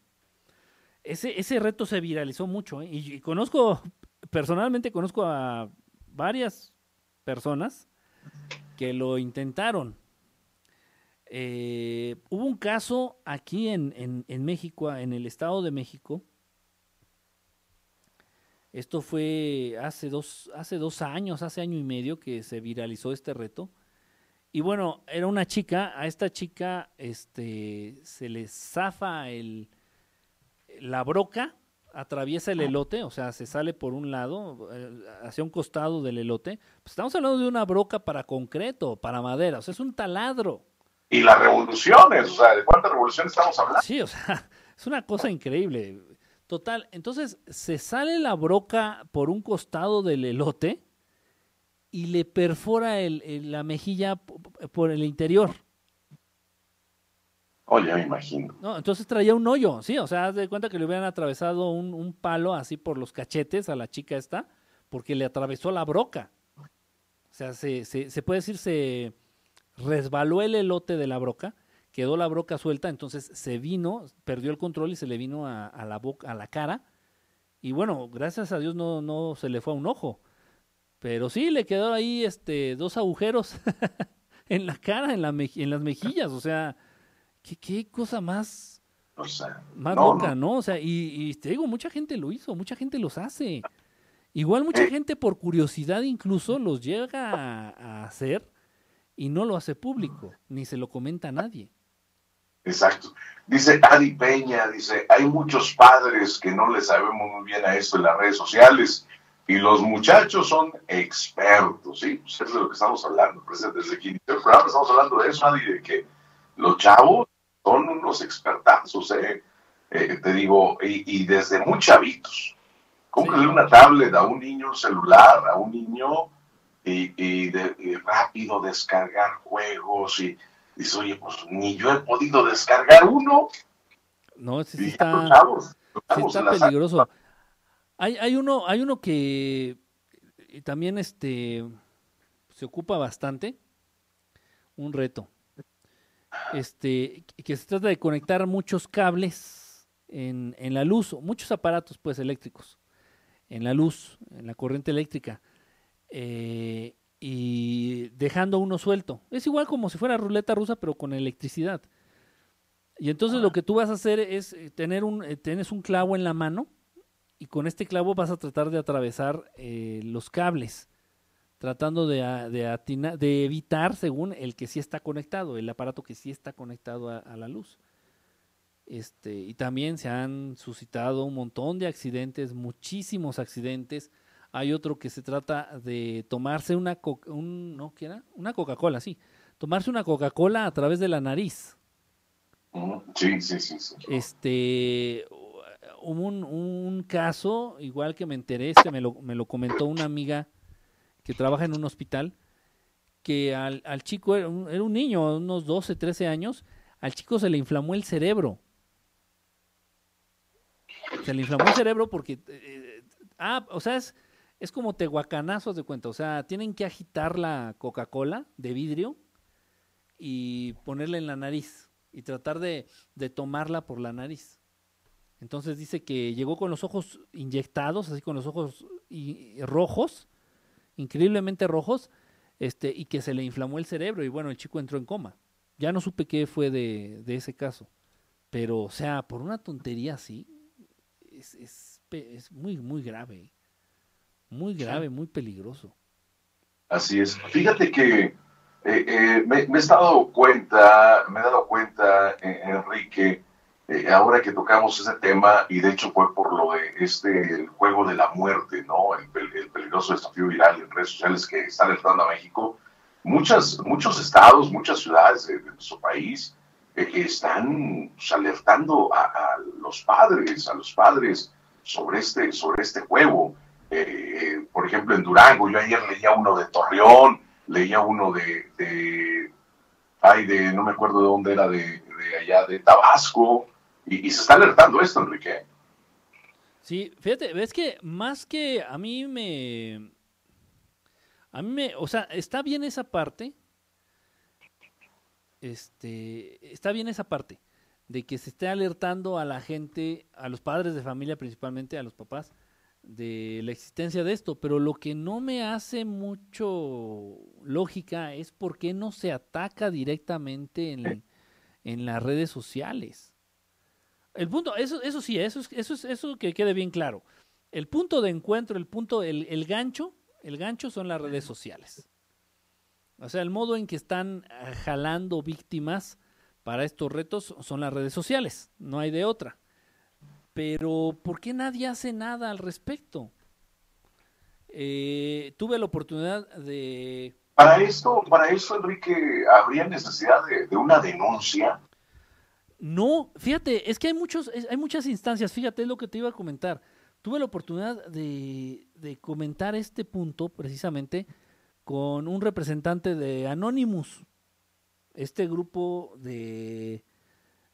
Ese, ese reto se viralizó mucho ¿eh? y, conozco, personalmente conozco a varias personas que lo intentaron. Eh, hubo un caso aquí en, en, México, en el Estado de México. Esto fue hace dos, hace dos años, hace año y medio que se viralizó este reto. Y bueno, era una chica, a esta chica este, se le zafa el, la broca, atraviesa el elote, o sea, se sale por un lado, eh, hacia un costado del elote. Pues estamos hablando de una broca para concreto, para madera, o sea, es un taladro. Y las revoluciones, o sea, ¿de cuántas revoluciones estamos hablando? Sí, o sea, [LAUGHS] es una cosa increíble. Total, entonces se sale la broca por un costado del elote y le perfora el, la mejilla por el interior. Oye, me imagino. No, entonces traía un hoyo, sí, o sea, haz de cuenta que le hubieran atravesado un, un, palo así por los cachetes a la chica esta, porque le atravesó la broca. O sea, se, se, se puede decir, se resbaló el elote de la broca, quedó la broca suelta, entonces se vino, perdió el control y se le vino a, a la boca, a la cara. Y bueno, gracias a Dios no, no se le fue a un ojo. Pero sí, le quedó ahí este, dos agujeros [LAUGHS] en la cara, en, la en las mejillas. O sea, ¿qué, qué cosa más, más loca, no. O sea, y, te digo, mucha gente lo hizo, mucha gente los hace. Igual mucha eh. gente por curiosidad incluso los llega a, a, hacer y no lo hace público, ni se lo comenta a nadie. Exacto. Dice Adi Peña, dice, hay muchos padres que no le sabemos muy bien a esto en las redes sociales y los muchachos son expertos, ¿sí? Pues eso es de lo que estamos hablando. Desde que inició el programa estamos hablando de eso, de que los chavos son unos expertazos, ¿eh? eh te digo, y, desde muy chavitos. ¿Cómo que le una tablet a un niño, un celular, a un niño y, de, rápido descargar juegos y dice, oye, pues ni yo he podido descargar uno. No, sí, está, sí está peligroso. Hay, hay, uno, hay uno que eh, también este, se ocupa bastante, un reto, este, que se trata de conectar muchos cables en, en la luz, muchos aparatos pues eléctricos, en la luz, en la corriente eléctrica, eh, y dejando uno suelto. Es igual como si fuera ruleta rusa, pero con electricidad. Y entonces lo que tú vas a hacer es eh, tener un, tienes un clavo en la mano, y con este clavo vas a tratar de atravesar eh, los cables, tratando de, de, de, evitar, según el que sí está conectado, el aparato que sí está conectado a, la luz. Este, y también se han suscitado un montón de accidentes, muchísimos accidentes. Hay otro que se trata de tomarse una, un, ¿no, una Coca-Cola, sí. Tomarse una Coca-Cola a través de la nariz. Sí, sí, sí, sí. Este, hubo un, caso, igual que me enteré, que me lo, me lo comentó una amiga que trabaja en un hospital, que al, al chico, era un, era un, niño, unos 12, 13 años, al chico se le inflamó el cerebro. Se le inflamó el cerebro porque, eh, ah, o sea, es, es como tehuacanazos de cuenta, o sea, tienen que agitar la Coca-Cola de vidrio y ponerla en la nariz y tratar de, de tomarla por la nariz. Entonces dice que llegó con los ojos inyectados, así con los ojos rojos, increíblemente rojos, este, y que se le inflamó el cerebro y bueno, el chico entró en coma. Ya no supe qué fue de, ese caso. Pero, o sea, por una tontería así, es, es, muy, muy grave. Muy grave, muy peligroso. Así es. Fíjate que eh, eh, me, me, he dado cuenta, me he dado cuenta, eh, Enrique, ahora que tocamos ese tema, y de hecho fue por lo de este juego de la muerte, ¿no? El, peligroso desafío viral en redes sociales que está alertando a México, muchas, muchos estados, muchas ciudades de, nuestro país están pues, alertando a, los padres, a los padres sobre este, sobre este juego. Eh, por ejemplo, en Durango, yo ayer leía uno de Torreón, leía uno de, de ay, de, no me acuerdo de dónde era, de, allá de Tabasco, y, se está alertando esto, Enrique. Sí, fíjate, ves que más que a mí me... A mí me... O sea, está bien esa parte. Este... Está bien esa parte. De que se esté alertando a la gente, a los padres de familia principalmente, a los papás, de la existencia de esto, pero lo que no me hace mucho lógica es por qué no se ataca directamente en, en las redes sociales. El punto, eso, eso sí, eso es, eso es, eso que quede bien claro. El punto de encuentro, el punto, el, el gancho, el gancho son las redes sociales. O sea, el modo en que están eh, jalando víctimas para estos retos son las redes sociales, no hay de otra. Pero, ¿por qué nadie hace nada al respecto? Eh, tuve la oportunidad de... Para esto, para eso, Enrique, ¿habría necesidad de, una denuncia? No, fíjate, es que hay, muchos, hay muchas instancias, fíjate, es lo que te iba a comentar. Tuve la oportunidad de, de comentar este punto precisamente con un representante de Anonymous, este grupo de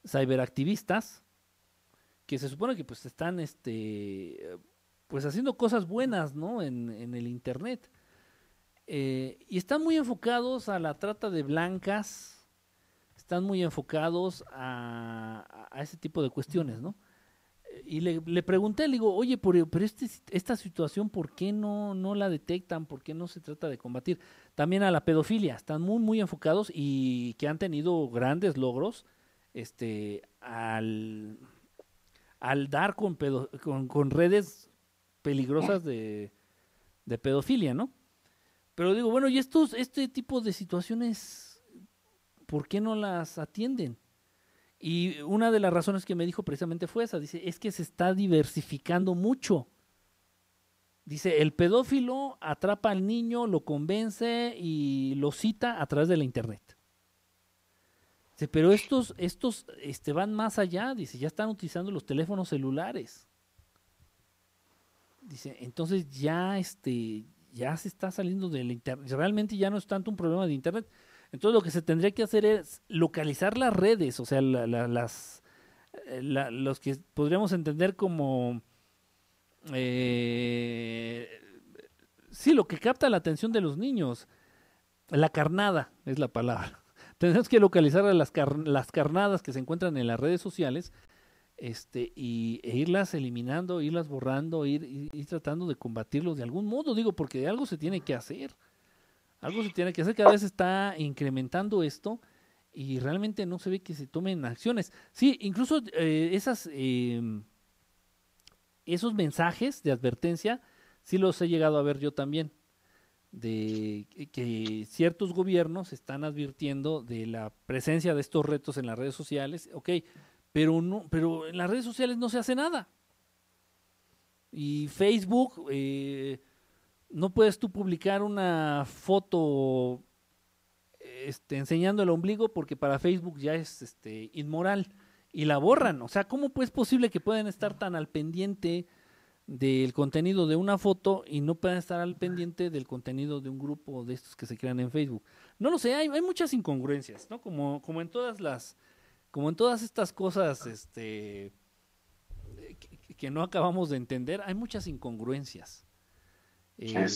ciberactivistas que se supone que pues están este pues haciendo cosas buenas ¿no? en, el internet eh, y están muy enfocados a la trata de blancas están muy enfocados a, a ese tipo de cuestiones no y le, le, pregunté, le digo, oye, pero, este, esta situación, ¿por qué no, no la detectan? ¿Por qué no se trata de combatir? También a la pedofilia, están muy, muy enfocados y que han tenido grandes logros este, al, al dar con, con, redes peligrosas de, de pedofilia, ¿no? Pero digo, bueno, ¿y estos, este tipo de situaciones, por qué no las atienden? Y una de las razones que me dijo precisamente fue esa. Dice, es que se está diversificando mucho. Dice, el pedófilo atrapa al niño, lo convence y lo cita a través de la internet. Dice, pero estos, estos este, van más allá. Dice, ya están utilizando los teléfonos celulares. Dice, entonces ya, este, ya se está saliendo del internet. Realmente ya no es tanto un problema de internet, entonces lo que se tendría que hacer es localizar las redes, o sea, las, eh, los que podríamos entender como... Eh, sí, lo que capta la atención de los niños. La carnada es la palabra. Tenemos que localizar las, las carnadas que se encuentran en las redes sociales este, y, e irlas eliminando, irlas borrando, ir, tratando de combatirlos de algún modo, digo, porque algo se tiene que hacer. Algo se tiene que hacer, cada vez está incrementando esto y realmente no se ve que se tomen acciones. Sí, incluso eh, esas, em, esos mensajes de advertencia, sí los he llegado a ver yo también, de que ciertos gobiernos están advirtiendo de la presencia de estos retos en las redes sociales, ok, pero, no, pero en las redes sociales no se hace nada. Y Facebook... Eh, no puedes tú publicar una foto este, enseñando el ombligo porque para Facebook ya es este, inmoral y la borran. O sea, ¿cómo es posible que puedan estar tan al pendiente del contenido de una foto y no puedan estar al pendiente del contenido de un grupo de estos que se crean en Facebook? No lo sé, hay, hay muchas incongruencias, ¿no? Como, como en todas las, como en todas estas cosas, este, que no acabamos de entender, hay muchas incongruencias. Eh,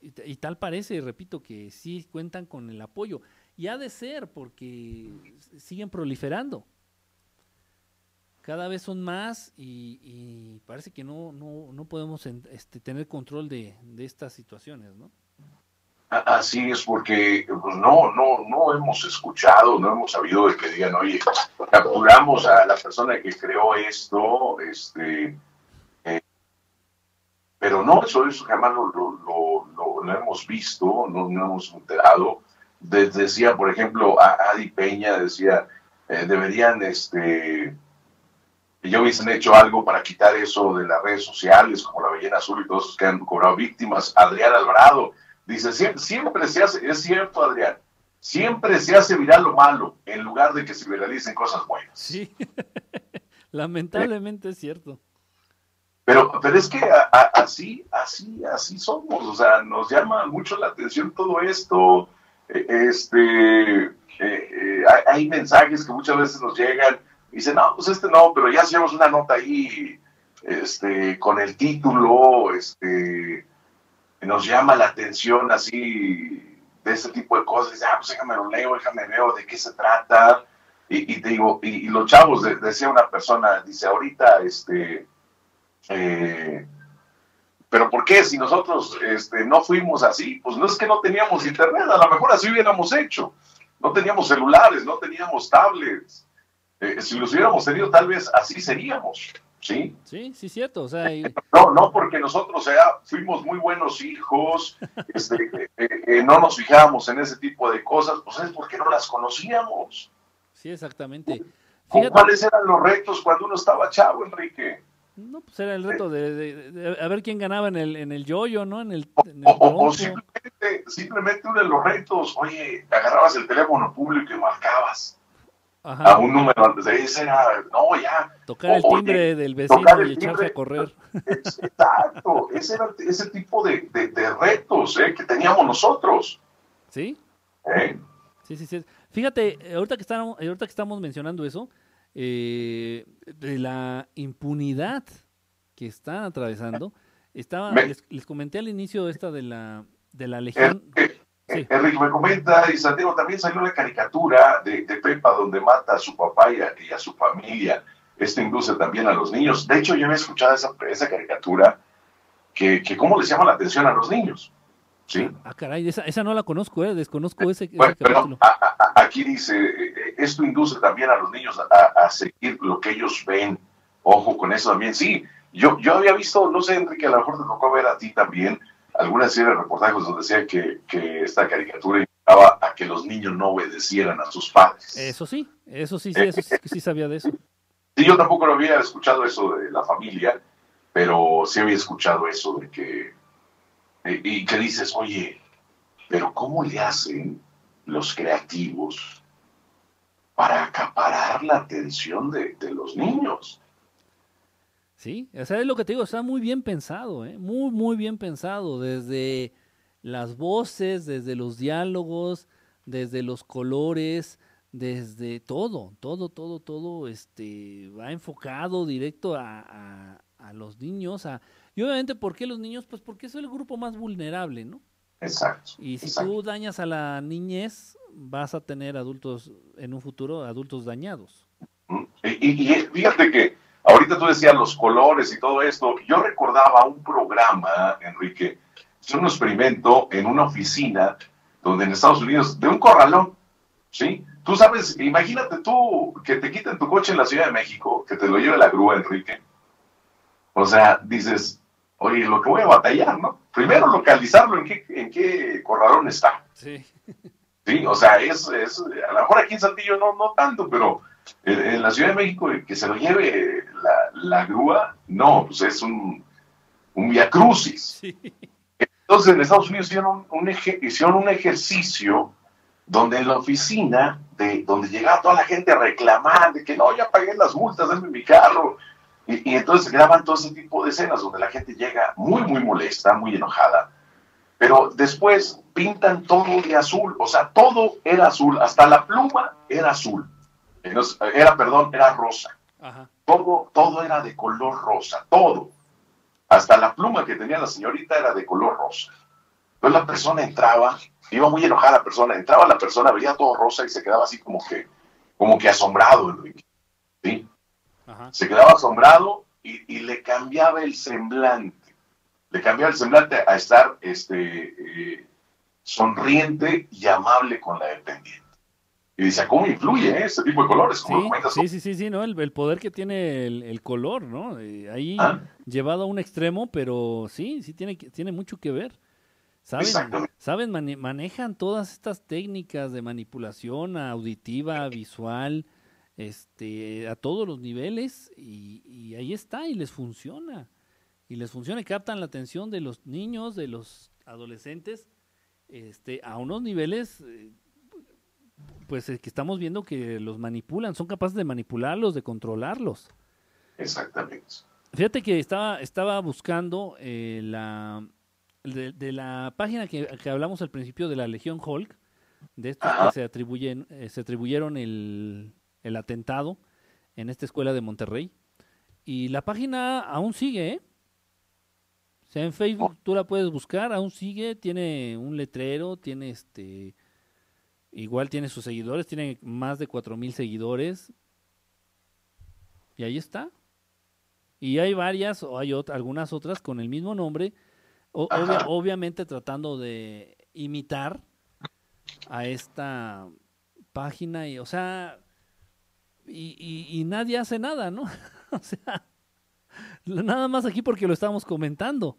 y, tal parece, repito, que sí cuentan con el apoyo. Y ha de ser porque siguen proliferando. Cada vez son más y, parece que no, no, no podemos este, tener control de, estas situaciones, ¿no? Así es, porque pues, no, no, no hemos escuchado, no hemos sabido de que digan, oye, capturamos a la persona que creó esto, este, pero no, eso, eso jamás lo, lo, hemos visto, no, hemos enterado. decía, por ejemplo, a Adi Peña, decía, eh, deberían, este, ya hubiesen hecho algo para quitar eso de las redes sociales, como la ballena azul y todos esos que han cobrado víctimas. Adrián Alvarado dice, siempre, siempre se hace, es cierto, Adrián, siempre se hace viral lo malo en lugar de que se viralicen cosas buenas. Sí, [LAUGHS] lamentablemente es cierto. Pero, pero es que así, así, así somos, o sea, nos llama mucho la atención todo esto, e, este, eh, eh, hay, mensajes que muchas veces nos llegan, y dicen, no, pues este no, pero ya hacemos una nota ahí, este, con el título, este, nos llama la atención así, de ese tipo de cosas, ah, pues déjame lo leo, déjame veo de qué se trata, y, te digo, y, los chavos, decía una persona, dice, ahorita, este, eh, pero ¿por qué si nosotros este, no fuimos así? Pues no es que no teníamos internet, a lo mejor así hubiéramos hecho. No teníamos celulares, no teníamos tablets. Eh, si los hubiéramos tenido, tal vez así seríamos. ¿Sí? Sí, sí, cierto. O sea, [LAUGHS] No, no porque nosotros sea, fuimos muy buenos hijos, este, eh, eh, no nos fijábamos en ese tipo de cosas, pues es porque no las conocíamos. Sí, exactamente. ¿Cuáles eran los retos cuando uno estaba chavo, Enrique? No, pues era el reto de, a ver quién ganaba en el, en el yoyo, ¿no? En el, o, simplemente, simplemente uno de los retos, oye, agarrabas el teléfono público y marcabas a un número antes de ese era, no, ya. Tocar el timbre del vecino y echarse a correr. Exacto, ese era ese tipo de, de, retos ¿eh? que teníamos nosotros. ¿Sí? ¿Eh? Sí, sí, sí. Fíjate, ahorita que estamos, ahorita que estamos mencionando eso, eh, de la impunidad que están atravesando, estaba, les, comenté al inicio esta de la, de la legión. Enrique me comenta, y Santiago, también salió la caricatura de, Pepa donde mata a su papá y a, su familia. Esto induce también a los niños. De hecho, yo he escuchado esa, esa caricatura que, que cómo les llama la atención a los niños. ¿Sí? Ah, caray, esa, esa no la conozco, ¿eh? desconozco ese, bueno, aquí dice, eh, esto induce también a los niños a, a, seguir lo que ellos ven. Ojo con eso también. Sí, yo, yo había visto, no sé, Enrique, a lo mejor te tocó ver a ti también, algunas serie de reportajes donde decía que, que esta caricatura invitaba a que los niños no obedecieran a sus padres. Eso sí, eso sí, sí, eso sí, sí sabía de eso. Sí, yo tampoco lo había escuchado eso de la familia, pero sí había escuchado eso de que, y que dices, oye, pero ¿cómo le hacen los creativos para acaparar la atención de, de los niños? Sí, o sea, es lo que te digo, está muy bien pensado, ¿eh? muy, muy bien pensado, desde las voces, desde los diálogos, desde los colores, desde todo, todo, todo, todo, este, va enfocado directo a, a, los niños, a, y obviamente, ¿por qué los niños? Pues porque es el grupo más vulnerable, ¿no? Exacto. Y si tú dañas a la niñez, vas a tener adultos, en un futuro, adultos dañados. Mm, y, y fíjate que Ahorita tú decías los colores y todo esto. Yo recordaba un programa, Enrique, es un experimento en una oficina donde en Estados Unidos, de un corralón, ¿sí? Tú sabes, imagínate tú que te quiten tu coche en la Ciudad de México, que te lo lleve la grúa, Enrique. O sea, dices, oye, lo que voy a batallar, ¿no? Primero localizarlo en qué, en qué corralón está. Sí. Sí, o sea, es, es, a lo mejor aquí en Santillo no, no tanto, pero en, la Ciudad de México, que se lo lleve la, grúa, no, pues es un, un via crucis. Entonces en Estados Unidos hicieron un, hicieron un ejercicio donde en la oficina, de, donde llegaba toda la gente a reclamar de que no, ya pagué las multas, denme mi carro. Y, y entonces graban todo ese tipo de escenas donde la gente llega muy, muy molesta, muy enojada. Pero después pintan todo de azul, o sea, todo era azul, hasta la pluma era azul era, perdón, era rosa. Todo, todo era de color rosa, todo. Hasta la pluma que tenía la señorita era de color rosa. Entonces la persona entraba, iba muy enojada la persona, entraba la persona, veía todo rosa y se quedaba así como que, como que asombrado, Enrique. ¿sí? Se quedaba asombrado y, le cambiaba el semblante. Le cambiaba el semblante a estar este, eh, sonriente y amable con la dependiente. Y dice, ¿cómo influye eh, ese tipo de colores? Sí, sí, sí, sí, ¿no? El, poder que tiene el, color, ¿no? Eh, ahí ah. llevado a un extremo, pero sí, sí tiene, tiene mucho que ver. Saben, saben manejan todas estas técnicas de manipulación auditiva, visual, este, a todos los niveles y, y, ahí está y les funciona. Y les funciona y captan la atención de los niños, de los adolescentes, este, a unos niveles pues que estamos viendo que los manipulan, son capaces de manipularlos, de controlarlos. Exactamente. Fíjate que estaba, estaba buscando eh, la de, la página que, hablamos al principio de la Legión Hulk, de estos que se atribuyen, eh, se atribuyeron el, el, atentado en esta escuela de Monterrey. Y la página aún sigue, ¿eh? O sea, en Facebook tú la puedes buscar, aún sigue, tiene un letrero, tiene este Igual tiene sus seguidores, tiene más de cuatro mil seguidores. Y ahí está. Y hay varias, o hay algunas otras con el mismo nombre, obviamente tratando de imitar a esta página y, o sea, y, y, nadie hace nada, ¿no? [LAUGHS] o sea, nada más aquí porque lo estamos comentando.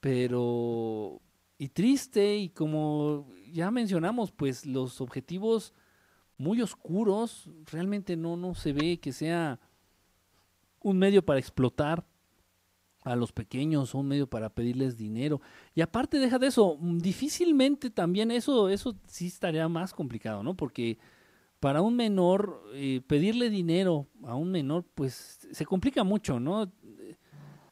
Pero, y triste, y como ya mencionamos, pues los objetivos muy oscuros, realmente no, no se ve que sea un medio para explotar a los pequeños, un medio para pedirles dinero. Y aparte, deja de eso, difícilmente también eso, eso sí estaría más complicado, ¿no? Porque para un menor, eh, pedirle dinero a un menor, pues se complica mucho, ¿no?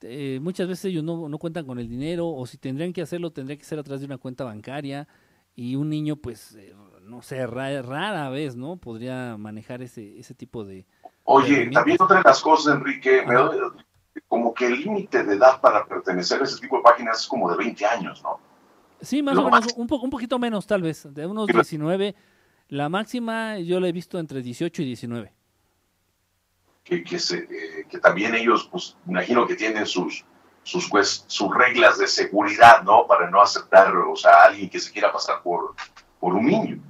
Eh, muchas veces ellos no, no, cuentan con el dinero, o si tendrían que hacerlo, tendría que ser a través de una cuenta bancaria, y un niño, pues, eh, no sé, rara, vez, ¿no? Podría manejar ese, ese tipo de... Oye, también otra de las cosas, Enrique, como que el límite de edad para pertenecer a ese tipo de páginas es como de 20 años, ¿no? Sí, más o menos, un, un poquito menos tal vez, de unos 19. La máxima yo la he visto entre 18 y 19. Que, que, eh, que también ellos, pues, imagino que tienen sus, sus, pues, sus reglas de seguridad, ¿no? Para no aceptar, o sea, a alguien que se quiera pasar por, por un niño.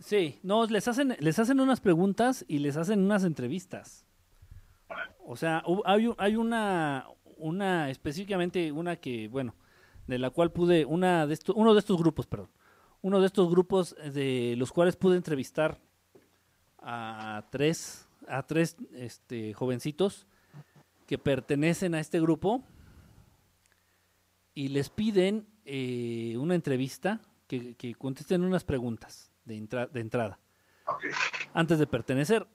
Sí, no, les hacen, les hacen unas preguntas y les hacen unas entrevistas. O sea, hay, hay una, una, específicamente una que, bueno, de la cual pude, una de estos, uno de estos grupos, perdón, uno de estos grupos de los cuales pude entrevistar a tres, a tres este, jovencitos que pertenecen a este grupo y les piden eh, una entrevista que, contesten unas preguntas de, de entrada antes de pertenecer.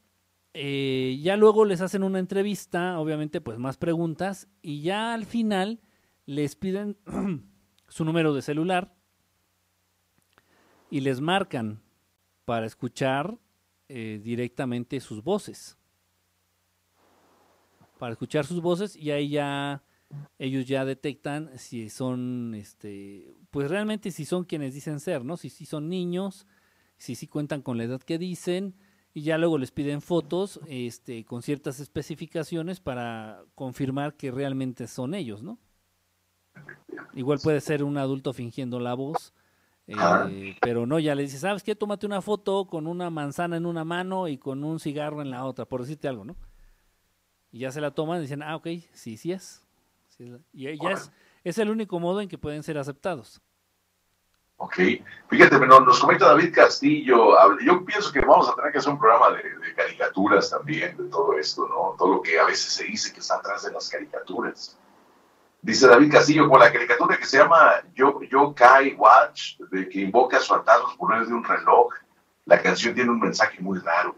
Eh, ya luego les hacen una entrevista, obviamente pues más preguntas y ya al final les piden [CLEARS THROAT] su número de celular y les marcan para escuchar eh, directamente sus voces. Para escuchar sus voces y ahí ya ellos ya detectan si son, este, pues realmente si son quienes dicen ser, ¿no? Si, si son niños, si sí cuentan con la edad que dicen y ya luego les piden fotos este, con ciertas especificaciones para confirmar que realmente son ellos, ¿no? Igual puede ser un adulto fingiendo la voz eh, pero no, ya le dices, ¿sabes qué? Tómate una foto con una manzana en una mano y con un cigarro en la otra, por decirte algo, ¿no? Y ya se la toman y dicen, ah, ok, sí, sí es. y ya es, es el único modo en que pueden ser aceptados. Ok, fíjate, nos comenta David Castillo, yo pienso que vamos a tener que hacer un programa de, de, caricaturas también, de todo esto, ¿no? Todo lo que a veces se dice que está atrás de las caricaturas. Dice David Castillo, con la caricatura que se llama Yo, Yo Kai Watch, de que invoca a sus fantasmas por medio de un reloj. La canción tiene un mensaje muy raro.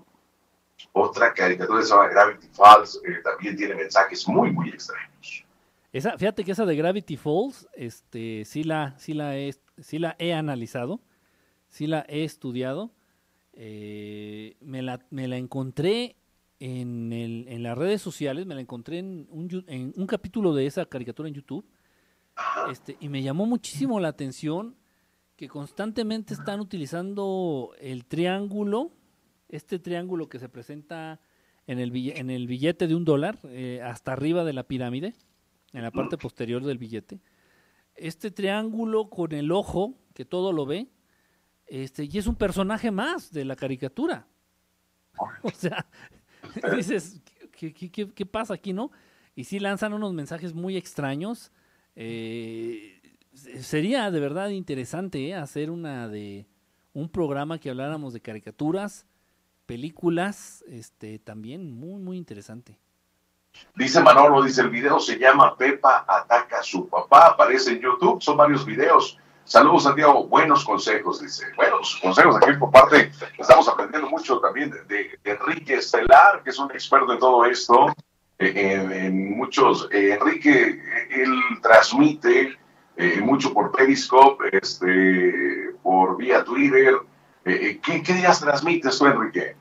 Otra caricatura se llama Gravity Falls, eh, también tiene mensajes muy, muy extraños. Esa, fíjate que esa de Gravity Falls, este, sí la, sí la, he, sí la he analizado, sí la he estudiado. Eh, me, la, me la encontré en, el, en las redes sociales, me la encontré en un, en un capítulo de esa caricatura en YouTube, este, y me llamó muchísimo la atención que constantemente están utilizando el triángulo, este triángulo que se presenta en el, en el billete de un dólar, eh, hasta arriba de la pirámide, en la parte posterior del billete. Este triángulo con el ojo, que todo lo ve, este, y es un personaje más de la caricatura. [LAUGHS] O sea, [LAUGHS] dices, ¿qué, qué, pasa aquí, no? Y sí lanzan unos mensajes muy extraños. Eh, sería de verdad interesante ¿eh? hacer una de un programa que habláramos de caricaturas, películas, este también muy muy interesante. Dice Manolo, dice el video se llama Pepa ataca a su papá, aparece en YouTube, son varios videos. Saludos, Santiago. Buenos consejos, dice. Buenos consejos aquí por parte. Estamos aprendiendo mucho también de, Enrique Estelar, que es un experto en todo esto. Eh, en, muchos. Eh, Enrique, él transmite eh, mucho por Periscope, este, por vía Twitter. ¿Qué, ¿Qué días transmites tú, Enrique?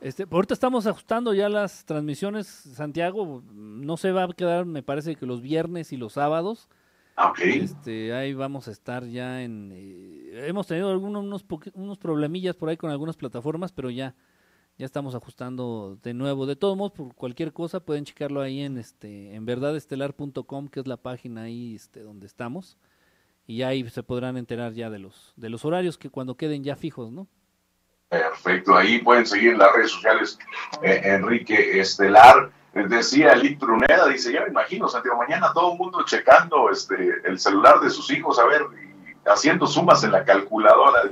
Este, ahorita estamos ajustando ya las transmisiones, Santiago. No se va a quedar, me parece que los viernes y los sábados. Ah, este, ahí vamos a estar ya en... Eh, hemos tenido algunos unos, unos problemillas por ahí con algunas plataformas, pero ya, Ya estamos ajustando de nuevo. De todos modos, por cualquier cosa pueden checarlo ahí en este en verdadestelar.com, que es la página ahí este donde estamos. Y ahí se podrán enterar ya de los de los horarios que cuando queden ya fijos, ¿no? Perfecto, ahí pueden seguir en las redes sociales eh, Enrique Estelar. Decía Lick Truneda, dice, ya me imagino, Santiago, mañana todo el mundo checando este, el celular de sus hijos, a ver, haciendo sumas en la calculadora.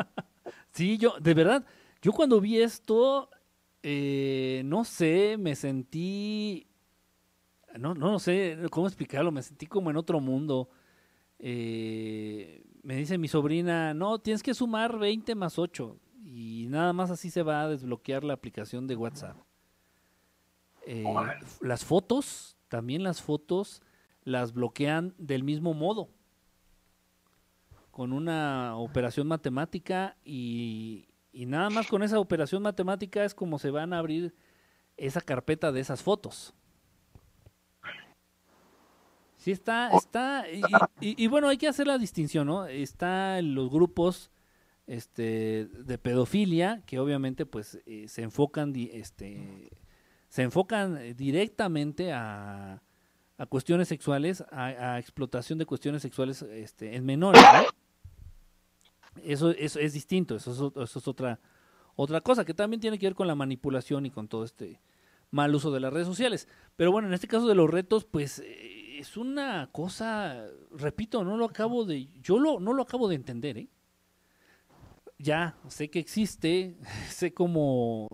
[LAUGHS] sí, yo, de verdad, yo cuando vi esto, eh, no sé, me sentí, no, no sé cómo explicarlo, me sentí como en otro mundo. Eh, me dice mi sobrina, no, tienes que sumar 20 más 8 y nada más así se va a desbloquear la aplicación de WhatsApp. Eh, las fotos, también las fotos las bloquean del mismo modo, con una operación matemática y, y nada más con esa operación matemática es como se van a abrir esa carpeta de esas fotos. Sí, está, está, y, bueno, hay que hacer la distinción, ¿no? Está en los grupos este, de pedofilia, que obviamente pues eh, se enfocan, este, se enfocan directamente a, a cuestiones sexuales, a, explotación de cuestiones sexuales este, en menores, Eso, eso, es distinto, eso es, eso es otra, otra cosa, que también tiene que ver con la manipulación y con todo este mal uso de las redes sociales. Pero bueno, en este caso de los retos, pues eh, es una cosa, repito, no lo acabo de, yo lo, no lo acabo de entender, ¿eh? ya, sé que existe, [LAUGHS] sé cómo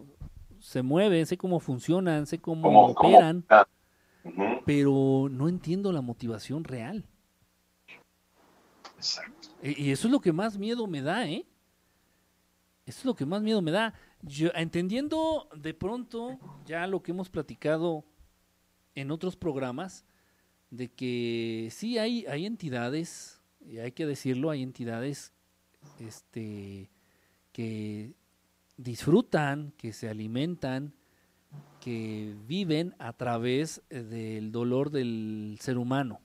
se mueven, sé cómo funcionan, sé cómo operan, pero no entiendo la motivación real. Exacto. Y eso es lo que más miedo me da, ¿eh? Eso es lo que más miedo me da. Yo, entendiendo de pronto ya lo que hemos platicado en otros programas, de que sí hay, hay entidades, y hay que decirlo, hay entidades este, que disfrutan, que se alimentan, que viven a través del dolor del ser humano.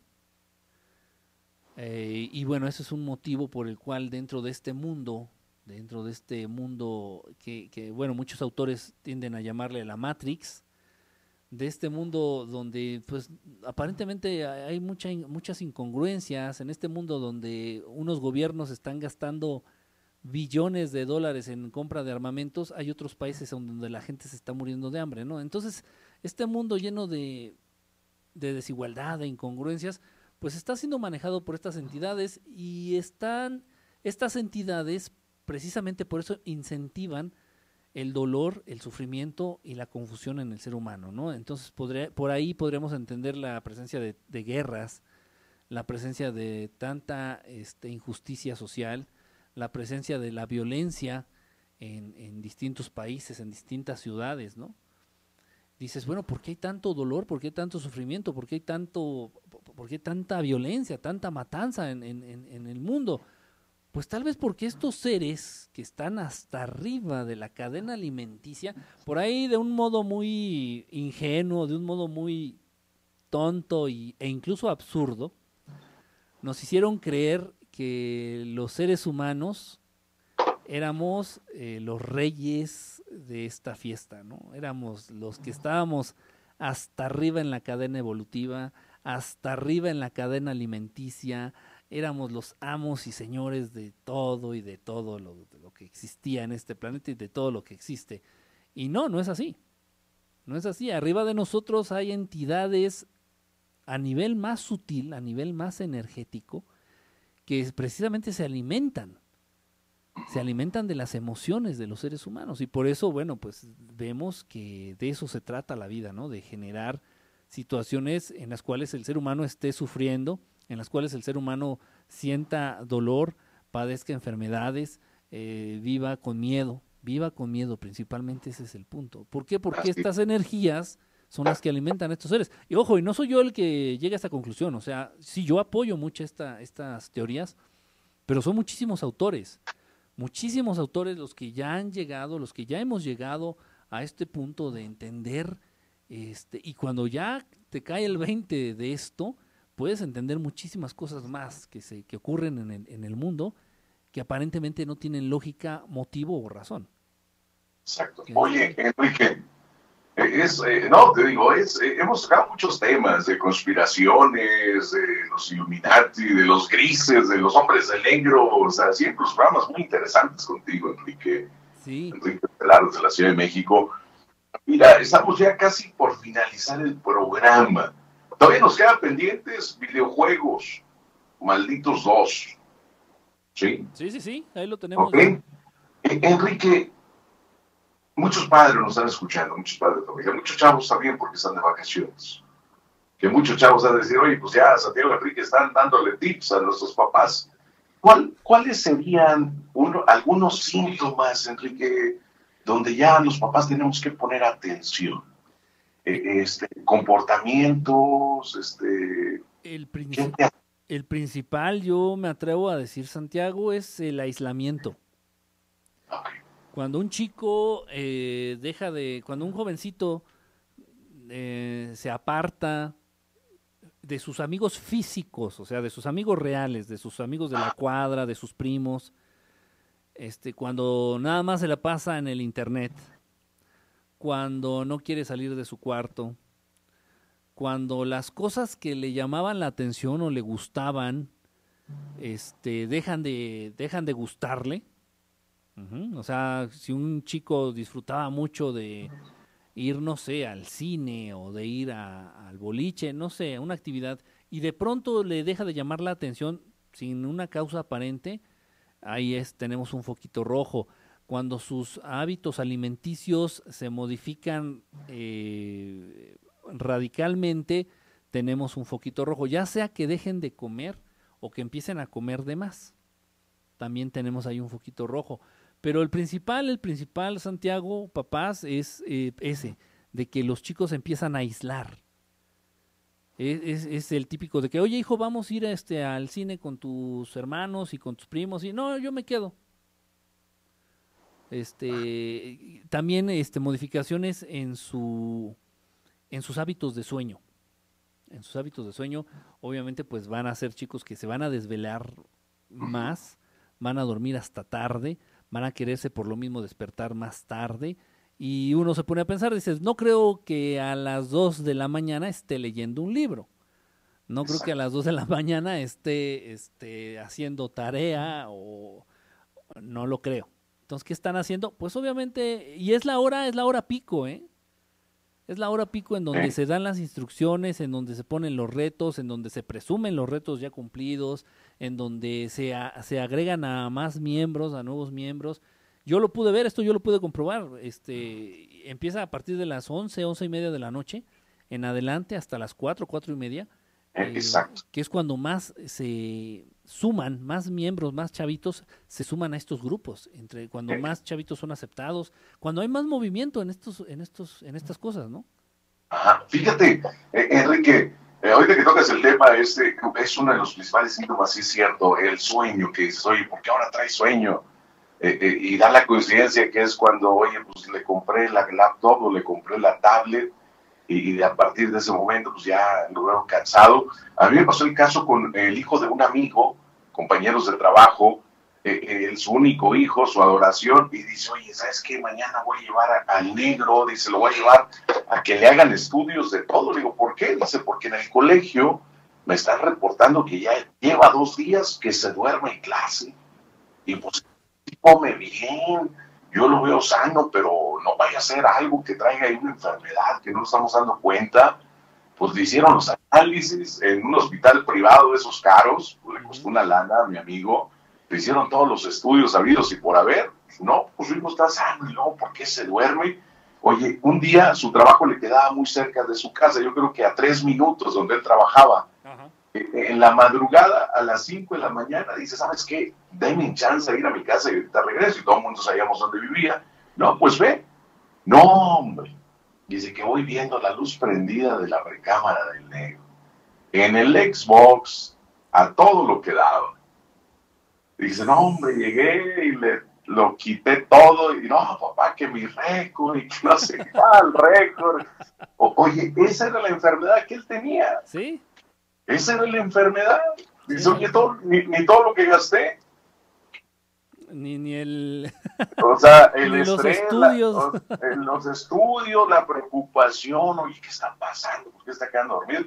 Eh, y bueno, ese es un motivo por el cual dentro de este mundo, dentro de este mundo que, que, bueno, muchos autores tienden a llamarle la Matrix, de este mundo donde pues aparentemente hay mucha, muchas incongruencias, en este mundo donde unos gobiernos están gastando billones de dólares en compra de armamentos, hay otros países donde la gente se está muriendo de hambre, ¿no? Entonces, este mundo lleno de, de desigualdad, de incongruencias, pues está siendo manejado por estas entidades y están, estas entidades precisamente por eso incentivan el dolor, el sufrimiento y la confusión en el ser humano, ¿no? Entonces, por ahí podríamos entender la presencia de, guerras, la presencia de tanta este, injusticia social, la presencia de la violencia en, distintos países, en distintas ciudades, ¿no? Dices, bueno, ¿por qué hay tanto dolor? ¿Por qué hay tanto sufrimiento? ¿Por qué hay, tanto, por qué tanta violencia, tanta matanza en el mundo? Pues tal vez porque estos seres que están hasta arriba de la cadena alimenticia, por ahí de un modo muy ingenuo, de un modo muy tonto y, e incluso absurdo, nos hicieron creer que los seres humanos éramos eh, los reyes de esta fiesta, ¿no? Éramos los que estábamos hasta arriba en la cadena evolutiva, hasta arriba en la cadena alimenticia, éramos los amos y señores de todo y de todo lo, que existía en este planeta y de todo lo que existe. Y no, no es así. No es así. Arriba de nosotros hay entidades a nivel más sutil, a nivel más energético, que precisamente se alimentan, se alimentan de las emociones de los seres humanos. Y por eso, bueno, pues vemos que de eso se trata la vida, ¿no? De generar situaciones en las cuales el ser humano esté sufriendo, en las cuales el ser humano sienta dolor, padezca enfermedades, eh, viva con miedo, viva con miedo, principalmente ese es el punto. ¿Por qué? Porque estas energías son las que alimentan a estos seres. Y ojo, y no soy yo el que llega a esta conclusión, o sea, sí yo apoyo mucho esta, estas teorías, pero son muchísimos autores, muchísimos autores los que ya han llegado, los que ya hemos llegado a este punto de entender, este, y cuando ya te cae el 20 de esto, puedes entender muchísimas cosas más que, se, que ocurren en el, en el mundo que aparentemente no tienen lógica, motivo o razón. Exacto. Oye, Enrique, es, eh, no, te digo, es, eh, hemos sacado muchos temas de conspiraciones, de los Illuminati, de los grises, de los hombres de negro, o sea, siempre los programas muy interesantes contigo, Enrique. Sí. Enrique Pelaros de la Ciudad de México. Mira, estamos ya casi por finalizar el programa. Todavía nos quedan pendientes videojuegos, malditos dos. ¿Sí? Sí, sí, sí, ahí lo tenemos. ¿Ok? Eh, Enrique, muchos padres nos están escuchando, muchos padres también, muchos chavos también porque están de vacaciones. Que muchos chavos van a decir, oye, pues ya Santiago y Enrique están dándole tips a nuestros papás. ¿Cuál, ¿Cuáles serían uno, algunos síntomas, Enrique, donde ya los papás tenemos que poner atención? Eh, este, comportamientos, este... El, ¿qué princi- te- el principal, yo me atrevo a decir, Santiago, es el aislamiento. Cuando un chico eh, deja de, cuando un jovencito eh, se aparta de sus amigos físicos, o sea, de sus amigos reales, de sus amigos de la cuadra, de sus primos, este, cuando nada más se la pasa en el internet, cuando no quiere salir de su cuarto, cuando las cosas que le llamaban la atención o le gustaban, este, dejan de, dejan de gustarle, O sea, si un chico disfrutaba mucho de ir, no sé, al cine o de ir al boliche, no sé, una actividad, y de pronto le deja de llamar la atención sin una causa aparente, ahí es, tenemos un foquito rojo. Cuando sus hábitos alimenticios se modifican eh, radicalmente, tenemos un foquito rojo, ya sea que dejen de comer o que empiecen a comer de más. También tenemos ahí un foquito rojo. Pero el principal, el principal, Santiago, papás, es eh, ese, de que los chicos empiezan a aislar. Es, es- es el típico de que, oye hijo, vamos a ir este, al cine con tus hermanos y con tus primos. Y no, yo me quedo. Este, también este, modificaciones en, su, en sus hábitos de sueño. En sus hábitos de sueño, obviamente, pues van a ser chicos que se van a desvelar más, van a dormir hasta tarde, van a quererse por lo mismo despertar más tarde. Y uno se pone a pensar, dices, no creo que a las 2 de la mañana esté leyendo un libro. No creo que a las 2 de la mañana esté, esté haciendo tarea o no lo creo. Entonces, ¿qué están haciendo? Pues obviamente, y es la hora, es la hora pico, ¿eh? Es la hora pico en donde Sí. se dan las instrucciones, en donde se ponen los retos, en donde se presumen los retos ya cumplidos, en donde se, a- se agregan a más miembros, a nuevos miembros. Yo lo pude ver, esto yo lo pude comprobar. Este, empieza a partir de las 11, 11 y media de la noche, en adelante hasta las 4, 4 y media, eh, eh, exacto. que es cuando más se suman, más miembros, más chavitos se suman a estos grupos, entre cuando más chavitos son aceptados, cuando hay más movimiento en estos, en estos, en estas cosas, ¿no? Ajá. Fíjate, eh, Enrique, eh, ahorita que tocas el tema, este es uno de los principales síntomas, sí es cierto, el sueño, que dices, oye, ¿por qué ahora trae sueño? Eh, y da la coincidencia que es cuando, oye, pues le compré la laptop o le compré la tablet y, y a partir de ese momento, pues ya lo veo cansado. A mí me pasó el caso con el hijo de un amigo, compañeros de trabajo, eh, eh, su único hijo, su adoración, y dice, oye, ¿sabes qué? Mañana voy a llevar al negro, dice, lo voy a llevar a que le hagan estudios de todo. Le digo, ¿por qué? Dice, porque en el colegio me están reportando que ya lleva dos días que se duerme en clase. Y pues come bien, yo lo veo sano, pero no vaya a ser algo que traiga ahí una enfermedad que no nos estamos dando cuenta. Pues le hicieron los análisis en un hospital privado de esos caros, le costó una lana a mi amigo, le hicieron todos los estudios habidos y por haber. No, pues su hijo está sano y luego, ¿por qué se duerme? Oye, un día su trabajo le quedaba muy cerca de su casa, yo creo que a tres minutos donde él trabajaba. En la madrugada, a las cinco de la mañana, dice, ¿sabes qué? Denme chance de ir a mi casa y ahorita regreso. Y todo el mundo sabíamos dónde vivía. No, pues ve. No, hombre. Dice que voy viendo la luz prendida de la recámara del negro. En el Xbox, a todo lo que daba. Dice, no, hombre, llegué y le lo quité todo. Y no, papá, que mi récord y que no sé cuál récord. Oye, esa era la enfermedad que él tenía. ¿Sí? Esa era la enfermedad. Dice, oye, todo- ni, ni todo lo que gasté. Ni, ni el... [LAUGHS] O sea, el Ni los estrés, estudios. la- los estudios, la preocupación, oye, ¿qué está pasando? ¿Por qué está quedando dormido?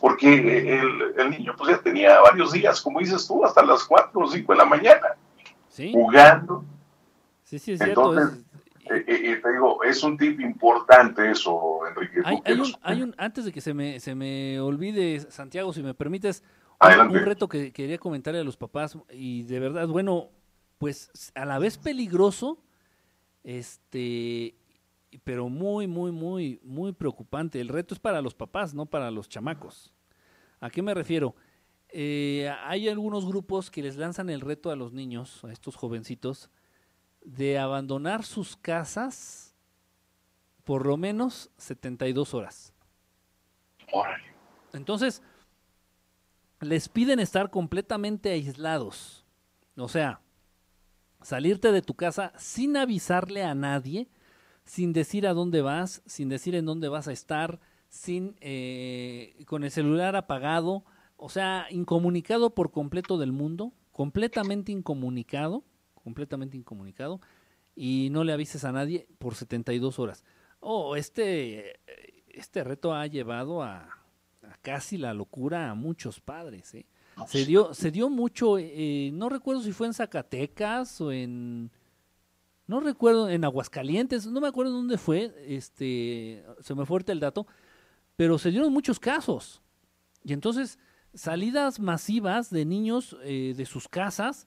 Porque el, el niño pues ya tenía varios días, como dices tú, hasta las 4 o 5 de la mañana, Sí, jugando. sí, sí, es cierto. Entonces, es- Eh, eh, te digo, es un tip importante eso, Enrique. Hay, un, hay un, antes de que se me, se me olvide, Santiago, si me permites, Adelante. un reto que quería comentarle a los papás y de verdad, bueno, pues a la vez peligroso, este, pero muy, muy, muy, muy preocupante. El reto es para los papás, no para los chamacos. ¿A qué me refiero? Eh, hay algunos grupos que les lanzan el reto a los niños, a estos jovencitos, de abandonar sus casas por lo menos 72 horas. Entonces, les piden estar completamente aislados. O sea, salirte de tu casa sin avisarle a nadie, sin decir a dónde vas, sin decir en dónde vas a estar, sin eh, con el celular apagado, o sea, incomunicado por completo del mundo, completamente incomunicado, completamente incomunicado, y no le avises a nadie por 72 horas. Oh, este, este reto ha llevado a, a casi la locura a muchos padres. ¿eh? Se dio, se dio mucho, eh, no recuerdo si fue en Zacatecas o en, no recuerdo, en Aguascalientes, no me acuerdo dónde fue, este, se me fue ahorita el dato, pero se dieron muchos casos. Y entonces, salidas masivas de niños eh, de sus casas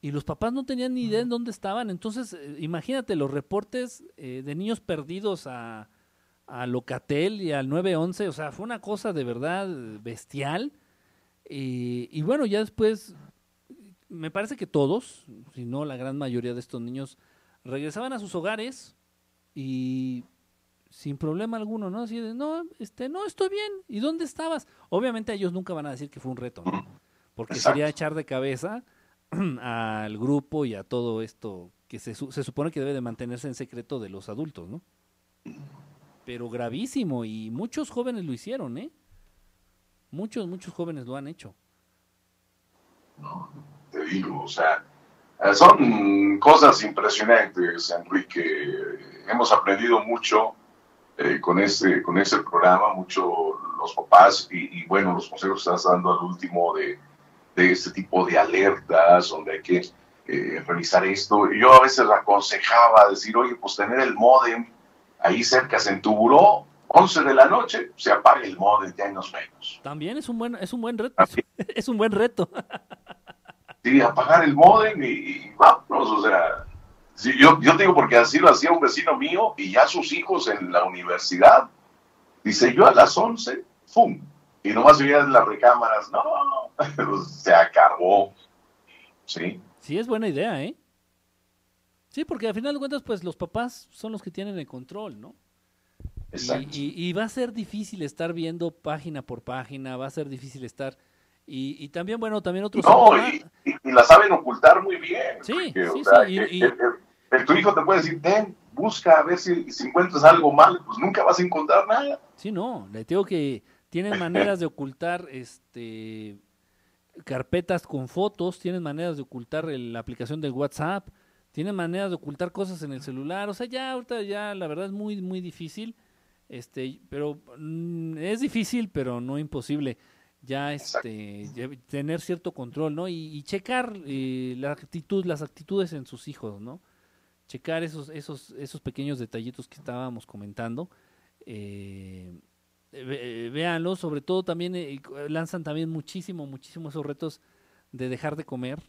y los papás no tenían ni idea en dónde estaban. Entonces, eh, imagínate los reportes eh, de niños perdidos a, a Locatel y al 911, o sea, fue una cosa de verdad bestial. Y, y bueno, ya después, me parece que todos, si no la gran mayoría de estos niños, regresaban a sus hogares y sin problema alguno, ¿no? Así de, no, este, no, estoy bien. ¿Y dónde estabas? Obviamente ellos nunca van a decir que fue un reto, ¿no? Porque Exacto. sería echar de cabeza [CLEARS THROAT] al grupo y a todo esto que se, se supone que debe de mantenerse en secreto de los adultos, ¿no? Pero gravísimo y muchos jóvenes lo hicieron, ¿eh? Muchos, muchos jóvenes lo han hecho. te digo, o sea, eh, son cosas impresionantes, Enrique. Hemos aprendido mucho eh, con este con este programa, mucho los papás y, y, bueno, los consejos que estás dando al último de, de este tipo de alertas, donde hay que eh, revisar esto. Yo a veces aconsejaba decir, oye, pues tener el modem ahí cerca en tu buró, 11 de la noche, se apaga el modem, ya nos vemos. También es un buen, es un buen reto. [LAUGHS] Es un buen reto. [LAUGHS] sí, apagar el modem y, y vámonos, o sea, sí, yo, yo digo porque así lo hacía un vecino mío y ya sus hijos en la universidad, dice yo a las 11, ¡pum! Y nomás veían las recámaras, no, [LAUGHS] se acabó, ¿sí? Sí, es buena idea, ¿eh? Sí, porque al final de cuentas, pues los papás son los que tienen el control, ¿no? Exacto. y- y va a ser difícil estar viendo página por página, va a ser difícil estar... Y, y también, bueno, también otro No, y, la saben ocultar muy bien. Sí, sí, o sea, sí, y- el- tu hijo te puede decir, ten, busca a ver si, si encuentras algo mal, pues nunca vas a encontrar nada. Sí, no, le digo que tienen maneras de ocultar este carpetas con fotos, tienen maneras de ocultar el- la aplicación del WhatsApp, tienen maneras de ocultar cosas en el celular, o sea, ya ahorita ya la verdad es muy muy difícil, este, pero mm, es difícil, pero no imposible. Ya este tener cierto control, ¿no? Y, y checar eh, la actitud, las actitudes en sus hijos, ¿no? Checar esos esos esos pequeños detallitos que estábamos comentando. Eh, eh, véanlo, sobre todo también eh, lanzan también muchísimo, muchísimo esos retos de dejar de comer.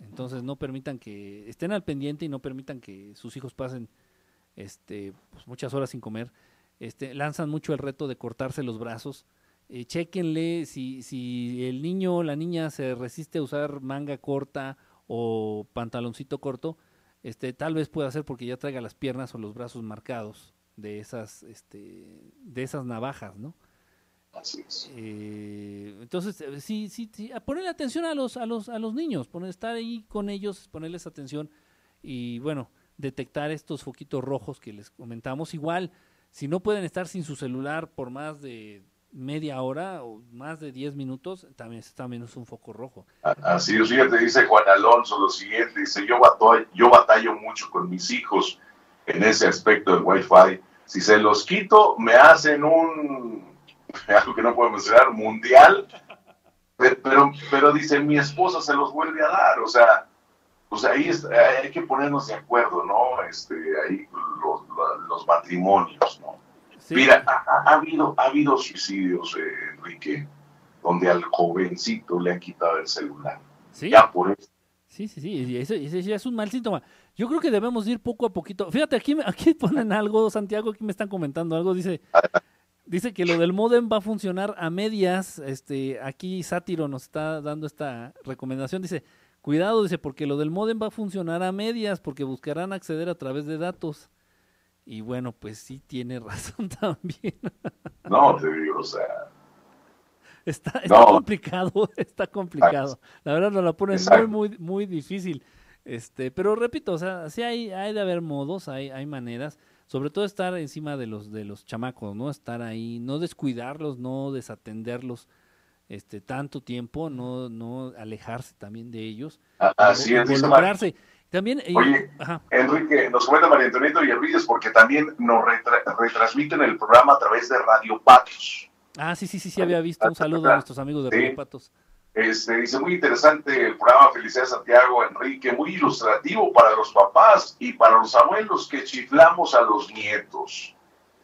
Entonces no permitan que estén al pendiente y no permitan que sus hijos pasen este, pues, muchas horas sin comer. Este, lanzan mucho el reto de cortarse los brazos. Eh, chéquenle si, si el niño o la niña se resiste a usar manga corta o pantaloncito corto, este, tal vez pueda ser porque ya traiga las piernas o los brazos marcados de esas, este, de esas navajas, ¿no? Así es. Eh, entonces, eh, sí, sí, sí, a ponerle atención a los, a los, a los niños, poner, estar ahí con ellos, ponerles atención y bueno, detectar estos foquitos rojos que les comentamos. Igual, si no pueden estar sin su celular por más de media hora o más de 10 minutos, también, también es un foco rojo. Así es, fíjate, dice Juan Alonso lo siguiente, dice, yo batallo, yo batallo mucho con mis hijos en ese aspecto del Wi-Fi. Si se los quito, me hacen un, [LAUGHS] algo que no puedo mencionar, mundial, pero, pero, dice, mi esposa se los vuelve a dar, o sea, o sea, ahí hay que ponernos de acuerdo, ¿no? Este, ahí los, los matrimonios, ¿no? Mira, ha, habido, ha habido suicidios, eh, Enrique, donde al jovencito le han quitado el celular. ¿Sí? Ya por eso. Sí, sí, sí, ese, ya es un mal síntoma. Yo creo que debemos ir poco a poquito. Fíjate, aquí, aquí ponen algo, Santiago, aquí me están comentando algo, dice, dice que lo del modem va a funcionar a medias. Este, aquí Sátiro nos está dando esta recomendación, dice, cuidado, dice, porque lo del modem va a funcionar a medias, porque buscarán acceder a través de datos. Y bueno, pues sí tiene [LAUGHS] razón también. No, te digo, o sea. Está, está complicado, [LAUGHS] está complicado. La verdad nos la pone muy, muy, muy difícil. Este, pero repito, o sea, sí hay, hay de haber modos, hay, hay maneras, sobre todo estar encima de los, de los chamacos, ¿no? Estar ahí, no descuidarlos, no desatenderlos este tanto tiempo, no, no alejarse también de ellos. Así es, también, Oye, Enrique, nos comenta María Antonieta Villarrillas porque también nos retransmiten el programa a través de Radio Patos. Ah, sí, sí, sí, sí, había visto. Un [LAUGHS] saludo a nuestros amigos de Radio Patos. Este, dice, muy interesante el programa Felicidad Santiago, Enrique, muy ilustrativo para los papás y para los abuelos que chiflamos a los nietos.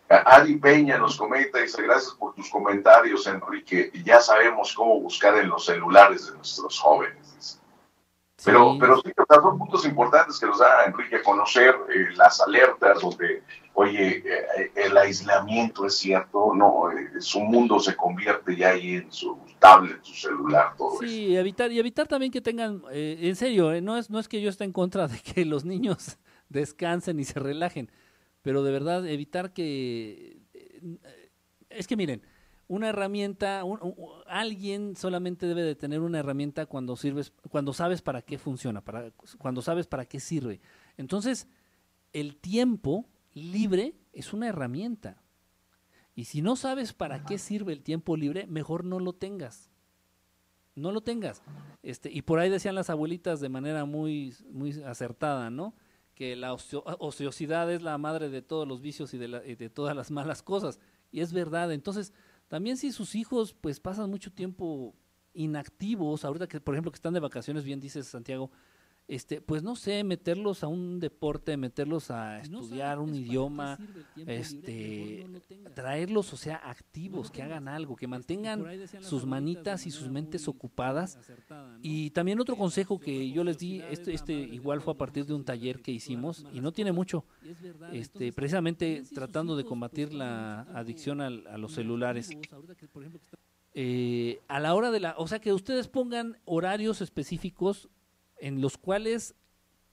Adi Peña nos comenta, dice, gracias por tus comentarios, Enrique. Ya sabemos cómo buscar en los celulares de nuestros jóvenes. Pero, pero sí, son puntos importantes que nos da Enrique a conocer eh, las alertas donde, oye, eh, el aislamiento es cierto, no, eh, su mundo se convierte ya ahí en su tablet, su celular, todo sí, eso. Sí, evitar, y evitar también que tengan, en serio, no, es, no es que yo esté en contra de que los niños [LAUGHS] descansen y se relajen, pero de verdad evitar que, es que miren, una herramienta, alguien solamente debe de tener una herramienta cuando sirves, cuando sabes para qué funciona, para, cuando sabes para qué sirve. Entonces, el tiempo libre es una herramienta. Y si no sabes para qué sirve el tiempo libre, mejor no lo tengas. No lo tengas. Este, y por ahí decían las abuelitas de manera muy, muy acertada, ¿no? Que la ociosidad es la madre de todos los vicios y de, y de todas las malas cosas. Y es verdad. Entonces, también si sus hijos pues pasan mucho tiempo inactivos, ahorita que por ejemplo que están de vacaciones, bien dices Santiago, este, pues no sé, meterlos a un deporte, meterlos a estudiar un idioma, este, traerlos, o sea, activos, que hagan algo, que mantengan sus manitas y sus mentes ocupadas. Y también otro consejo que yo les di, este, este igual fue a partir de un taller que hicimos y no tiene mucho, este, precisamente tratando de combatir la adicción a, los celulares. Eh, a la hora de la, o sea, que ustedes pongan horarios específicos en los cuales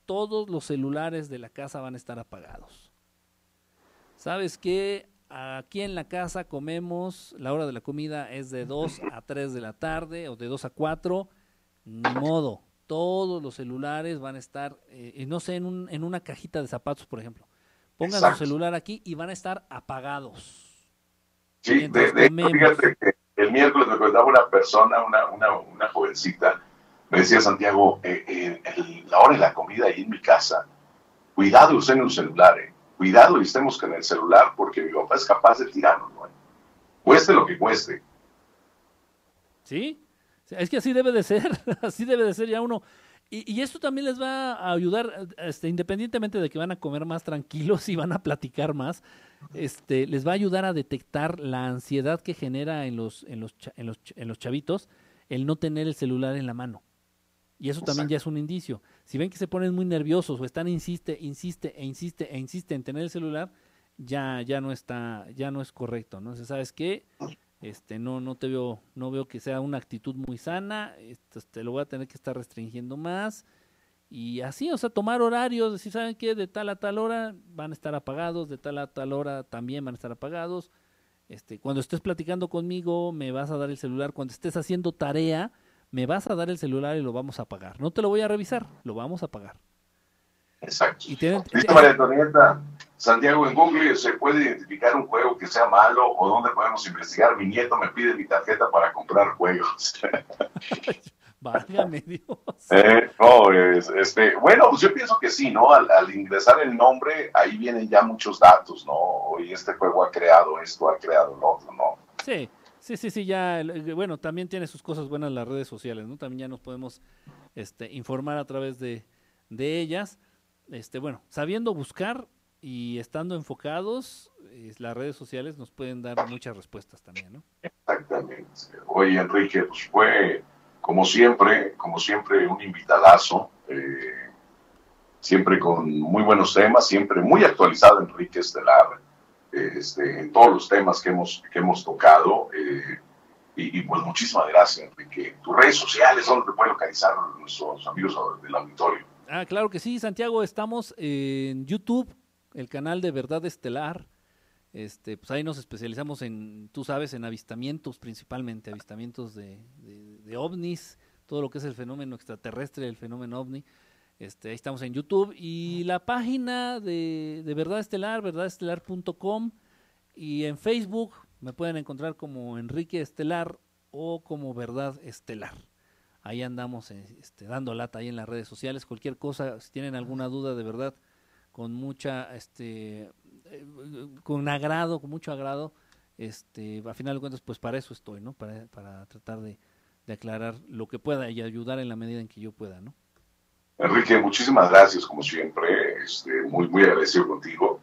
todos los celulares de la casa van a estar apagados. ¿Sabes qué? Aquí en la casa comemos, la hora de la comida es de 2 a [LAUGHS] 3 de la tarde o de 2 a 4, ni modo. Todos los celulares van a estar, eh, no sé, en, un, en una cajita de zapatos, por ejemplo. Pongan su celular aquí y van a estar apagados. Sí, de, fíjate que el miércoles me contaba una persona, una, una, una jovencita, me decía Santiago, eh, eh, la hora de la comida ahí en mi casa, cuidado usen el celular, eh. cuidado y estemos con el celular porque mi papá es capaz de tirarnos, ¿no? cueste lo que cueste. Sí, es que así debe de ser, [LAUGHS] así debe de ser ya uno. Y, y, esto también les va a ayudar, este, independientemente de que van a comer más tranquilos y van a platicar más, este, les va a ayudar a detectar la ansiedad que genera en los, en los, en los, en los chavitos el no tener el celular en la mano. Y eso también ya es un indicio. Si ven que se ponen muy nerviosos o están insiste, insiste e insiste e insiste en tener el celular, ya ya no está ya no es correcto, ¿no? ¿sabes qué? Este no no te veo no veo que sea una actitud muy sana, este, te lo voy a tener que estar restringiendo más y así, o sea, tomar horarios, decir, ¿saben qué? De tal a tal hora van a estar apagados, de tal a tal hora también van a estar apagados. Este, cuando estés platicando conmigo, me vas a dar el celular, cuando estés haciendo tarea, me vas a dar el celular y lo vamos a pagar. No te lo voy a revisar, lo vamos a pagar. Exacto. Y tienen, María Antonieta, Santiago, en Google se puede identificar un juego que sea malo o dónde podemos investigar. Mi nieto me pide mi tarjeta para comprar juegos. [LAUGHS] Válgame Dios. [LAUGHS] Eh, no, este, bueno, pues yo pienso que sí, ¿no? Al, ingresar el nombre, ahí vienen ya muchos datos, ¿no? Y este juego ha creado esto, ha creado lo otro, ¿no? Sí, sí, sí, sí, ya, bueno, también tiene sus cosas buenas las redes sociales, ¿no? También ya nos podemos este, informar a través de, de ellas. Este, bueno, sabiendo buscar y estando enfocados, las redes sociales nos pueden dar muchas respuestas también, ¿no? Exactamente. Oye, Enrique, pues fue como siempre, como siempre, un invitadazo, eh, siempre con muy buenos temas, siempre muy actualizado Enrique Estelar, este, en todos los temas que hemos, que hemos tocado. Eh, y, pues muchísimas gracias, Enrique. Tus redes sociales, ¿dónde te pueden localizar nuestros amigos del auditorio? Ah, claro que sí, Santiago, estamos en YouTube, el canal de Verdad Estelar. Este, pues ahí nos especializamos en, tú sabes, en avistamientos principalmente, avistamientos de, ovnis, todo lo que es el fenómeno extraterrestre, el fenómeno ovni. Este, ahí estamos en YouTube y la página de, de Verdad Estelar, verdadestelar.com y en Facebook me pueden encontrar como Enrique Estelar o como Verdad Estelar. Ahí andamos este, dando lata ahí en las redes sociales. Cualquier cosa, si tienen alguna duda de verdad, con mucha, este, eh, con agrado, con mucho agrado, este, a final de cuentas, pues para eso estoy, ¿no? Para, para tratar de, aclarar lo que pueda y ayudar en la medida en que yo pueda, ¿no? Enrique, muchísimas gracias, como siempre, este, muy, muy agradecido contigo.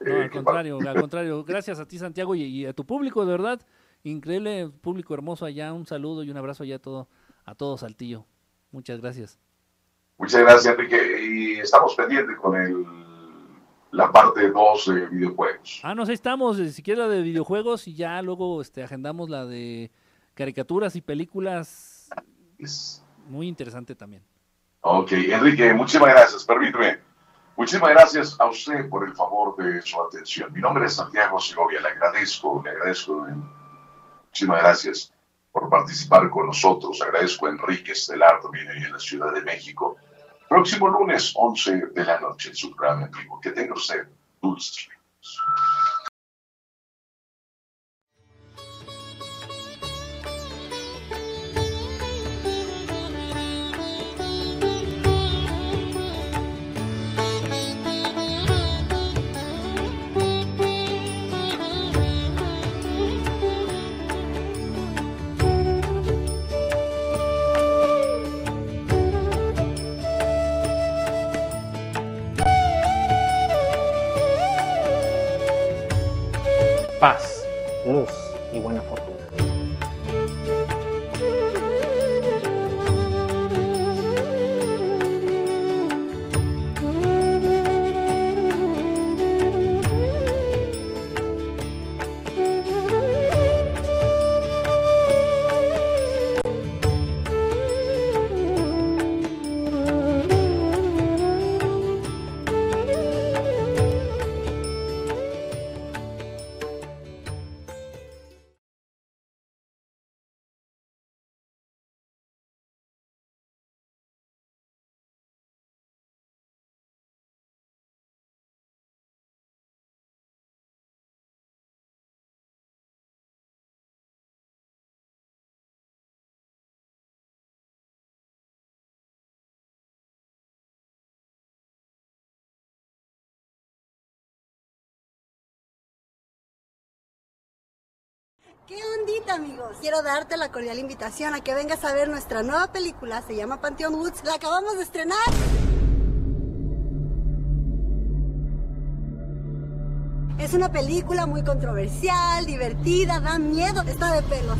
No, al eh, contrario, al [LAUGHS] contrario, gracias a ti, Santiago, y, a tu público, de verdad, increíble, público hermoso allá, un saludo y un abrazo allá a todo, a todo Saltillo. Muchas gracias. Muchas gracias, Enrique, y estamos pendientes con el la parte 2 de videojuegos. Ah, no, sé, estamos, eh, siquiera de videojuegos y ya luego este, agendamos la de caricaturas y películas. Muy interesante también. Ok, Enrique, muchísimas gracias. Permíteme. Muchísimas gracias a usted por el favor de su atención. Mi nombre es Santiago Segovia. Le agradezco, le agradezco. Muchísimas gracias por participar con nosotros. Agradezco a Enrique Estelar también en la Ciudad de México. Próximo lunes, 11 de la noche, en su programa en vivo. Que tenga usted dulces paz, ¿Qué ondita, amigos? Quiero darte la cordial invitación a que vengas a ver nuestra nueva película, se llama Panteón Woods, la acabamos de estrenar. Es una película muy controversial, divertida, da miedo, está de pelos.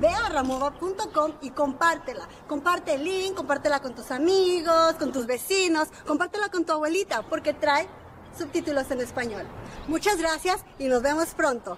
Ve a ramova.com y compártela. Comparte el link, compártela con tus amigos, con tus vecinos, compártela con tu abuelita, porque trae subtítulos en español. Muchas gracias y nos vemos pronto.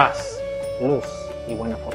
Paz, luz y buena fortuna.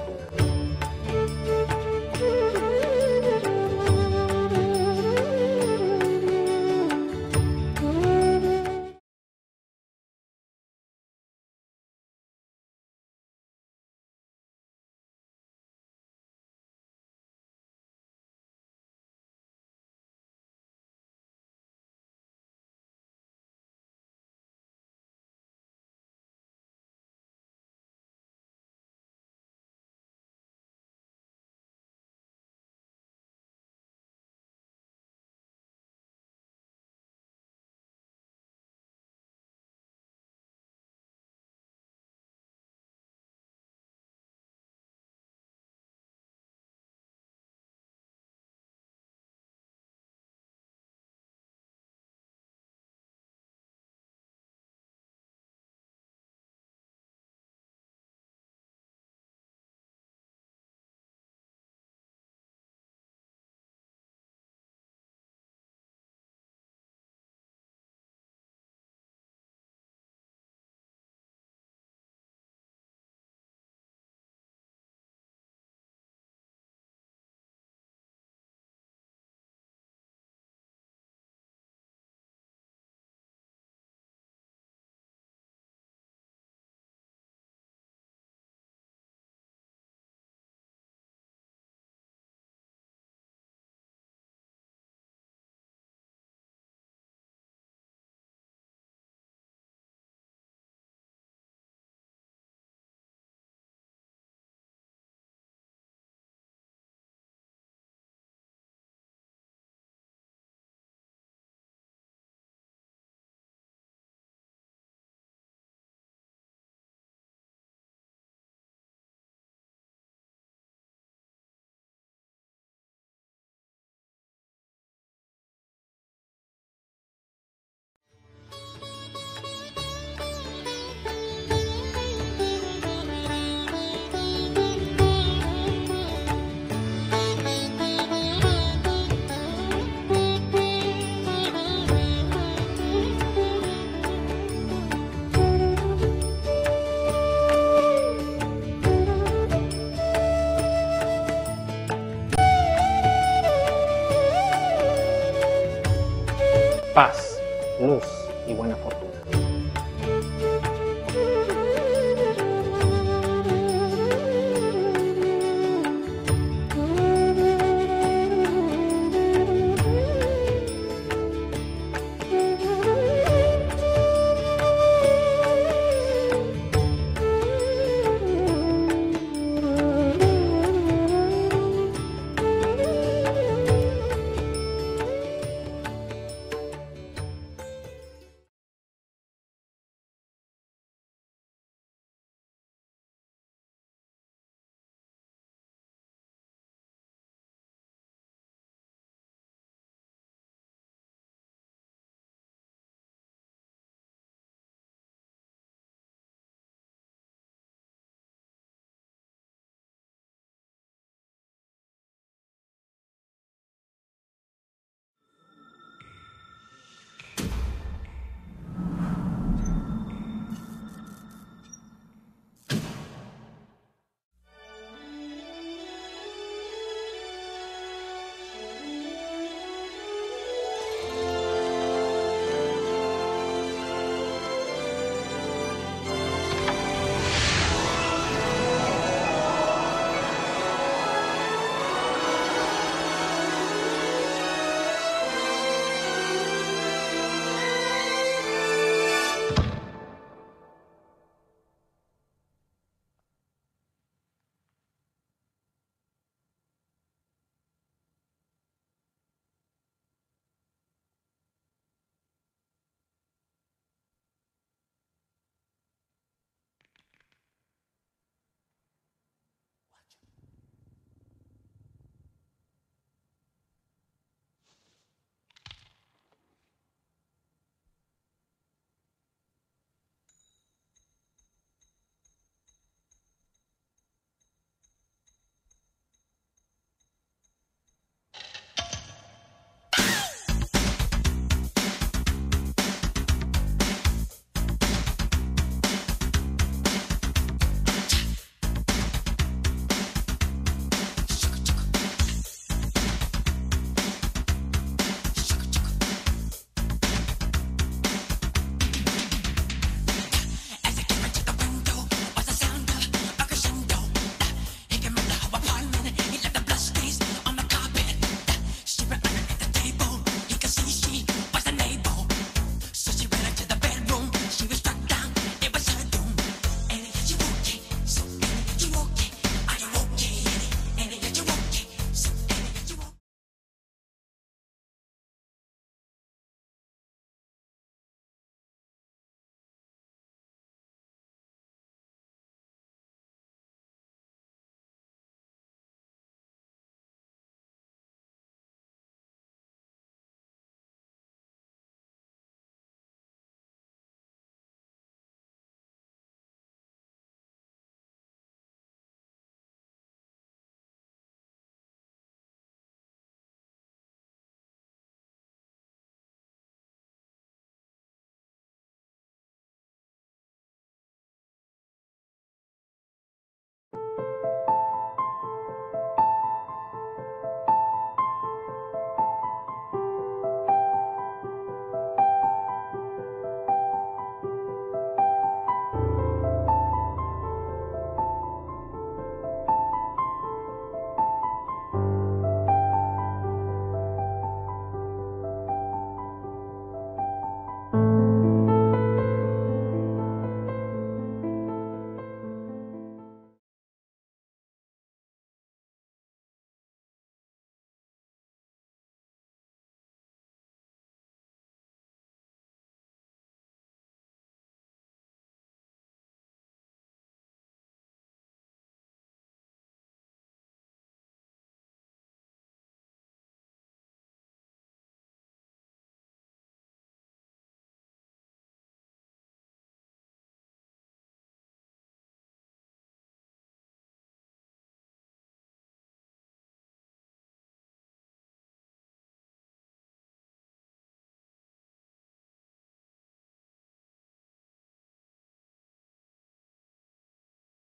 Paz, luz y buena fortuna.